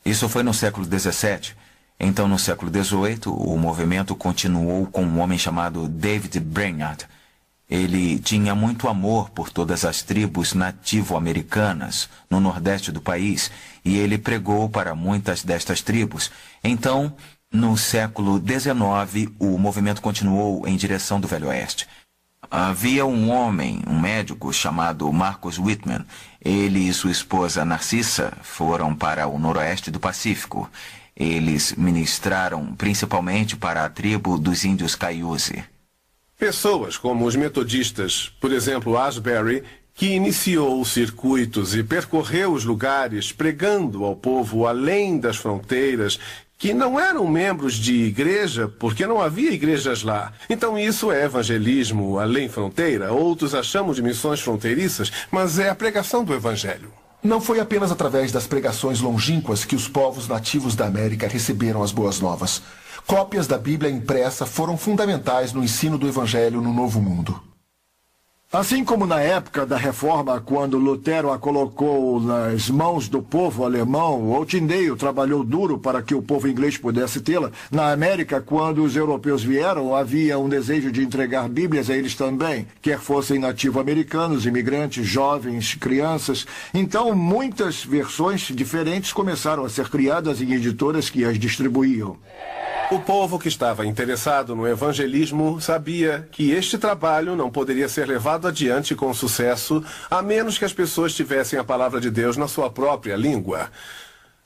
Isso foi no século XVII. Então, no século XVIII, o movimento continuou com um homem chamado David Brainerd. Ele tinha muito amor por todas as tribos nativo-americanas no nordeste do país e ele pregou para muitas destas tribos. Então, no século XIX, o movimento continuou em direção do Velho Oeste. Havia um homem, um médico chamado Marcus Whitman. Ele e sua esposa Narcissa foram para o noroeste do Pacífico. Eles ministraram principalmente para a tribo dos índios Cayuse. Pessoas como os metodistas, por exemplo, Asbury, que iniciou circuitos e percorreu os lugares pregando ao povo além das fronteiras, que não eram membros de igreja, porque não havia igrejas lá. Então isso é evangelismo além fronteira. Outros achamos de missões fronteiriças, mas é a pregação do evangelho. Não foi apenas através das pregações longínquas que os povos nativos da América receberam as boas novas. Cópias da Bíblia impressa foram fundamentais no ensino do Evangelho no Novo Mundo. Assim como na época da reforma, quando Lutero a colocou nas mãos do povo alemão, ou Tyndale trabalhou duro para que o povo inglês pudesse tê-la, na América, quando os europeus vieram, havia um desejo de entregar Bíblias a eles também, quer fossem nativo-americanos, imigrantes, jovens, crianças. Então, muitas versões diferentes começaram a ser criadas em editoras que as distribuíam. O povo que estava interessado no evangelismo sabia que este trabalho não poderia ser levado adiante com sucesso a menos que as pessoas tivessem a palavra de Deus na sua própria língua.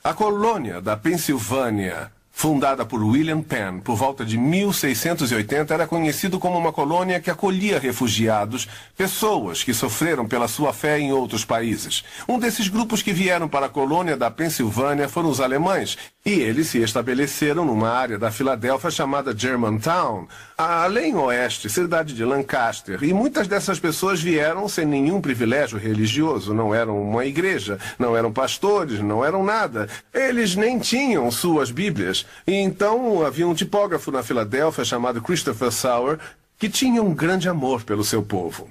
A colônia da Pensilvânia Fundada por William Penn por volta de 1680, era conhecido como uma colônia que acolhia refugiados, pessoas que sofreram pela sua fé em outros países. Um desses grupos que vieram para a colônia da Pensilvânia foram os alemães, e eles se estabeleceram numa área da Filadélfia chamada Germantown, além oeste, cidade de Lancaster. E muitas dessas pessoas vieram sem nenhum privilégio religioso, não eram uma igreja, não eram pastores, não eram nada. Eles nem tinham suas Bíblias. Então havia um tipógrafo na Filadélfia chamado Christopher Sauer que tinha um grande amor pelo seu povo.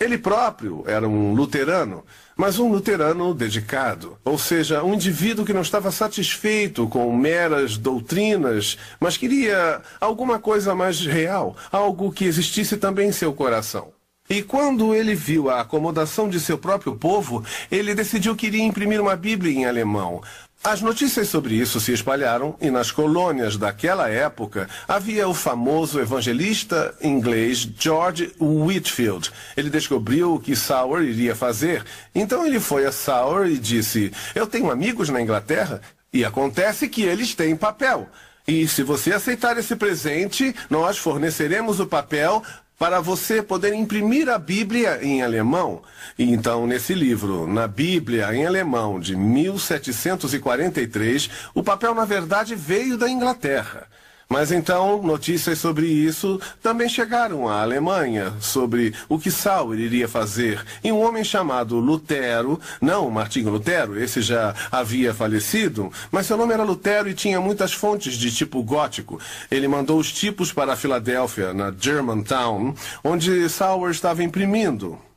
Ele próprio era um luterano, mas um luterano dedicado, ou seja, um indivíduo que não estava satisfeito com meras doutrinas, mas queria alguma coisa mais real, algo que existisse também em seu coração. E quando ele viu a acomodação de seu próprio povo, ele decidiu que iria imprimir uma Bíblia em alemão, as notícias sobre isso se espalharam e nas colônias daquela época havia o famoso evangelista inglês George Whitfield. Ele descobriu o que Sauer iria fazer. Então ele foi a Sauer e disse: Eu tenho amigos na Inglaterra e acontece que eles têm papel. E se você aceitar esse presente, nós forneceremos o papel para você poder imprimir a Bíblia em alemão. E então, nesse livro, na Bíblia em alemão de 1743, o papel, na verdade, veio da Inglaterra. Mas então, notícias sobre isso também chegaram à Alemanha, sobre o que Sauer iria fazer. E um homem chamado Lutero, não Martinho Lutero, esse já havia falecido, mas seu nome era Lutero e tinha muitas fontes de tipo gótico. Ele mandou os tipos para a Filadélfia, na Germantown, onde Sauer estava imprimindo.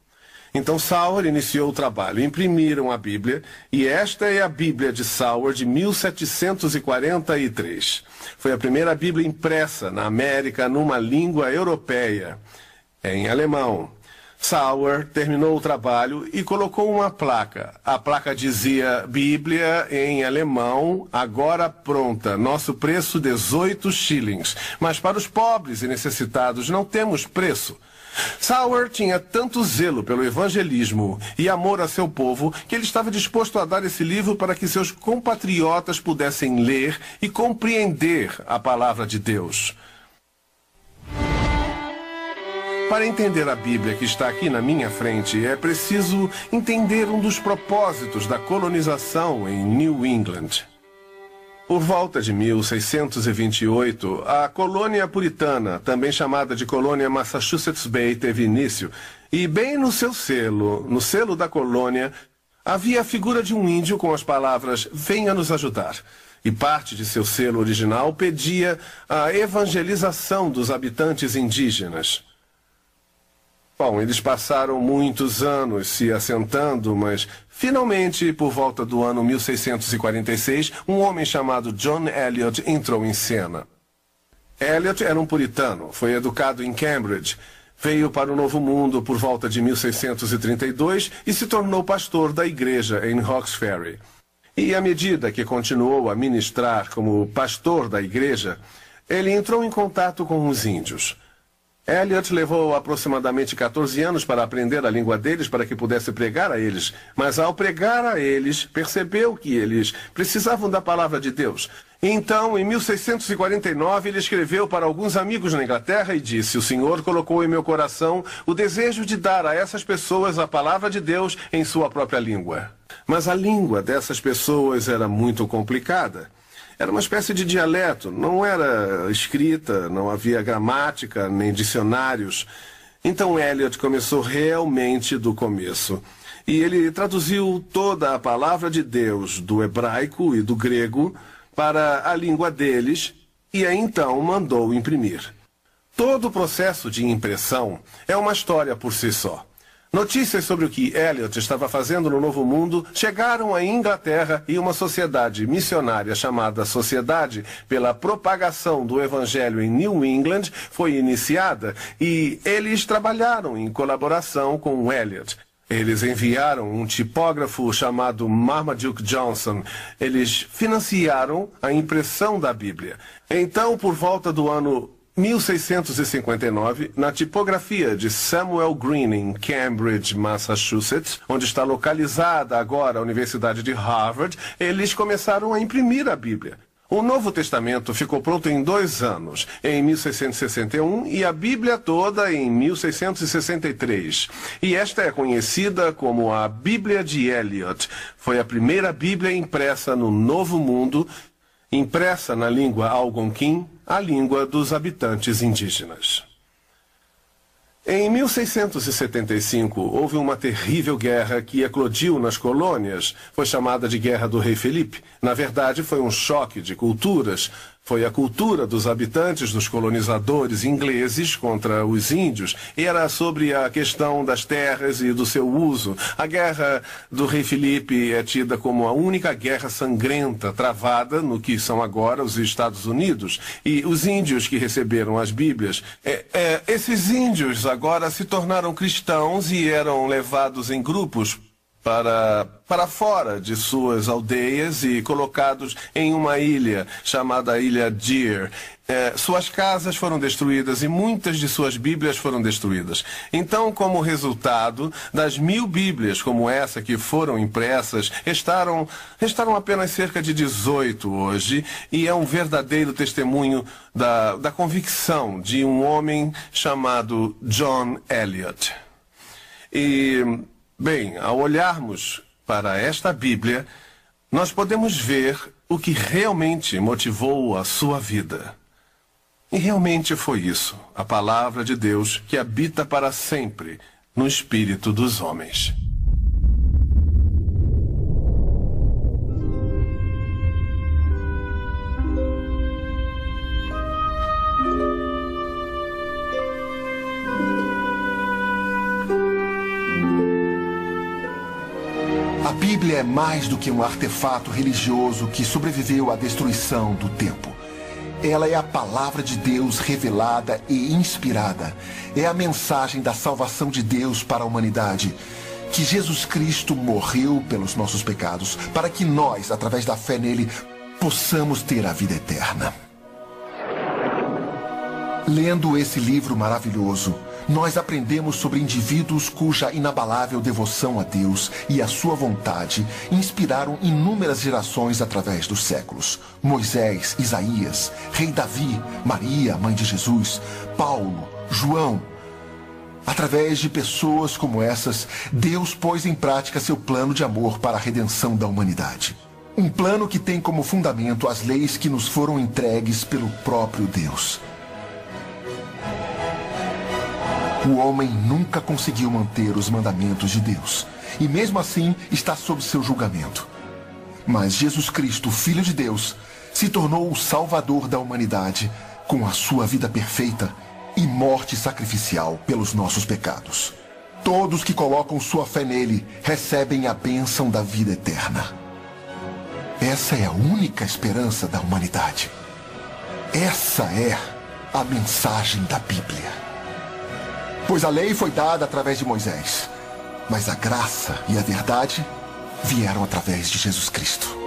Então Sauer iniciou o trabalho. Imprimiram a Bíblia e esta é a Bíblia de Sauer de 1743. Foi a primeira Bíblia impressa na América numa língua europeia, em alemão. Sauer terminou o trabalho e colocou uma placa. A placa dizia Bíblia em alemão, agora pronta. Nosso preço 18 shillings. Mas para os pobres e necessitados não temos preço. Sauer tinha tanto zelo pelo evangelismo e amor a seu povo que ele estava disposto a dar esse livro para que seus compatriotas pudessem ler e compreender a palavra de Deus. Para entender a Bíblia que está aqui na minha frente, é preciso entender um dos propósitos da colonização em New England. Por volta de 1628, a colônia puritana, também chamada de colônia Massachusetts Bay, teve início, e bem no seu selo, no selo da colônia, havia a figura de um índio com as palavras Venha nos ajudar. E parte de seu selo original pedia a evangelização dos habitantes indígenas. Bom, eles passaram muitos anos se assentando, mas finalmente, por volta do ano 1646, um homem chamado John Eliot entrou em cena. Eliot era um puritano, foi educado em Cambridge, veio para o Novo Mundo por volta de 1632 e se tornou pastor da igreja em Hawkesbury. E à medida que continuou a ministrar como pastor da igreja, ele entrou em contato com os índios. Elliot levou aproximadamente 14 anos para aprender a língua deles para que pudesse pregar a eles. Mas ao pregar a eles, percebeu que eles precisavam da palavra de Deus. Então, em 1649, ele escreveu para alguns amigos na Inglaterra e disse: O Senhor colocou em meu coração o desejo de dar a essas pessoas a palavra de Deus em sua própria língua. Mas a língua dessas pessoas era muito complicada. Era uma espécie de dialeto, não era escrita, não havia gramática nem dicionários. Então Eliot começou realmente do começo. E ele traduziu toda a palavra de Deus do hebraico e do grego para a língua deles e aí então mandou imprimir. Todo o processo de impressão é uma história por si só. Notícias sobre o que Eliot estava fazendo no Novo Mundo chegaram à Inglaterra e uma sociedade missionária chamada Sociedade pela Propagação do Evangelho em New England foi iniciada e eles trabalharam em colaboração com Eliot. Eles enviaram um tipógrafo chamado Marmaduke Johnson. Eles financiaram a impressão da Bíblia. Então, por volta do ano 1659, na tipografia de Samuel Green, em Cambridge, Massachusetts, onde está localizada agora a Universidade de Harvard, eles começaram a imprimir a Bíblia. O Novo Testamento ficou pronto em dois anos, em 1661, e a Bíblia toda em 1663. E esta é conhecida como a Bíblia de Eliot. Foi a primeira Bíblia impressa no Novo Mundo, impressa na língua algonquim, a língua dos habitantes indígenas. Em 1675, houve uma terrível guerra que eclodiu nas colônias. Foi chamada de Guerra do Rei Felipe. Na verdade, foi um choque de culturas. Foi a cultura dos habitantes, dos colonizadores ingleses contra os índios. Era sobre a questão das terras e do seu uso. A Guerra do Rei Felipe é tida como a única guerra sangrenta travada no que são agora os Estados Unidos. E os índios que receberam as Bíblias, é, é, esses índios agora se tornaram cristãos e eram levados em grupos para, para fora de suas aldeias e colocados em uma ilha chamada Ilha Deer. É, suas casas foram destruídas e muitas de suas Bíblias foram destruídas. Então, como resultado das mil Bíblias como essa que foram impressas, restaram, restaram apenas cerca de 18 hoje, e é um verdadeiro testemunho da, da convicção de um homem chamado John Eliot. E Bem, ao olharmos para esta Bíblia, nós podemos ver o que realmente motivou a sua vida. E realmente foi isso, a palavra de Deus que habita para sempre no espírito dos homens. A Bíblia é mais do que um artefato religioso que sobreviveu à destruição do tempo. Ela é a palavra de Deus revelada e inspirada. É a mensagem da salvação de Deus para a humanidade. Que Jesus Cristo morreu pelos nossos pecados, para que nós, através da fé nele, possamos ter a vida eterna. Lendo esse livro maravilhoso, nós aprendemos sobre indivíduos cuja inabalável devoção a Deus e a sua vontade inspiraram inúmeras gerações através dos séculos. Moisés, Isaías, Rei Davi, Maria, mãe de Jesus, Paulo, João. Através de pessoas como essas, Deus pôs em prática seu plano de amor para a redenção da humanidade. Um plano que tem como fundamento as leis que nos foram entregues pelo próprio Deus. O homem nunca conseguiu manter os mandamentos de Deus. E mesmo assim está sob seu julgamento. Mas Jesus Cristo, Filho de Deus, se tornou o Salvador da humanidade com a sua vida perfeita e morte sacrificial pelos nossos pecados. Todos que colocam sua fé nele recebem a bênção da vida eterna. Essa é a única esperança da humanidade. Essa é a mensagem da Bíblia. Pois a lei foi dada através de Moisés, mas a graça e a verdade vieram através de Jesus Cristo.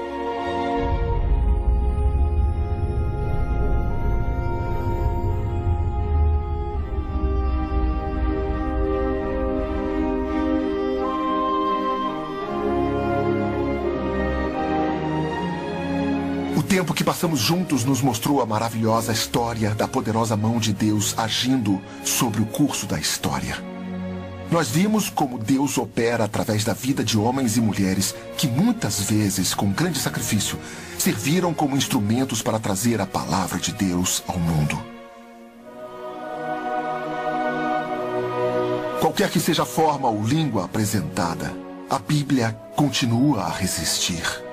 Tempo que passamos juntos nos mostrou a maravilhosa história da poderosa mão de Deus agindo sobre o curso da história. Nós vimos como Deus opera através da vida de homens e mulheres que muitas vezes, com grande sacrifício, serviram como instrumentos para trazer a palavra de Deus ao mundo. Qualquer que seja a forma ou língua apresentada, a Bíblia continua a resistir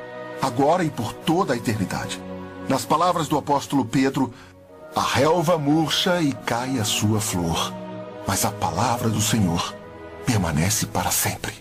agora e por toda a eternidade. Nas palavras do apóstolo Pedro, a relva murcha e cai a sua flor, mas a palavra do Senhor permanece para sempre.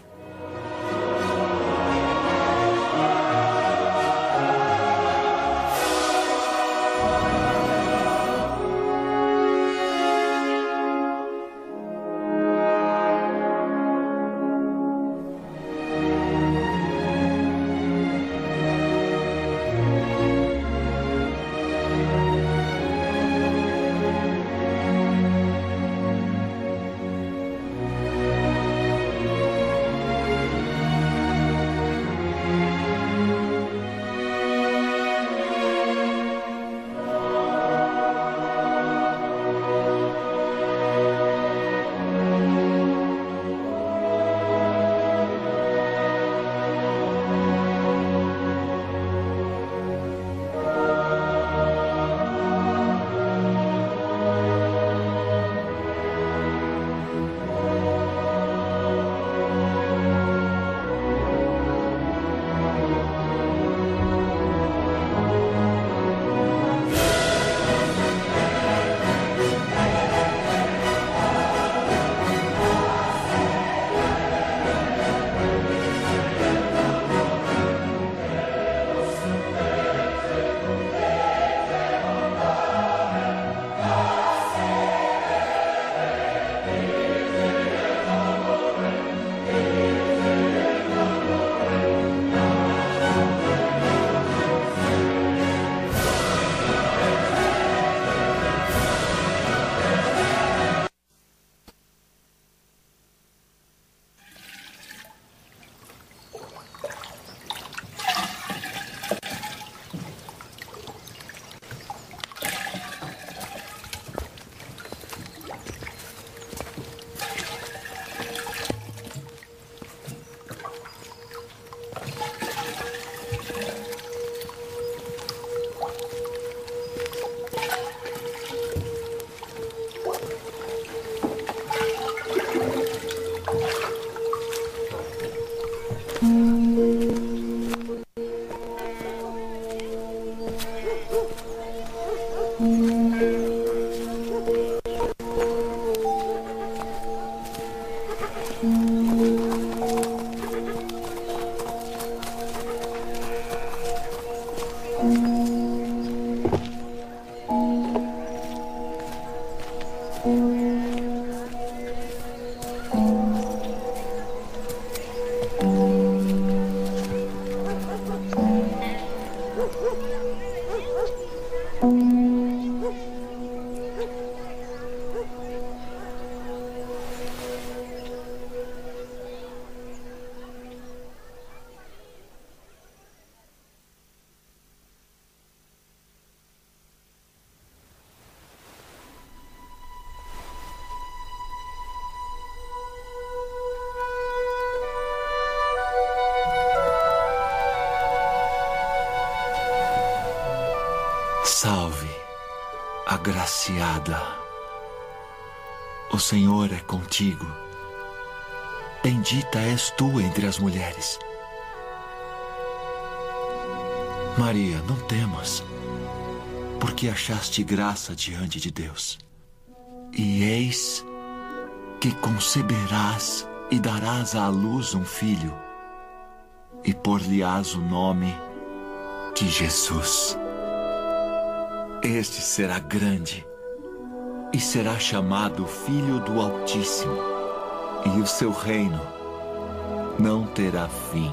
Contigo. Bendita és tu entre as mulheres. Maria, não temas, porque achaste graça diante de Deus. E eis que conceberás e darás à luz um filho, e por-lhe-ás o nome de Jesus. Este será grande e será chamado Filho do Altíssimo, e o seu reino não terá fim.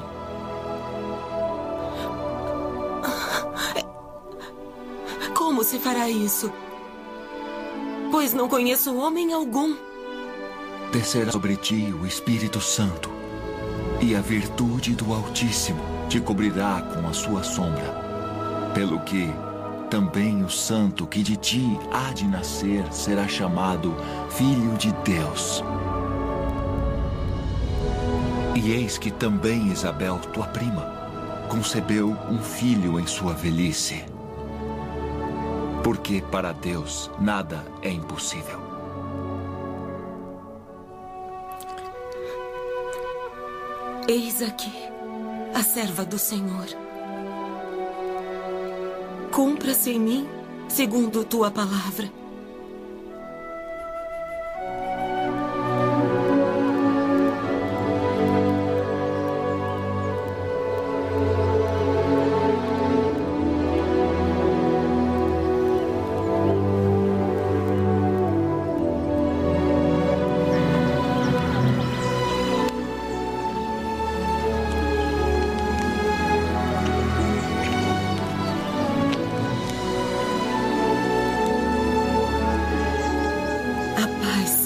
Como se fará isso? Pois não conheço homem algum. Descerá sobre ti o Espírito Santo, e a virtude do Altíssimo te cobrirá com a sua sombra. Pelo que também o santo que de ti há de nascer será chamado Filho de Deus. E eis que também Isabel, tua prima, concebeu um filho em sua velhice. Porque para Deus nada é impossível. Eis aqui a serva do Senhor Cumpra-se em mim segundo tua palavra.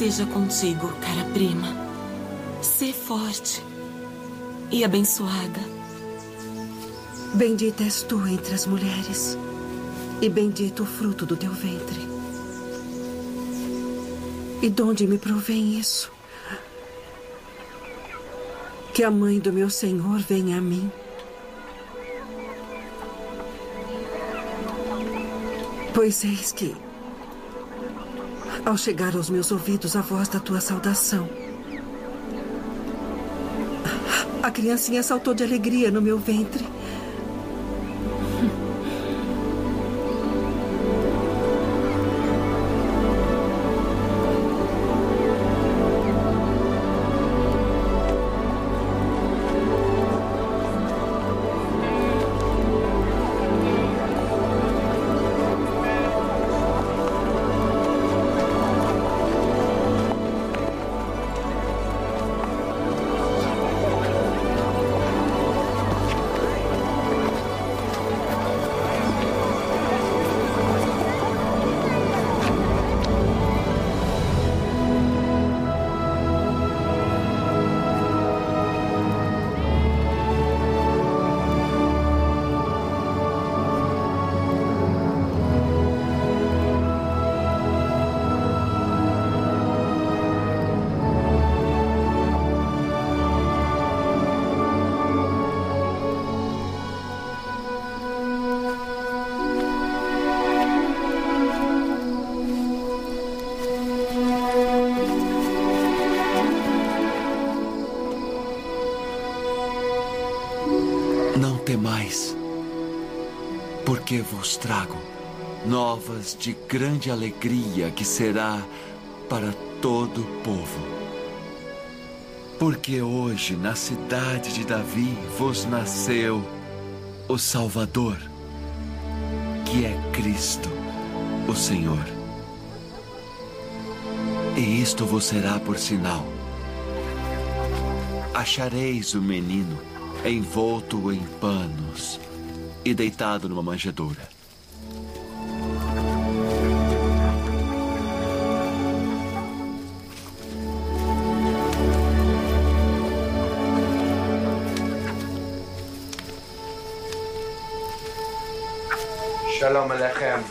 Seja contigo, cara prima. Sê forte e abençoada. Bendita és tu entre as mulheres, e bendito o fruto do teu ventre. E de onde me provém isso? Que a mãe do meu Senhor venha a mim. Pois eis que ao chegar aos meus ouvidos a voz da tua saudação. A criancinha saltou de alegria no meu ventre. Novas de grande alegria que será para todo o povo. Porque hoje na cidade de Davi vos nasceu o Salvador, que é Cristo, o Senhor. E isto vos será por sinal. Achareis o menino envolto em panos e deitado numa manjedoura. Alechem.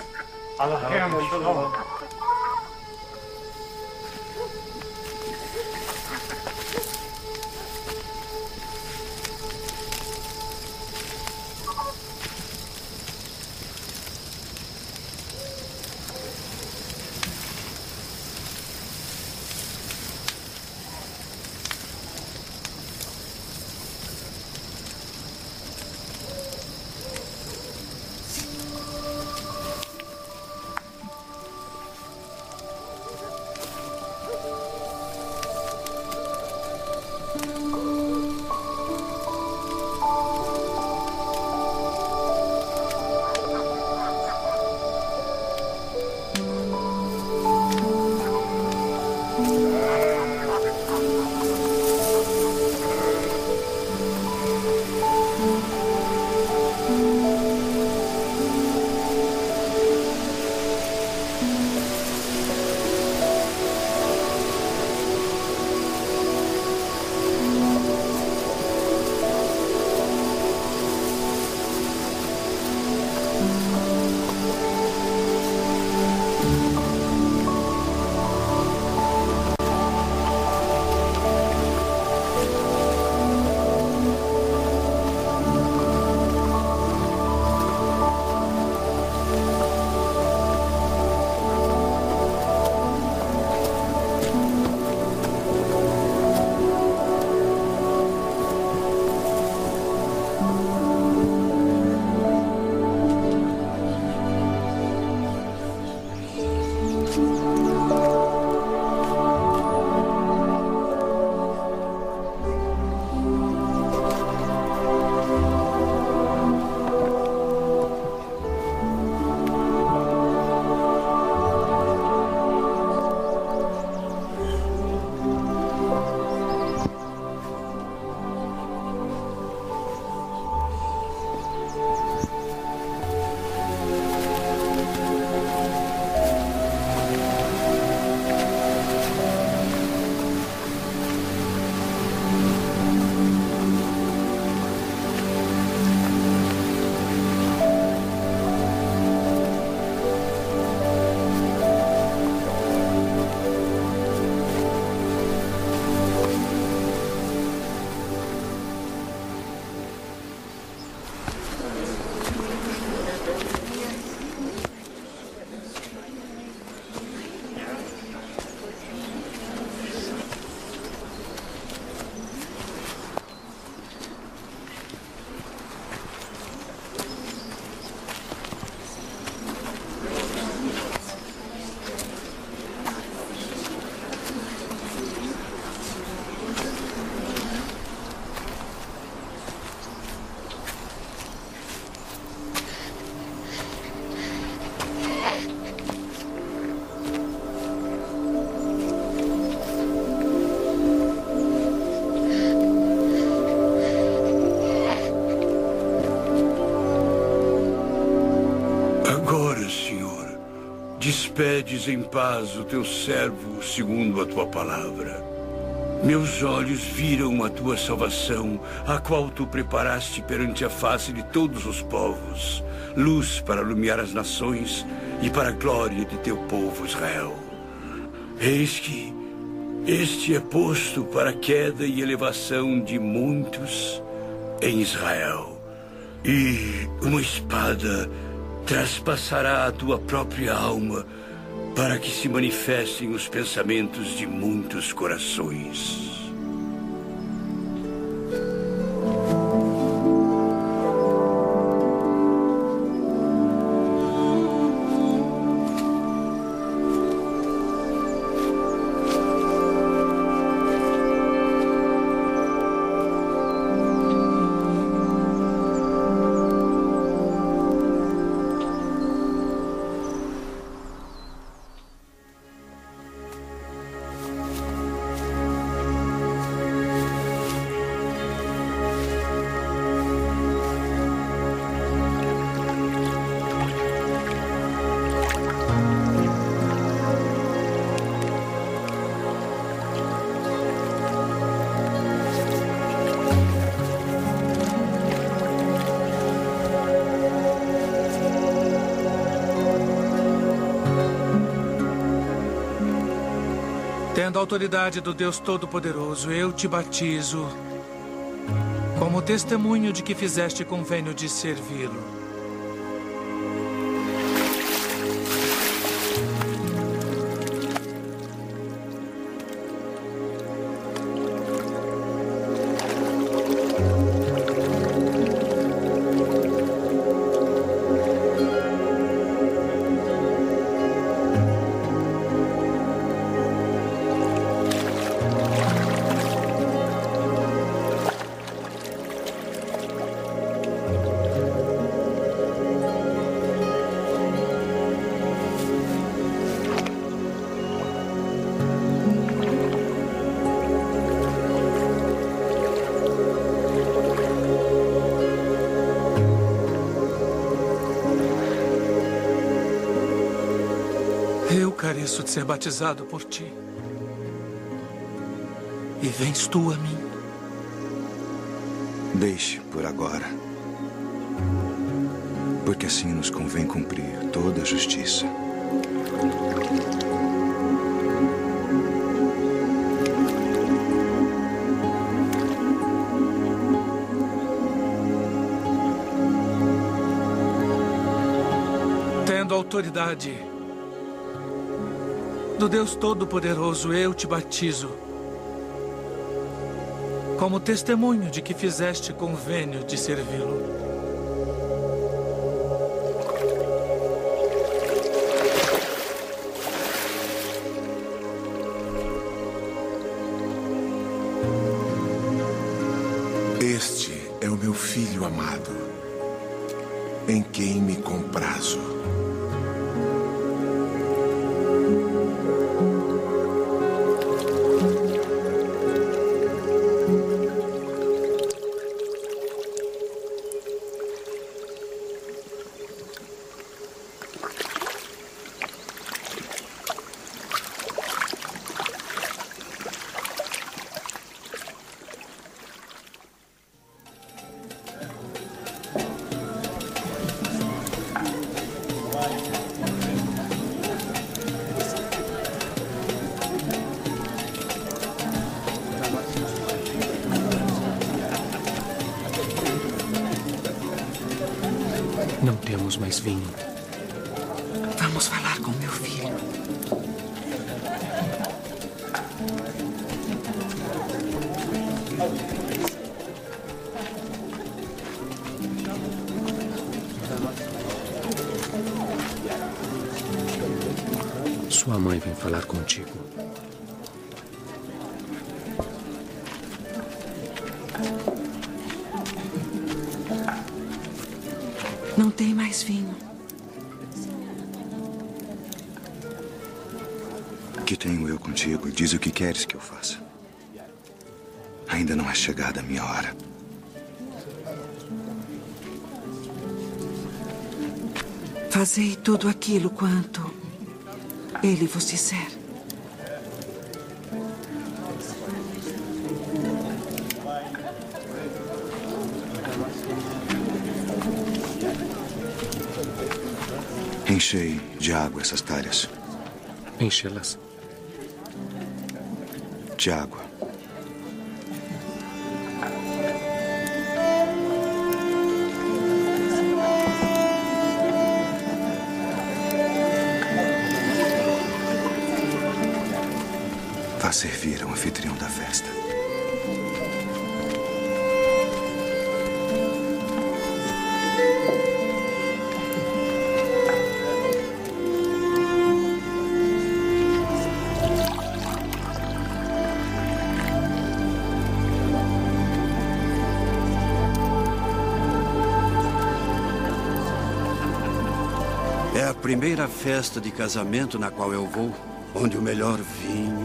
Alechem. Agora, despedes em paz o teu servo segundo a tua palavra. Meus olhos viram a tua salvação, a qual tu preparaste perante a face de todos os povos, luz para iluminar as nações e para a glória de teu povo Israel. Eis que este é posto para queda e elevação de muitos em Israel. E uma espada traspassará a tua própria alma para que se manifestem os pensamentos de muitos corações. A autoridade do Deus Todo-Poderoso, eu te batizo como testemunho de que fizeste convênio de servi-lo. Ser batizado por ti. E vens tu a mim. Deixe por agora. Porque assim nos convém cumprir toda a justiça. Tendo autoridade do Deus Todo-Poderoso, eu te batizo. Como testemunho de que fizeste convênio de servi-lo. Fazei tudo aquilo quanto ele vos disser. Enchei de água essas talhas. Enchê-las. De água. Servir ao anfitrião da festa. É a primeira festa de casamento na qual eu vou, onde o melhor vinho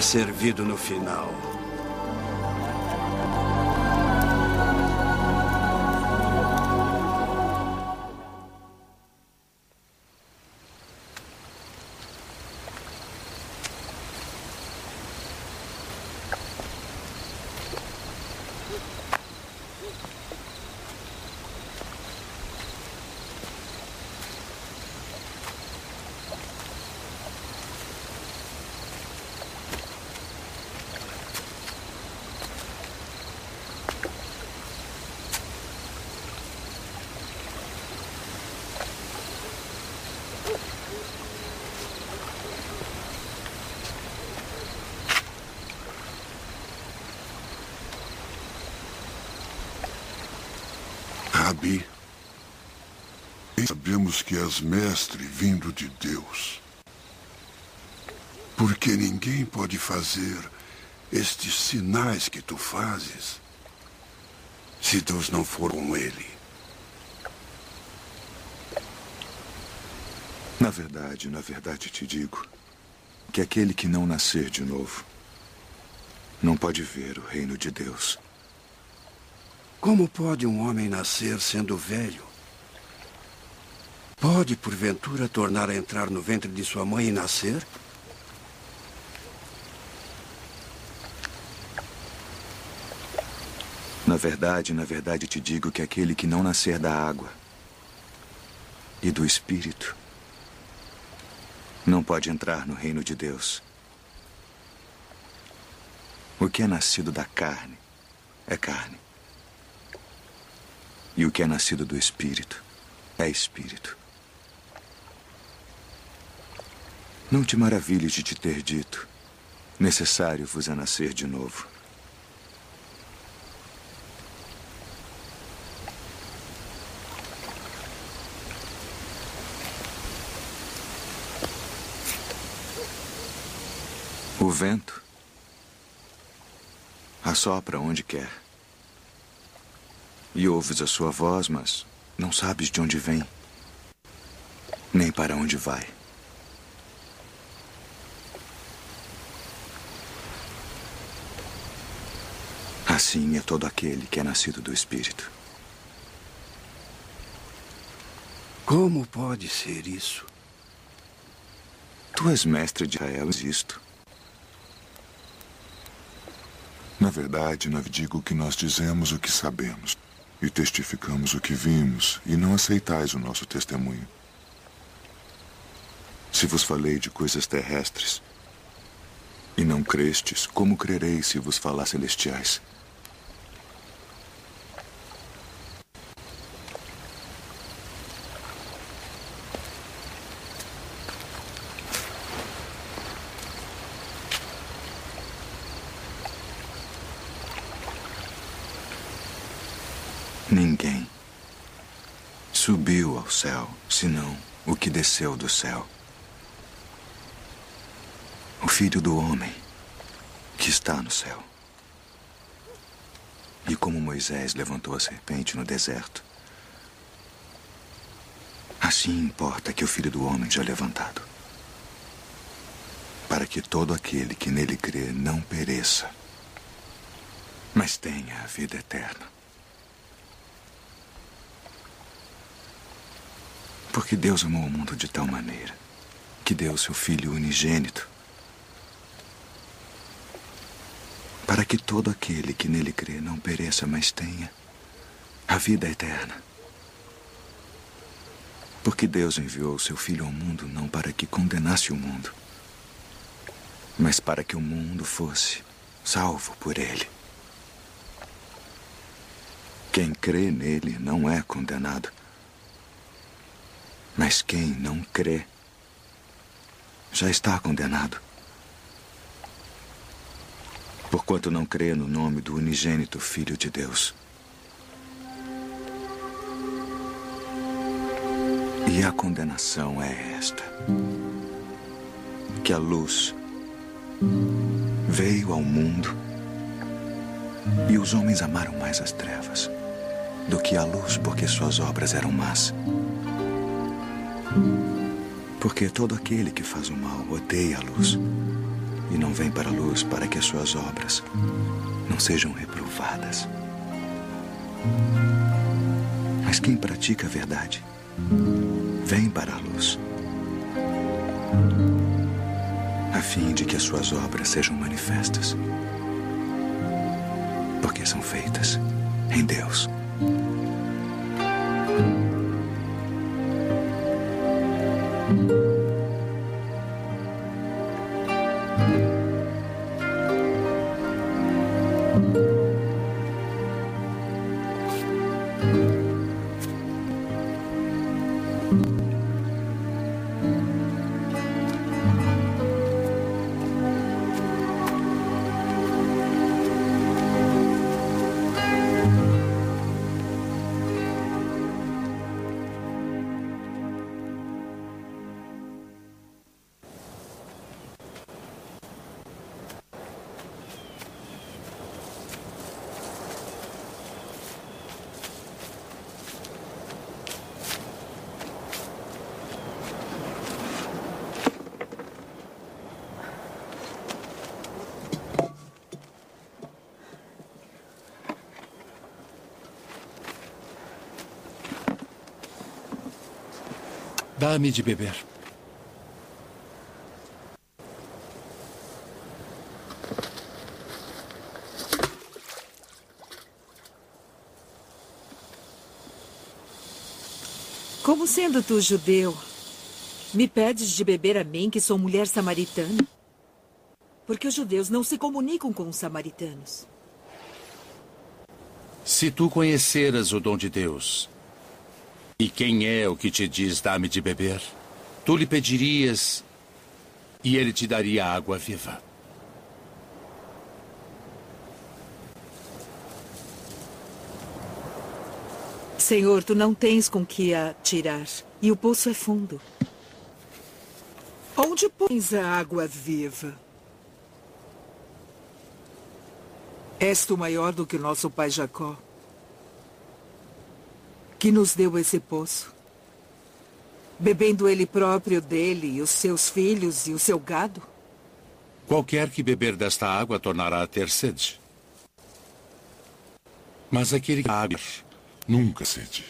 é servido no final. És mestre vindo de Deus. Porque ninguém pode fazer estes sinais que tu fazes se Deus não for com ele. Na verdade, na verdade te digo que aquele que não nascer de novo não pode ver o reino de Deus. Como pode um homem nascer sendo velho? Pode, porventura, tornar a entrar no ventre de sua mãe e nascer? Na verdade, na verdade te digo que aquele que não nascer da água e do Espírito não pode entrar no reino de Deus. O que é nascido da carne é carne. E o que é nascido do Espírito é Espírito. Não te maravilhes de te ter dito: necessário vos é nascer de novo. O vento assopra onde quer. E ouves a sua voz, mas não sabes de onde vem, nem para onde vai. Assim é todo aquele que é nascido do Espírito. Como pode ser isso? Tu és mestre de Israel, isto. Na verdade, não digo que nós dizemos o que sabemos e testificamos o que vimos, e não aceitais o nosso testemunho. Se vos falei de coisas terrestres e não crestes, como crereis se vos falar celestiais? Ninguém subiu ao céu, senão o que desceu do céu. O filho do homem que está no céu. E como Moisés levantou a serpente no deserto, assim importa que o filho do homem seja levantado, para que todo aquele que nele crê não pereça, mas tenha a vida eterna. Porque Deus amou o mundo de tal maneira que deu seu Filho unigênito para que todo aquele que nele crê não pereça, mas tenha a vida eterna. Porque Deus enviou seu Filho ao mundo não para que condenasse o mundo, mas para que o mundo fosse salvo por ele. Quem crê nele não é condenado, mas quem não crê já está condenado. Porquanto não crê no nome do unigênito Filho de Deus. E a condenação é esta: que a luz veio ao mundo e os homens amaram mais as trevas do que a luz, porque suas obras eram más. Porque todo aquele que faz o mal odeia a luz e não vem para a luz para que as suas obras não sejam reprovadas. Mas quem pratica a verdade vem para a luz, a fim de que as suas obras sejam manifestas, porque são feitas em Deus. Dá-me de beber. Como sendo tu judeu, me pedes de beber a mim, que sou mulher samaritana? Porque os judeus não se comunicam com os samaritanos. Se tu conheceras o dom de Deus, e quem é o que te diz dá-me de beber, tu lhe pedirias e ele te daria água viva. Senhor, tu não tens com que a tirar, e o poço é fundo. Onde pões a água viva? És tu maior do que o nosso pai Jacó, que nos deu esse poço, bebendo ele próprio dele, e os seus filhos e o seu gado? Qualquer que beber desta água tornará a ter sede. Mas aquele que água nunca sede.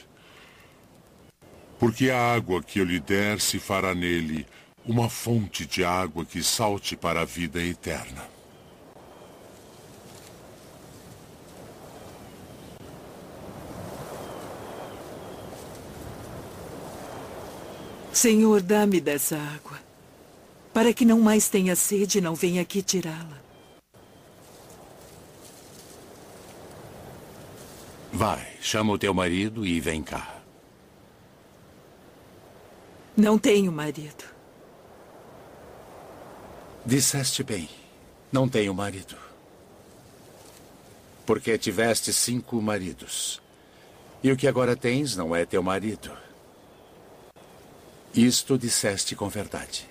Porque a água que eu lhe der se fará nele uma fonte de água que salte para a vida eterna. Senhor, dá-me dessa água, para que não mais tenha sede e não venha aqui tirá-la. Vai, chama o teu marido e vem cá. Não tenho marido. Disseste bem. Não tenho marido. Porque tiveste cinco maridos. E o que agora tens não é teu marido. Isto disseste com verdade.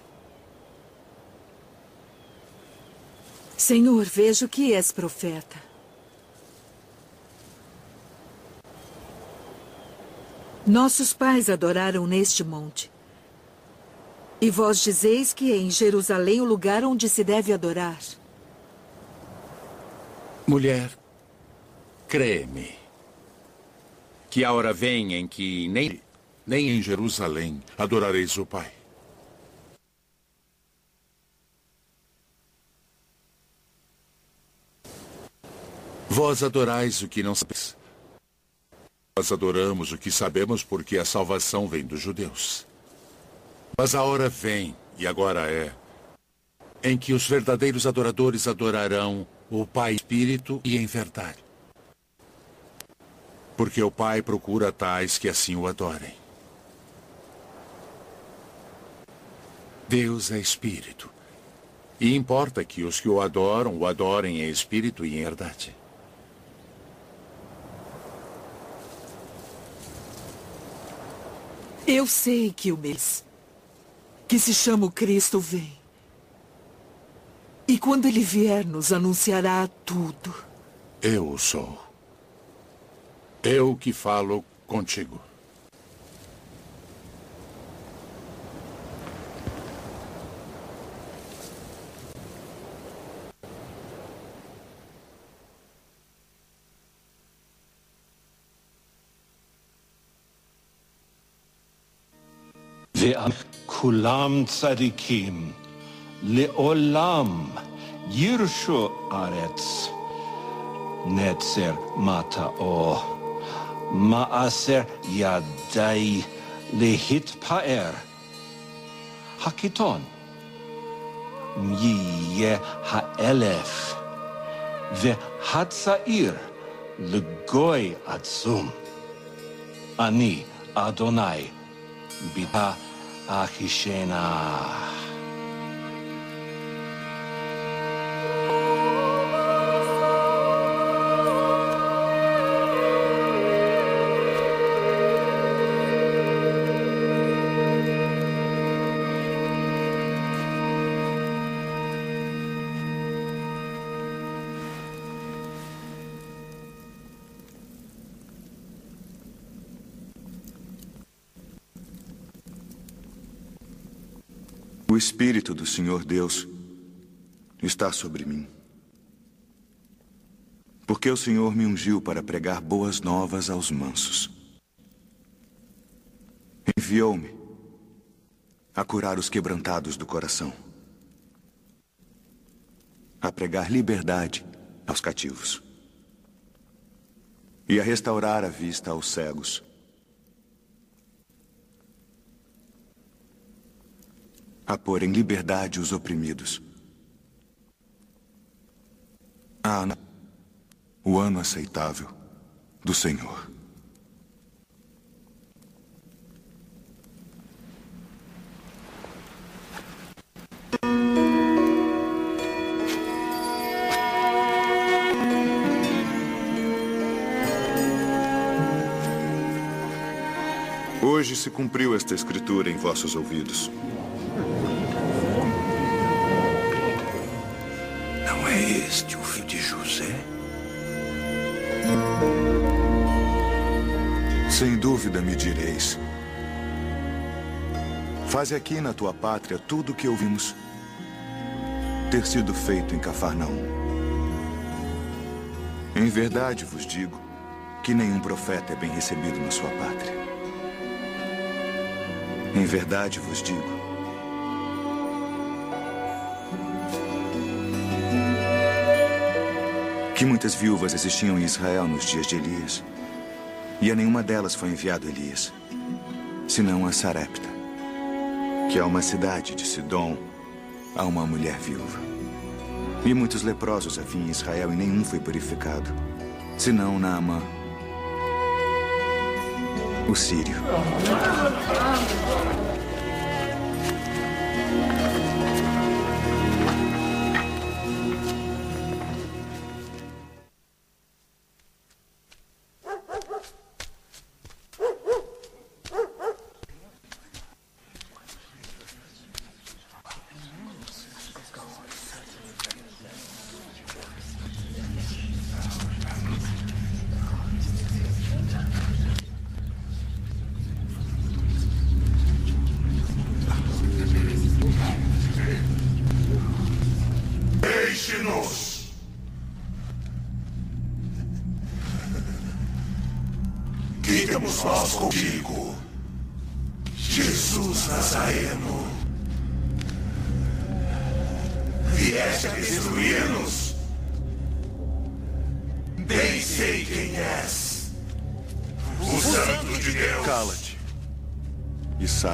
Senhor, vejo que és profeta. Nossos pais adoraram neste monte. E vós dizeis que é em Jerusalém o lugar onde se deve adorar. Mulher, crê-me, que a hora vem em que nem, nem em Jerusalém adorareis o Pai. Vós adorais o que não sabeis. Nós adoramos o que sabemos porque a salvação vem dos judeus. Mas a hora vem, e agora é, em que os verdadeiros adoradores adorarão o Pai Espírito e em verdade. Porque o Pai procura tais que assim o adorem. Deus é Espírito. E importa que os que o adoram o adorem em espírito e em verdade. Eu sei que o mês que se chama o Cristo vem. E quando ele vier, nos anunciará tudo. Eu sou. Eu que falo contigo. כולם צדיקים, לעולם ירשו ארץ. נצר מטאו, מעשר ידי להתפאר. הקיטון, יהיה האלף, והצעיר לגוי עצום. אני, אדוני, ביטה Akishena. Espírito do Senhor Deus está sobre mim. Porque o Senhor me ungiu para pregar boas novas aos mansos. Enviou-me a curar os quebrantados do coração, a pregar liberdade aos cativos e a restaurar a vista aos cegos. A pôr em liberdade os oprimidos. A o ano aceitável do Senhor. Hoje se cumpriu esta escritura em vossos ouvidos. Este o filho de José? Sem dúvida me direis. Faze aqui na tua pátria tudo o que ouvimos ter sido feito em Cafarnaum. Em verdade vos digo que nenhum profeta é bem recebido na sua pátria. Em verdade vos digo. Que muitas viúvas existiam em Israel nos dias de Elias, e a nenhuma delas foi enviado Elias, senão a Sarepta, que é uma cidade de Sidom, a uma mulher viúva. E muitos leprosos havia em Israel e nenhum foi purificado, senão Naamã, o sírio.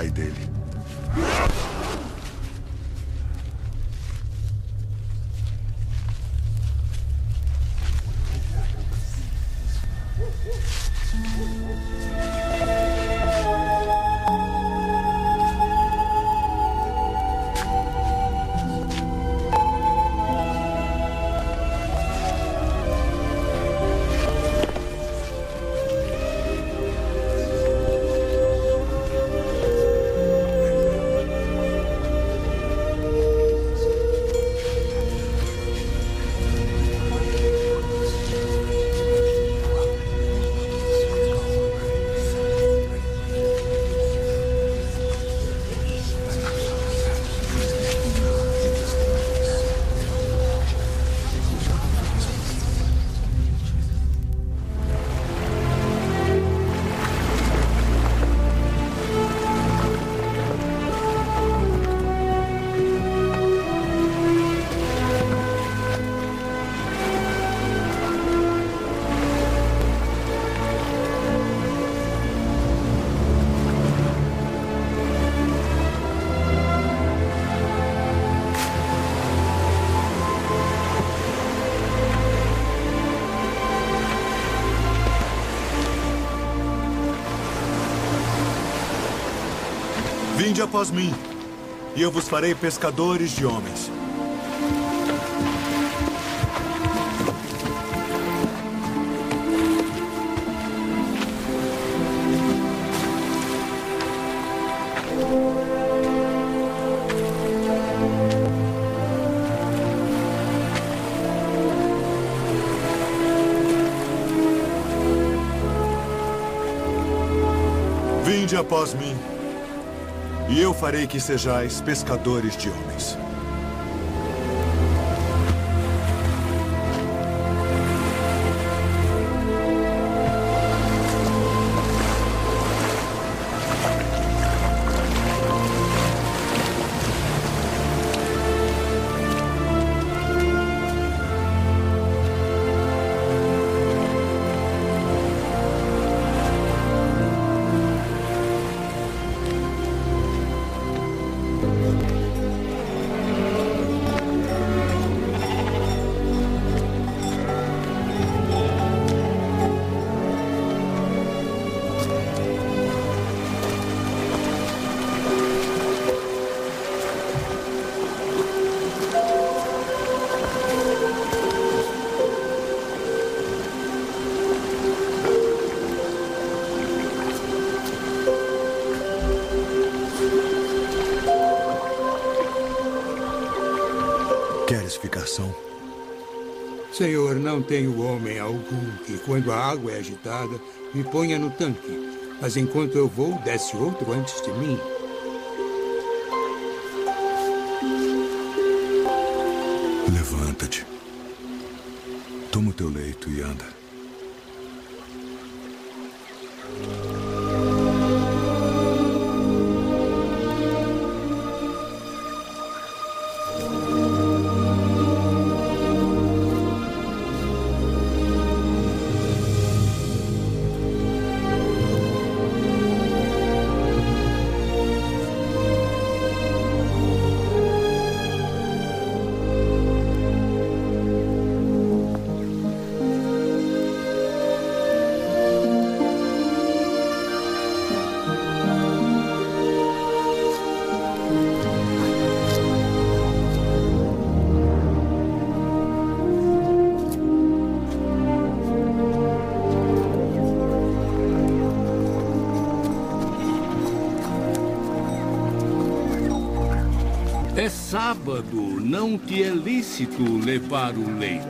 E sai Vinde após mim, e eu vos farei pescadores de homens. Vinde após mim, farei que sejais pescadores de homens. Tenho homem algum que, quando a água é agitada, me ponha no tanque. Mas enquanto eu vou, desce outro antes de mim. Levanta-te. Toma o teu leito e anda. Não te é lícito levar o leito.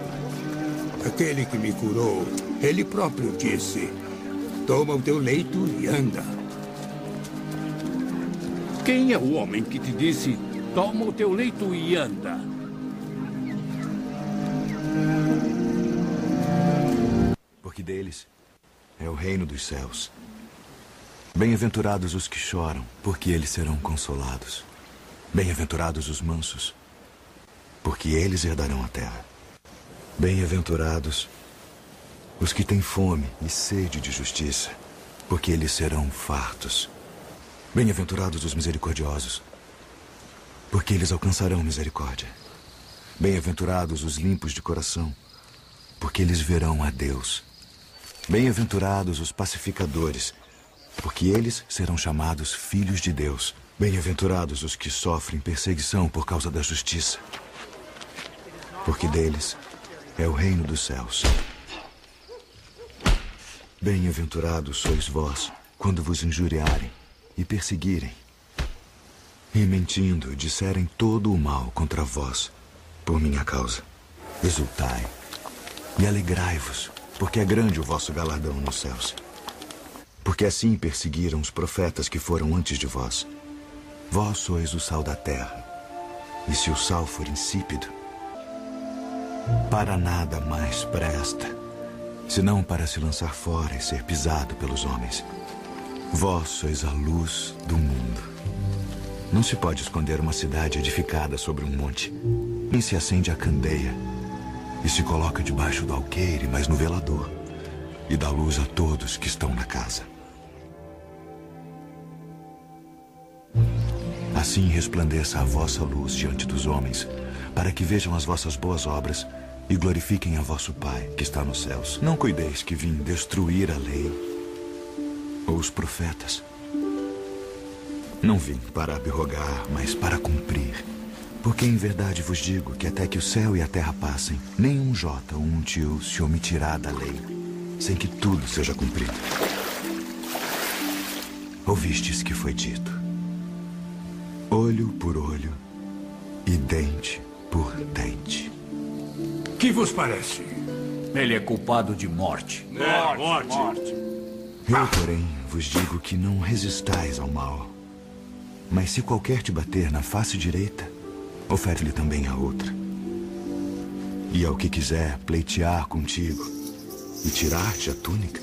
Aquele que me curou, ele próprio disse: Toma o teu leito e anda. Quem é o homem que te disse: Toma o teu leito e anda? Porque deles é o reino dos céus. Bem-aventurados os que choram, porque eles serão consolados. Bem-aventurados os mansos, porque eles herdarão a terra. Bem-aventurados os que têm fome e sede de justiça, porque eles serão fartos. Bem-aventurados os misericordiosos, porque eles alcançarão misericórdia. Bem-aventurados os limpos de coração, porque eles verão a Deus. Bem-aventurados os pacificadores, porque eles serão chamados filhos de Deus. Bem-aventurados os que sofrem perseguição por causa da justiça, porque deles é o reino dos céus. Bem-aventurados sois vós quando vos injuriarem e perseguirem, e mentindo disserem todo o mal contra vós por minha causa. Exultai e alegrai-vos, porque é grande o vosso galardão nos céus. Porque assim perseguiram os profetas que foram antes de vós. Vós sois o sal da terra. E se o sal for insípido, para nada mais presta, senão para se lançar fora e ser pisado pelos homens. Vós sois a luz do mundo. Não se pode esconder uma cidade edificada sobre um monte. Nem se acende a candeia e se coloca debaixo do alqueire, mas no velador, e dá luz a todos que estão na casa. Assim resplandeça a vossa luz diante dos homens, para que vejam as vossas boas obras e glorifiquem a vosso Pai que está nos céus. Não cuideis que vim destruir a lei ou os profetas. Não vim para abrogar, mas para cumprir. Porque em verdade vos digo que até que o céu e a terra passem, nem um jota ou um tio se omitirá da lei, sem que tudo seja cumprido. Ouvistes que foi dito: olho por olho e dente por dente. Que vos parece? Ele é culpado de morte. É, morte. morte. Eu, porém, vos digo que não resistais ao mal. Mas se qualquer te bater na face direita, ofere-lhe também a outra. E ao que quiser pleitear contigo e tirar-te a túnica,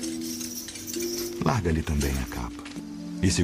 larga-lhe também a capa.